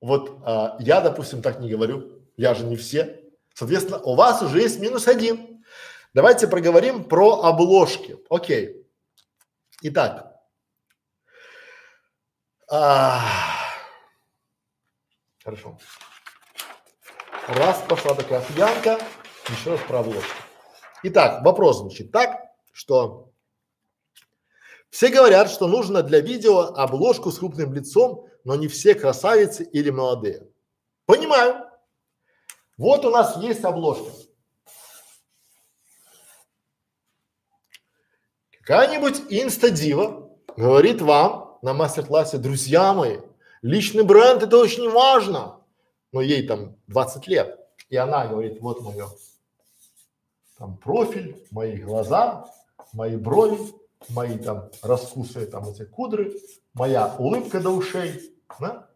Вот а, я, допустим, так не говорю, я же не все. Соответственно, у вас уже есть минус один. Давайте проговорим про обложки. Окей. Итак. А, хорошо. Раз пошла такая пьянка, еще раз про обложки. Итак, вопрос звучит так, что все говорят, что нужно для видео обложку с крупным лицом, но не все красавицы или молодые. Понимаю. Вот у нас есть обложка. Какая-нибудь инстадива говорит вам на мастер-классе, друзья мои, личный бренд это очень важно, но ей там 20 лет, и она говорит, вот мое там профиль, мои глаза, мои брови, мои там раскусые там эти кудры, моя улыбка до ушей, да?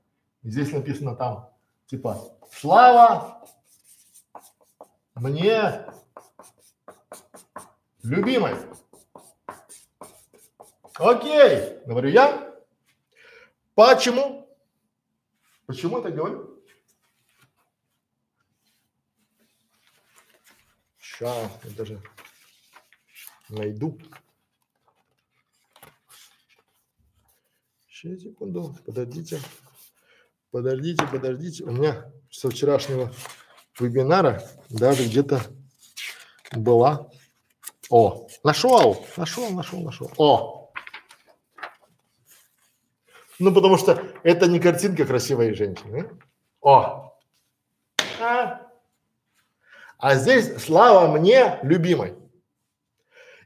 Здесь написано там, типа, слава мне любимой. Окей, говорю я. Почему? Почему это говорю? Сейчас, я даже найду. Сейчас, секунду, подождите. Подождите, подождите. У меня со вчерашнего вебинара даже где-то была. О, нашел, нашел, нашел, нашел. О. Ну, потому что это не картинка красивой женщины. О. А. а здесь слава мне любимой.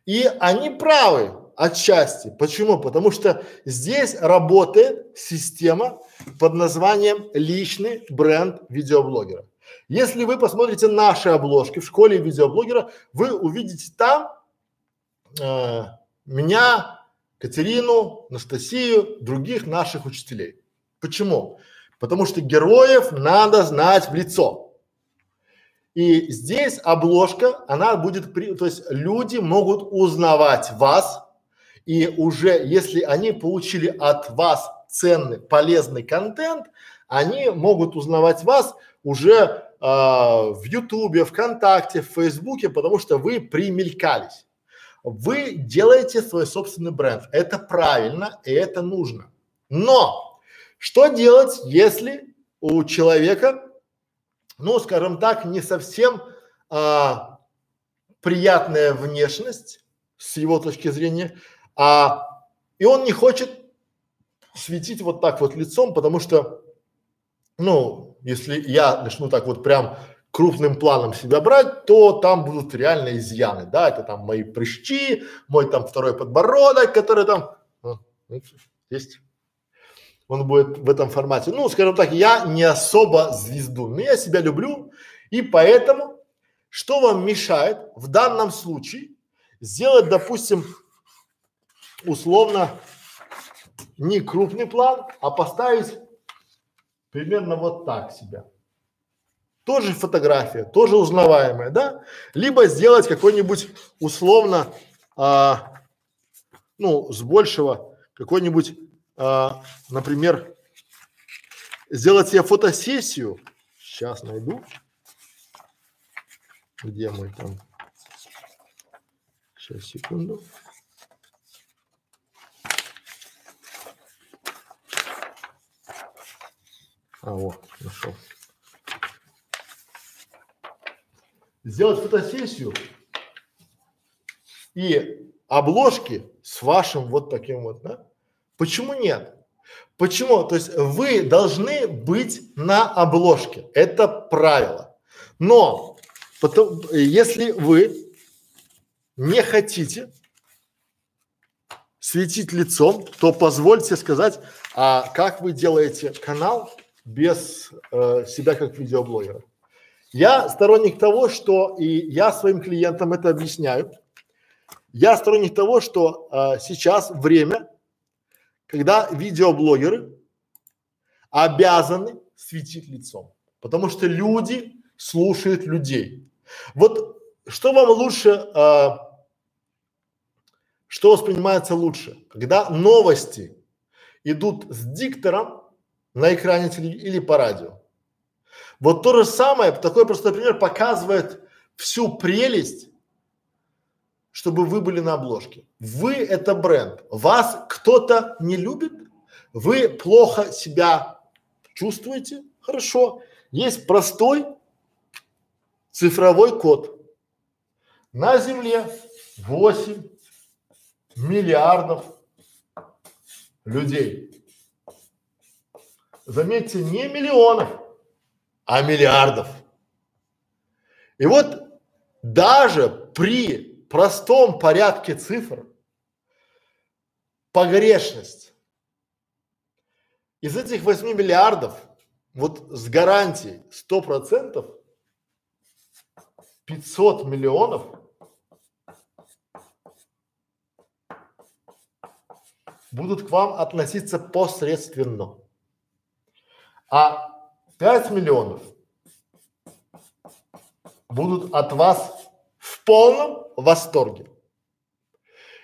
И они правы отчасти. Почему? Потому что здесь работает система под названием личный бренд видеоблогера. Если вы посмотрите наши обложки в школе видеоблогера, вы увидите там э, меня, Катерину, Анастасию, других наших учителей. Почему? Потому что героев надо знать в лицо. И здесь обложка, она будет, при, то есть люди могут узнавать вас, и уже если они получили от вас ценный, полезный контент, они могут узнавать вас уже э, в Ютубе, ВКонтакте, в Фейсбуке, потому что вы примелькались. Вы делаете свой собственный бренд. Это правильно и это нужно. Но что делать, если у человека, ну, скажем так, не совсем а, приятная внешность с его точки зрения, а и он не хочет светить вот так вот лицом, потому что, ну, если я начну так вот прям крупным планом себя брать, то там будут реально изъяны, да, это там мои прыщи, мой там второй подбородок, который там, а, ну, есть, он будет в этом формате. Ну, скажем так, я не особо звезду, но я себя люблю, и поэтому, что вам мешает в данном случае сделать, допустим, условно не крупный план, а поставить примерно вот так себя. Тоже фотография, тоже узнаваемая, да? Либо сделать какой-нибудь условно, а, ну, с большего, какой-нибудь, а, например, сделать себе фотосессию. Сейчас найду. Где мой там? Сейчас, секунду. А, вот, нашел. Сделать фотосессию и обложки с вашим вот таким вот, да? Почему нет? Почему? То есть вы должны быть на обложке. Это правило. Но потом, если вы не хотите светить лицом, то позвольте сказать, а как вы делаете канал без э, себя как видеоблогера? Я сторонник того, что и я своим клиентам это объясняю. Я сторонник того, что э, сейчас время, когда видеоблогеры обязаны светить лицом, потому что люди слушают людей. Вот что вам лучше, э, что воспринимается лучше, когда новости идут с диктором на экране или по радио? Вот то же самое, такой просто пример показывает всю прелесть, чтобы вы были на обложке. Вы это бренд. Вас кто-то не любит, вы плохо себя чувствуете, хорошо. Есть простой цифровой код. На Земле 8 миллиардов людей. Заметьте, не миллионов, а миллиардов. И вот даже при простом порядке цифр погрешность из этих 8 миллиардов вот с гарантией 100 процентов 500 миллионов будут к вам относиться посредственно. А 5 миллионов будут от вас в полном восторге.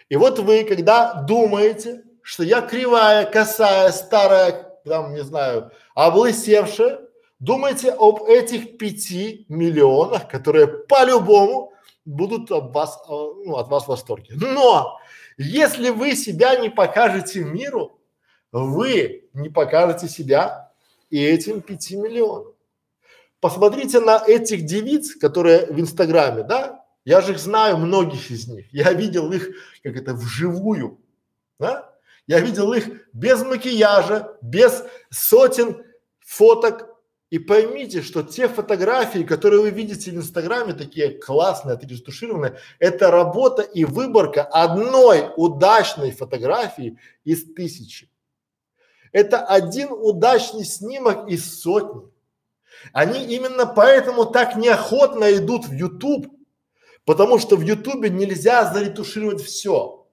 И вот вы, когда думаете, что я кривая, косая, старая, там, не знаю, облысевшая, думайте об этих пяти миллионах, которые по-любому будут от вас, э, ну, от вас в восторге. Но если вы себя не покажете миру, вы не покажете себя и этим пяти миллионам. Посмотрите на этих девиц, которые в Инстаграме, да? Я же их знаю, многих из них. Я видел их, как это, вживую, да? Я видел их без макияжа, без сотен фоток и поймите, что те фотографии, которые вы видите в Инстаграме, такие классные, отретушированные, это работа и выборка одной удачной фотографии из тысячи. Это один удачный снимок из сотни. Они именно поэтому так неохотно идут в YouTube, потому что в YouTube нельзя заретушировать все.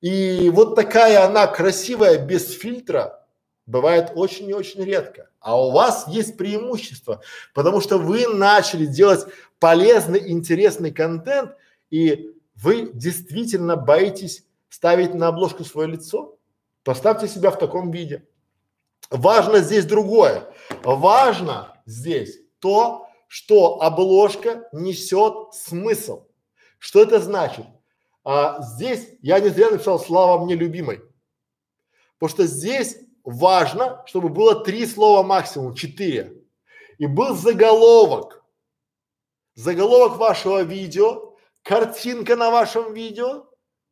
И вот такая она красивая без фильтра бывает очень и очень редко. А у вас есть преимущество, потому что вы начали делать полезный, интересный контент, и вы действительно боитесь ставить на обложку свое лицо. Поставьте себя в таком виде. Важно здесь другое. Важно здесь то, что обложка несет смысл. Что это значит? А здесь я не зря написал «Слава мне любимой», потому что здесь важно, чтобы было три слова максимум, четыре. И был заголовок. Заголовок вашего видео, картинка на вашем видео,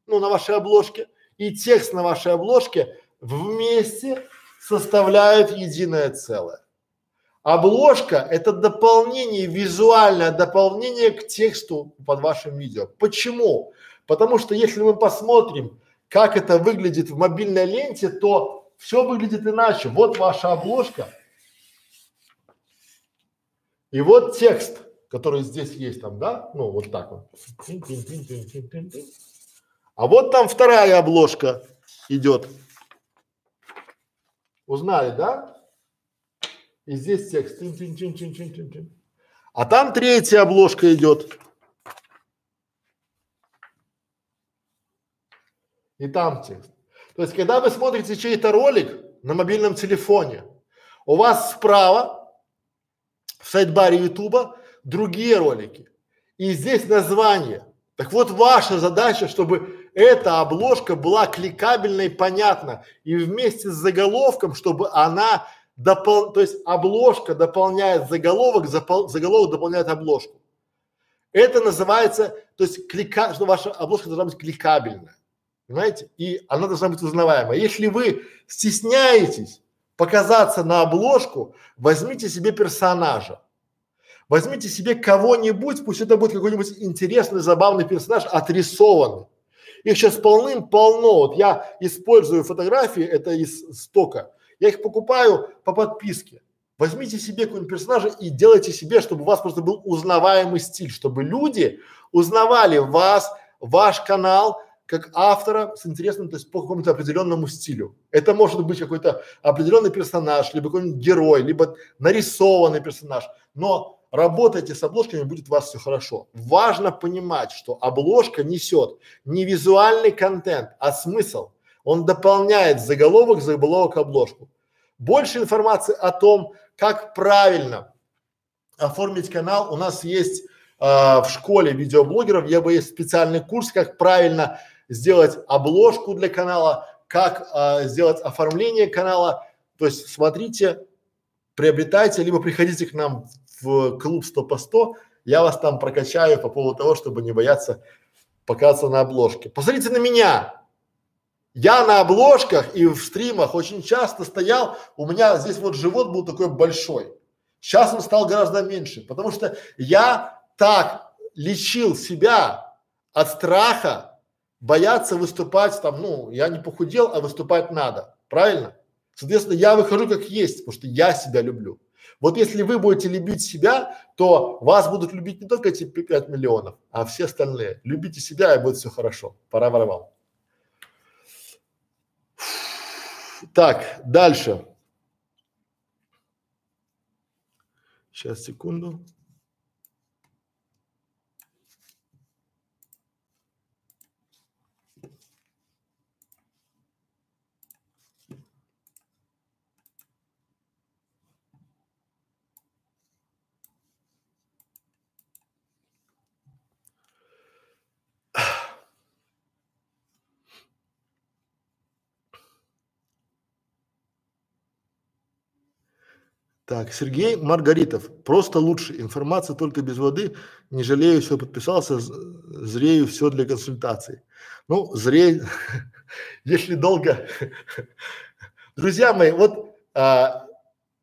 ну, на вашей обложке и текст на вашей обложке вместе составляют единое целое. Обложка – это дополнение, визуальное дополнение к тексту под вашим видео. Почему? Потому что если мы посмотрим, как это выглядит в мобильной ленте, то все выглядит иначе. Вот ваша обложка. И вот текст, который здесь есть там, да? Ну, вот так вот. А вот там вторая обложка идет. Узнали, да? И здесь текст. А там третья обложка идет. И там текст. То есть, когда вы смотрите чей-то ролик на мобильном телефоне, у вас справа в сайт-баре Ютуба другие ролики. И здесь название. Так вот, ваша задача, чтобы эта обложка была кликабельной, понятна. И вместе с заголовком, чтобы она допол... то есть обложка дополняет заголовок, запол... заголовок дополняет обложку. Это называется, то есть клика, что ваша обложка должна быть кликабельная, понимаете? И она должна быть узнаваемая. Если вы стесняетесь показаться на обложку, возьмите себе персонажа. Возьмите себе кого-нибудь, пусть это будет какой-нибудь интересный, забавный персонаж, отрисованный. Их сейчас полным-полно. Вот я использую фотографии, это из стока. Я их покупаю по подписке. Возьмите себе какого-нибудь персонажа и делайте себе, чтобы у вас просто был узнаваемый стиль, чтобы люди узнавали вас, ваш канал, как автора с интересным, то есть по какому-то определенному стилю. Это может быть какой-то определенный персонаж, либо какой-нибудь герой, либо нарисованный персонаж. Но работайте с обложками, будет у вас все хорошо. Важно понимать, что обложка несет не визуальный контент, а смысл. Он дополняет заголовок, заголовок, обложку. Больше информации о том, как правильно оформить канал, у нас есть э, в школе видеоблогеров, я бы есть специальный курс, как правильно сделать обложку для канала, как э, сделать оформление канала. То есть смотрите, приобретайте, либо приходите к нам в клуб 100 по 100, я вас там прокачаю по поводу того, чтобы не бояться показаться на обложке. Посмотрите на меня, я на обложках и в стримах очень часто стоял, у меня здесь вот живот был такой большой. Сейчас он стал гораздо меньше, потому что я так лечил себя от страха бояться выступать там, ну, я не похудел, а выступать надо, правильно? Соответственно, я выхожу как есть, потому что я себя люблю. Вот если вы будете любить себя, то вас будут любить не только эти 5 миллионов, а все остальные. Любите себя и будет все хорошо. Пора воровал. Так, дальше. Сейчас, секунду. Так, Сергей Маргаритов. Просто лучше. Информация только без воды. Не жалею, все подписался. Зрею все для консультаций. Ну, зрею, если долго. Друзья мои, вот а,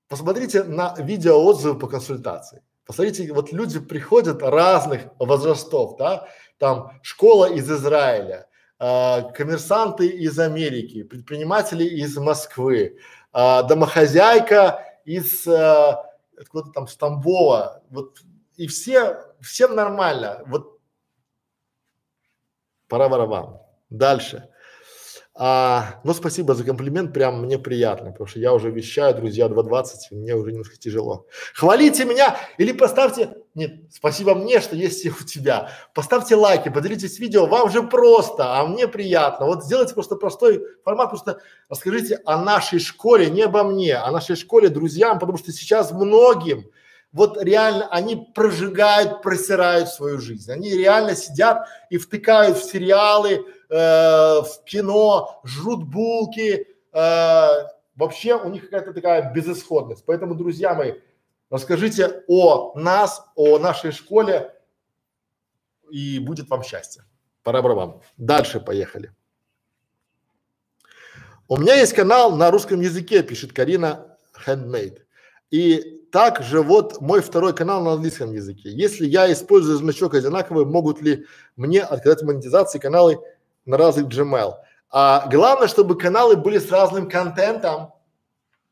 посмотрите на видео отзывы по консультации. Посмотрите, вот люди приходят разных возрастов, да, там школа из Израиля, а, коммерсанты из Америки, предприниматели из Москвы, а, домохозяйка из э, откуда там с Тамбова, вот и все, всем нормально, вот пора барабан. Дальше. А, ну, спасибо за комплимент, прям мне приятно, потому что я уже вещаю, друзья, 2.20, мне уже немножко тяжело. Хвалите меня или поставьте, нет, спасибо мне, что есть у тебя. Поставьте лайки, поделитесь видео, вам же просто, а мне приятно. Вот сделайте просто простой формат, просто расскажите о нашей школе, не обо мне, о нашей школе друзьям, потому что сейчас многим вот реально они прожигают, просирают свою жизнь. Они реально сидят и втыкают в сериалы, э, в кино, жрут булки. Э, вообще у них какая-то такая безысходность. Поэтому, друзья мои, расскажите о нас, о нашей школе, и будет вам счастье. Пора вам. Дальше поехали. У меня есть канал на русском языке, пишет Карина Handmade. И также вот мой второй канал на английском языке. Если я использую значок одинаковый, могут ли мне отказать монетизации каналы на разных Gmail? А главное, чтобы каналы были с разным контентом.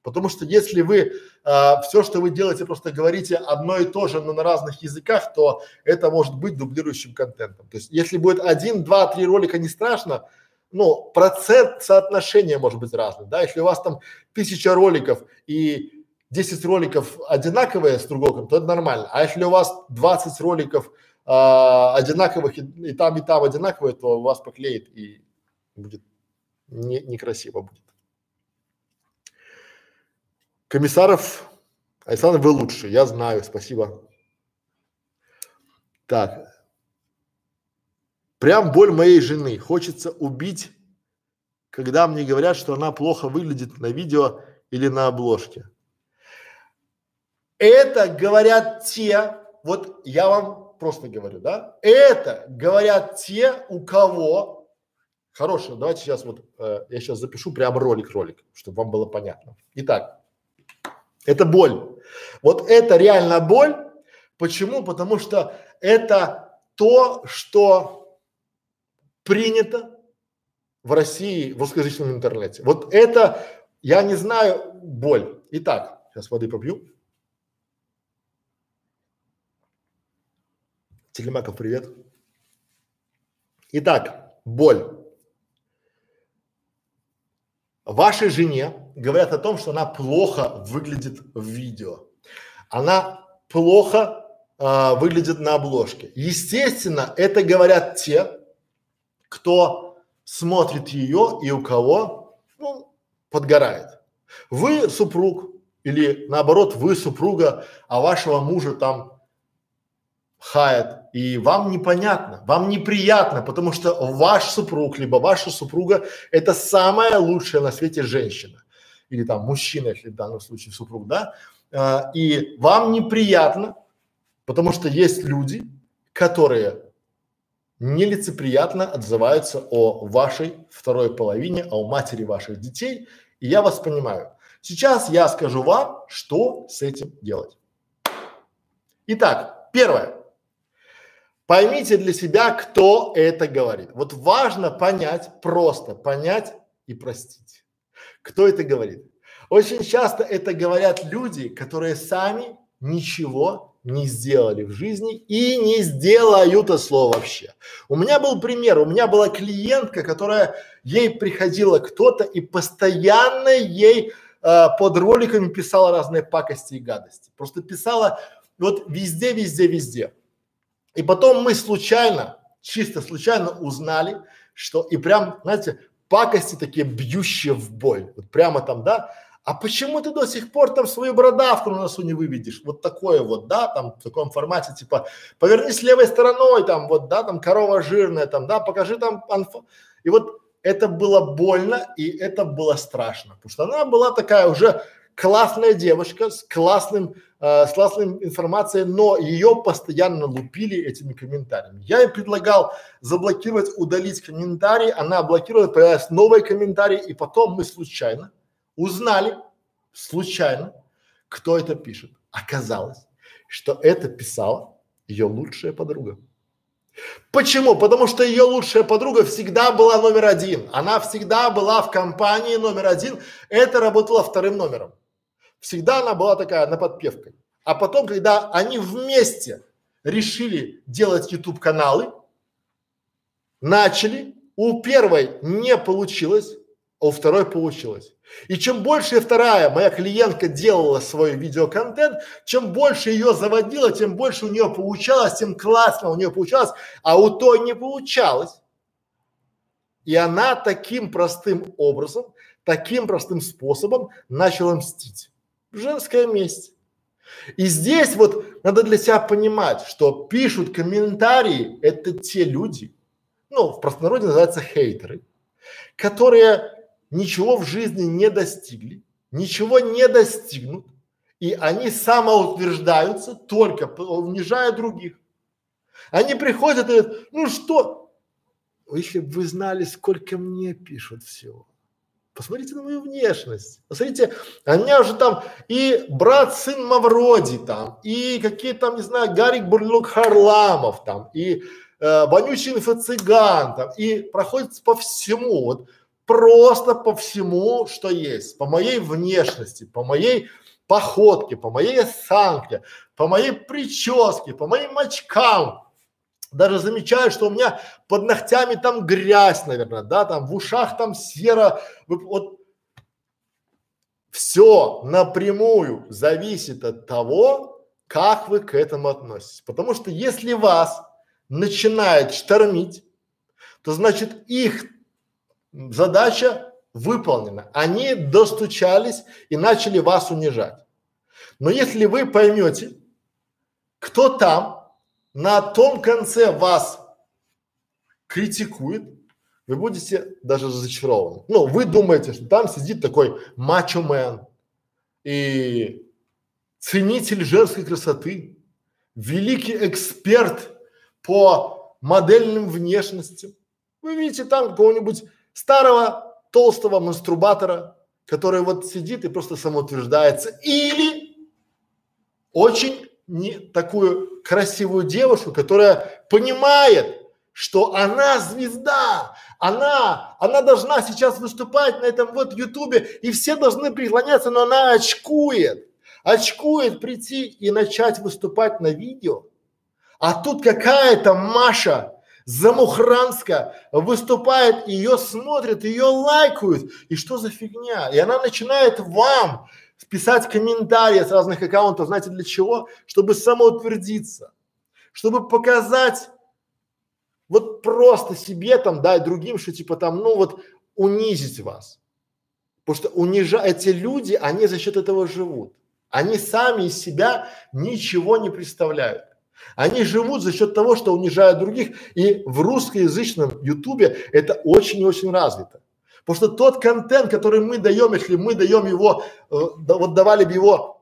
Потому что если вы а, все, что вы делаете, просто говорите одно и то же, но на разных языках, то это может быть дублирующим контентом. То есть, если будет один, два, три ролика, не страшно, ну, процент соотношения может быть разный, да, если у вас там тысяча роликов и 10 роликов одинаковые с другом, то это нормально, а если у вас 20 роликов а, одинаковых и, и там и там одинаковые, то вас поклеит и будет не, некрасиво будет. Комиссаров, Александр, вы лучше, я знаю, спасибо. Так, Прям боль моей жены. Хочется убить, когда мне говорят, что она плохо выглядит на видео или на обложке. Это говорят те, вот я вам просто говорю, да, это говорят те, у кого, хорошо, давайте сейчас вот, э, я сейчас запишу прям ролик-ролик, чтобы вам было понятно. Итак, это боль. Вот это реально боль. Почему? Потому что это то, что принято в России в русскоязычном интернете. Вот это, я не знаю, боль. Итак, сейчас воды попью. Телемаков, привет. Итак, боль. Вашей жене говорят о том, что она плохо выглядит в видео. Она плохо э, выглядит на обложке. Естественно, это говорят те, кто смотрит ее и у кого ну, подгорает. Вы супруг или наоборот вы супруга, а вашего мужа там хает, и вам непонятно, вам неприятно, потому что ваш супруг, либо ваша супруга – это самая лучшая на свете женщина. Или там мужчина, если в данном случае супруг, да? А, и вам неприятно, потому что есть люди, которые нелицеприятно отзываются о вашей второй половине, о матери ваших детей, и я вас понимаю. Сейчас я скажу вам, что с этим делать. Итак, первое. Поймите для себя, кто это говорит. Вот важно понять, просто понять и простить. Кто это говорит? Очень часто это говорят люди, которые сами ничего не сделали в жизни и не сделают это слово вообще. У меня был пример, у меня была клиентка, которая, ей приходила кто-то и постоянно ей э, под роликами писала разные пакости и гадости. Просто писала вот везде, везде, везде. И потом мы случайно, чисто случайно узнали, что и прям, знаете, пакости такие бьющие в боль. Вот прямо там, да, а почему ты до сих пор там свою бородавку на носу не выведешь? Вот такое вот, да, там в таком формате, типа, повернись левой стороной, там, вот, да, там корова жирная, там, да, покажи там анфо. И вот это было больно и это было страшно, потому что она была такая уже классная девушка с классным, э, с классной информацией, но ее постоянно лупили этими комментариями. Я ей предлагал заблокировать, удалить комментарии, она блокировала, появились новые комментарии, и потом мы случайно узнали случайно, кто это пишет. Оказалось, что это писала ее лучшая подруга. Почему? Потому что ее лучшая подруга всегда была номер один. Она всегда была в компании номер один. Это работало вторым номером. Всегда она была такая на подпевкой. А потом, когда они вместе решили делать YouTube каналы, начали, у первой не получилось, а у второй получилось. И чем больше вторая моя клиентка делала свой видеоконтент, чем больше ее заводила, тем больше у нее получалось, тем классно у нее получалось, а у той не получалось. И она таким простым образом, таким простым способом начала мстить в женское месте. И здесь вот надо для себя понимать, что пишут комментарии это те люди, ну в простонародье называются хейтеры, которые ничего в жизни не достигли, ничего не достигнут, и они самоутверждаются, только унижая других. Они приходят и говорят, ну что, если бы вы знали, сколько мне пишут всего. Посмотрите на мою внешность. Посмотрите, а у меня уже там и брат, сын Мавроди там, и какие там, не знаю, Гарик Бурлук Харламов там, и э, вонючий инфо-цыган там, и проходит по всему, вот просто по всему, что есть, по моей внешности, по моей походке, по моей осанке, по моей прическе, по моим очкам, даже замечаю, что у меня под ногтями там грязь, наверное, да, там в ушах там сера, вот все напрямую зависит от того, как вы к этому относитесь. Потому что если вас начинает штормить, то значит их задача выполнена. Они достучались и начали вас унижать. Но если вы поймете, кто там, на том конце вас критикует, вы будете даже разочарованы. Ну, вы думаете, что там сидит такой мачо-мен и ценитель женской красоты, великий эксперт по модельным внешностям. Вы видите там какого-нибудь старого толстого мастурбатора, который вот сидит и просто самоутверждается. Или очень не такую красивую девушку, которая понимает, что она звезда, она, она должна сейчас выступать на этом вот ютубе, и все должны преклоняться, но она очкует, очкует прийти и начать выступать на видео. А тут какая-то Маша Замухранская выступает, ее смотрят, ее лайкают. И что за фигня? И она начинает вам писать комментарии с разных аккаунтов, знаете для чего? Чтобы самоутвердиться, чтобы показать вот просто себе там, да, и другим, что типа там, ну вот унизить вас. Потому что унижа эти люди, они за счет этого живут. Они сами из себя ничего не представляют. Они живут за счет того, что унижают других. И в русскоязычном ютубе это очень-очень развито. Потому что тот контент, который мы даем, если мы даем его, э, да, вот давали бы его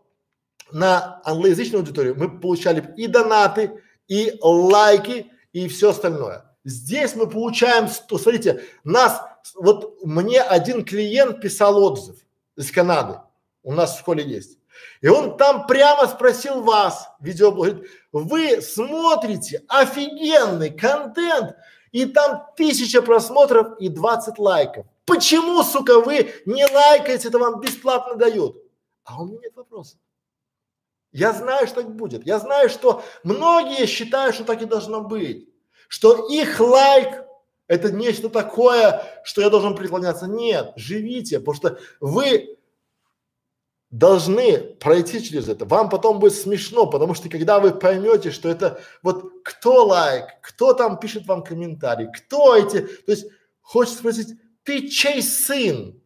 на англоязычную аудиторию, мы получали и донаты, и лайки, и все остальное. Здесь мы получаем, смотрите, нас, вот мне один клиент писал отзыв из Канады, у нас в школе есть. И он там прямо спросил вас, видеоблог, говорит, вы смотрите офигенный контент, и там тысяча просмотров и 20 лайков. Почему, сука, вы не лайкаете, это вам бесплатно дают? А у меня нет вопроса. Я знаю, что так будет. Я знаю, что многие считают, что так и должно быть. Что их лайк это нечто такое, что я должен преклоняться. Нет, живите, потому что вы должны пройти через это. Вам потом будет смешно, потому что когда вы поймете, что это вот кто лайк, кто там пишет вам комментарий, кто эти, то есть хочется спросить, ты чей сын?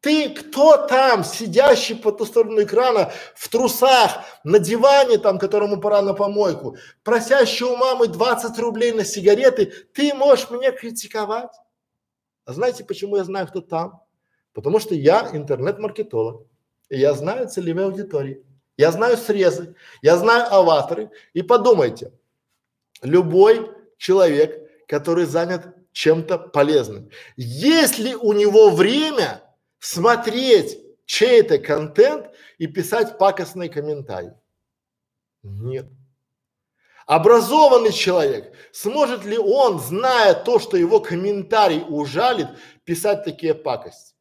Ты кто там, сидящий по ту сторону экрана, в трусах, на диване там, которому пора на помойку, просящий у мамы 20 рублей на сигареты, ты можешь меня критиковать? А знаете, почему я знаю, кто там? Потому что я интернет-маркетолог, я знаю целевые аудитории, я знаю срезы, я знаю аватары. И подумайте, любой человек, который занят чем-то полезным. Есть ли у него время смотреть чей-то контент и писать пакостные комментарии? Нет. Образованный человек, сможет ли он, зная то, что его комментарий ужалит, писать такие пакости?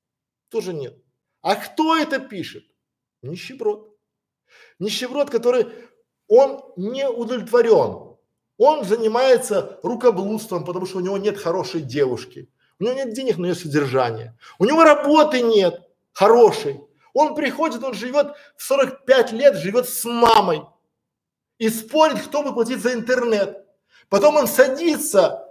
Тоже нет. А кто это пишет? Нищеброд. Нищеброд, который он не удовлетворен он занимается рукоблудством, потому что у него нет хорошей девушки. У него нет денег на ее содержание. У него работы нет хорошей. Он приходит, он живет в 45 лет, живет с мамой и спорит, кто бы платить за интернет. Потом он садится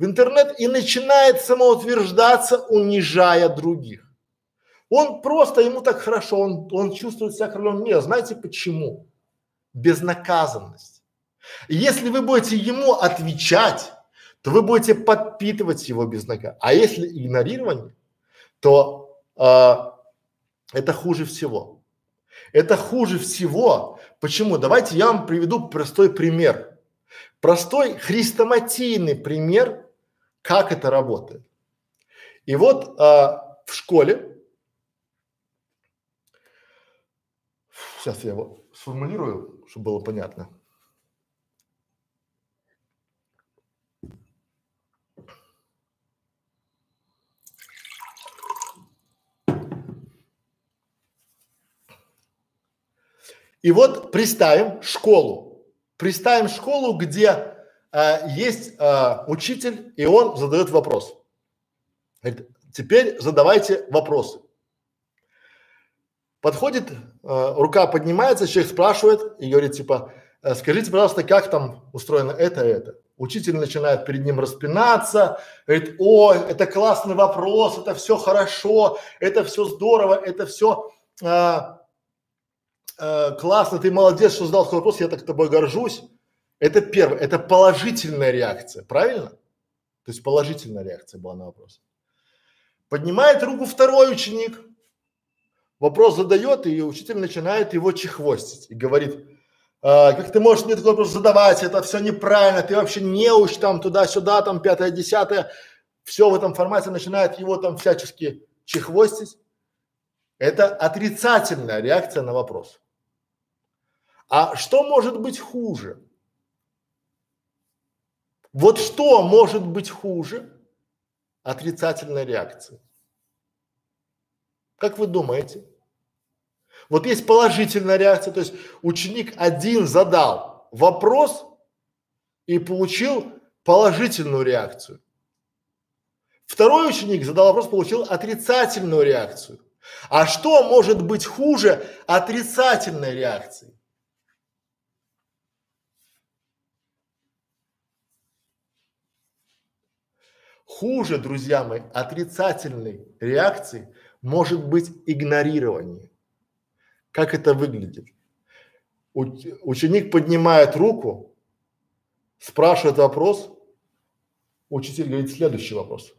в интернет и начинает самоутверждаться, унижая других. Он просто, ему так хорошо, он, он чувствует себя королем мира. Знаете почему? Безнаказанность. Если вы будете ему отвечать, то вы будете подпитывать его безнаказанность. А если игнорирование, то э, это хуже всего. Это хуже всего. Почему? Давайте я вам приведу простой пример. Простой хрестоматийный пример, как это работает. И вот э, в школе, сейчас я его сформулирую, чтобы было понятно. И вот представим школу, представим школу, где э, есть э, учитель, и он задает вопрос. Говорит, теперь задавайте вопросы. Подходит, э, рука поднимается, человек спрашивает и говорит типа, э, скажите, пожалуйста, как там устроено это, это. Учитель начинает перед ним распинаться, говорит, о, это классный вопрос, это все хорошо, это все здорово, это все э, э, классно, ты молодец, что задал такой вопрос, я так тобой горжусь. Это первое, это положительная реакция, правильно? То есть положительная реакция была на вопрос. Поднимает руку второй ученик, вопрос задает, и учитель начинает его чехвостить и говорит, а, как ты можешь мне такой вопрос задавать, это все неправильно, ты вообще не уч там туда-сюда, там пятое, десятое, все в этом формате начинает его там всячески чехвостить. Это отрицательная реакция на вопрос. А что может быть хуже? Вот что может быть хуже отрицательной реакции? Как вы думаете? Вот есть положительная реакция, то есть ученик один задал вопрос и получил положительную реакцию. Второй ученик задал вопрос, получил отрицательную реакцию. А что может быть хуже отрицательной реакции? Хуже, друзья мои, отрицательной реакции может быть игнорирование. Как это выглядит? ученик поднимает руку, спрашивает вопрос, учитель говорит следующий вопрос.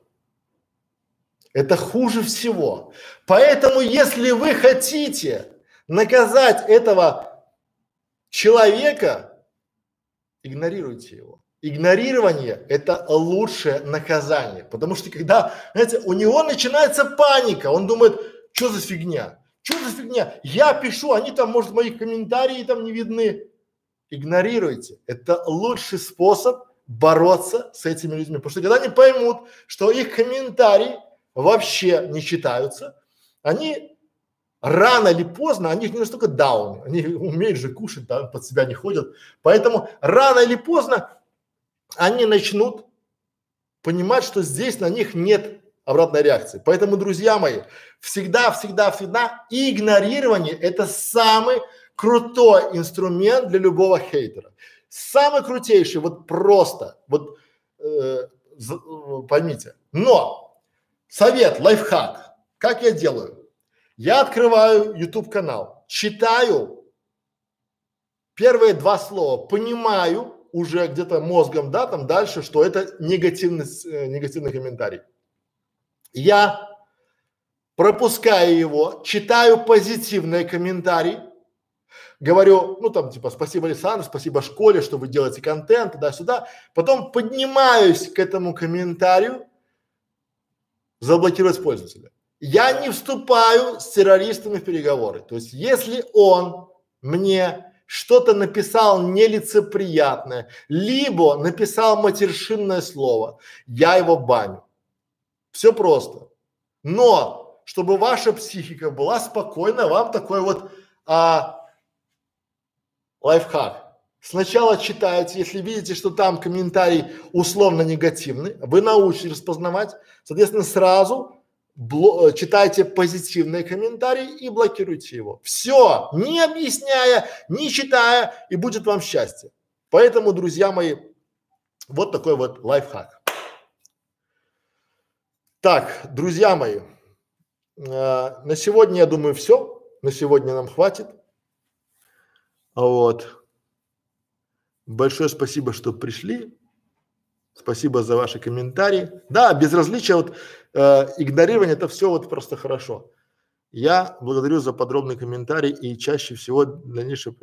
Это хуже всего. Поэтому, если вы хотите наказать этого человека, игнорируйте его. Игнорирование – это лучшее наказание, потому что когда, знаете, у него начинается паника, он думает, что за фигня, что за фигня, я пишу, они там, может, мои комментарии там не видны. Игнорируйте, это лучший способ бороться с этими людьми, потому что когда они поймут, что их комментарии вообще не читаются, они рано или поздно, они не настолько даун, они умеют же кушать, да, под себя не ходят, поэтому рано или поздно они начнут понимать, что здесь на них нет обратной реакции. Поэтому, друзья мои, всегда, всегда, всегда игнорирование – это самый крутой инструмент для любого хейтера. Самый крутейший, вот просто, вот э, поймите. Но совет, лайфхак, как я делаю? Я открываю YouTube канал, читаю первые два слова, понимаю, уже где-то мозгом, да, там дальше, что это негативный, э, негативный комментарий. Я пропускаю его, читаю позитивные комментарии, говорю, ну там типа спасибо Александр, спасибо школе, что вы делаете контент, туда-сюда, потом поднимаюсь к этому комментарию, заблокировать пользователя. Я не вступаю с террористами в переговоры. То есть, если он мне что-то написал нелицеприятное, либо написал матершинное слово, я его баню. Все просто. Но, чтобы ваша психика была спокойна, вам такой вот а, лайфхак. Сначала читаете, если видите, что там комментарий условно негативный, вы научитесь распознавать, соответственно, сразу бло, э, читайте позитивные комментарии и блокируйте его. Все, не объясняя, не читая, и будет вам счастье. Поэтому, друзья мои, вот такой вот лайфхак. Так, друзья мои, э, на сегодня, я думаю, все. На сегодня нам хватит. Вот. Большое спасибо, что пришли. Спасибо за ваши комментарии. Да, безразличие, вот э, игнорирование это все вот просто хорошо. Я благодарю за подробный комментарий и чаще всего дальнейшее.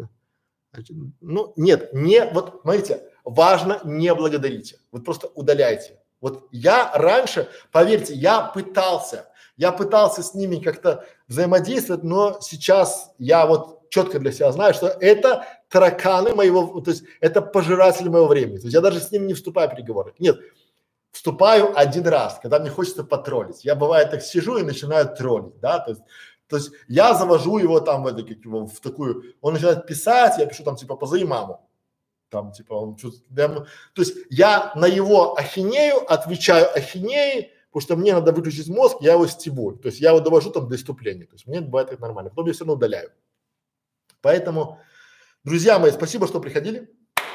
Ну, нет, не, вот, смотрите, важно не благодарите, вот просто удаляйте. Вот я раньше, поверьте, я пытался, Я пытался с ними как-то взаимодействовать, но сейчас я вот четко для себя знаю, что это тараканы моего, то есть это пожиратели моего времени. То есть я даже с ними не вступаю в переговоры. Нет, вступаю один раз, когда мне хочется потроллить. Я бывает так сижу и начинаю троллить, да, то есть то есть я завожу его там в, это, как его, в такую, он начинает писать, я пишу там типа позови маму. Там типа он чувствует, то есть я на его ахинею отвечаю ахинеей, потому что мне надо выключить мозг, я его стебу. То есть я его довожу там до иступления. То есть мне бывает это нормально. Потом я все равно удаляю. Поэтому, друзья мои, спасибо, что приходили,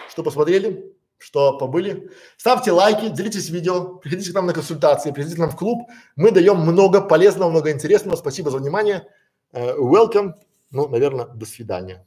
что посмотрели что побыли. Ставьте лайки, делитесь видео, приходите к нам на консультации, приходите к нам в клуб. Мы даем много полезного, много интересного. Спасибо за внимание. Uh, welcome. Ну, наверное, до свидания.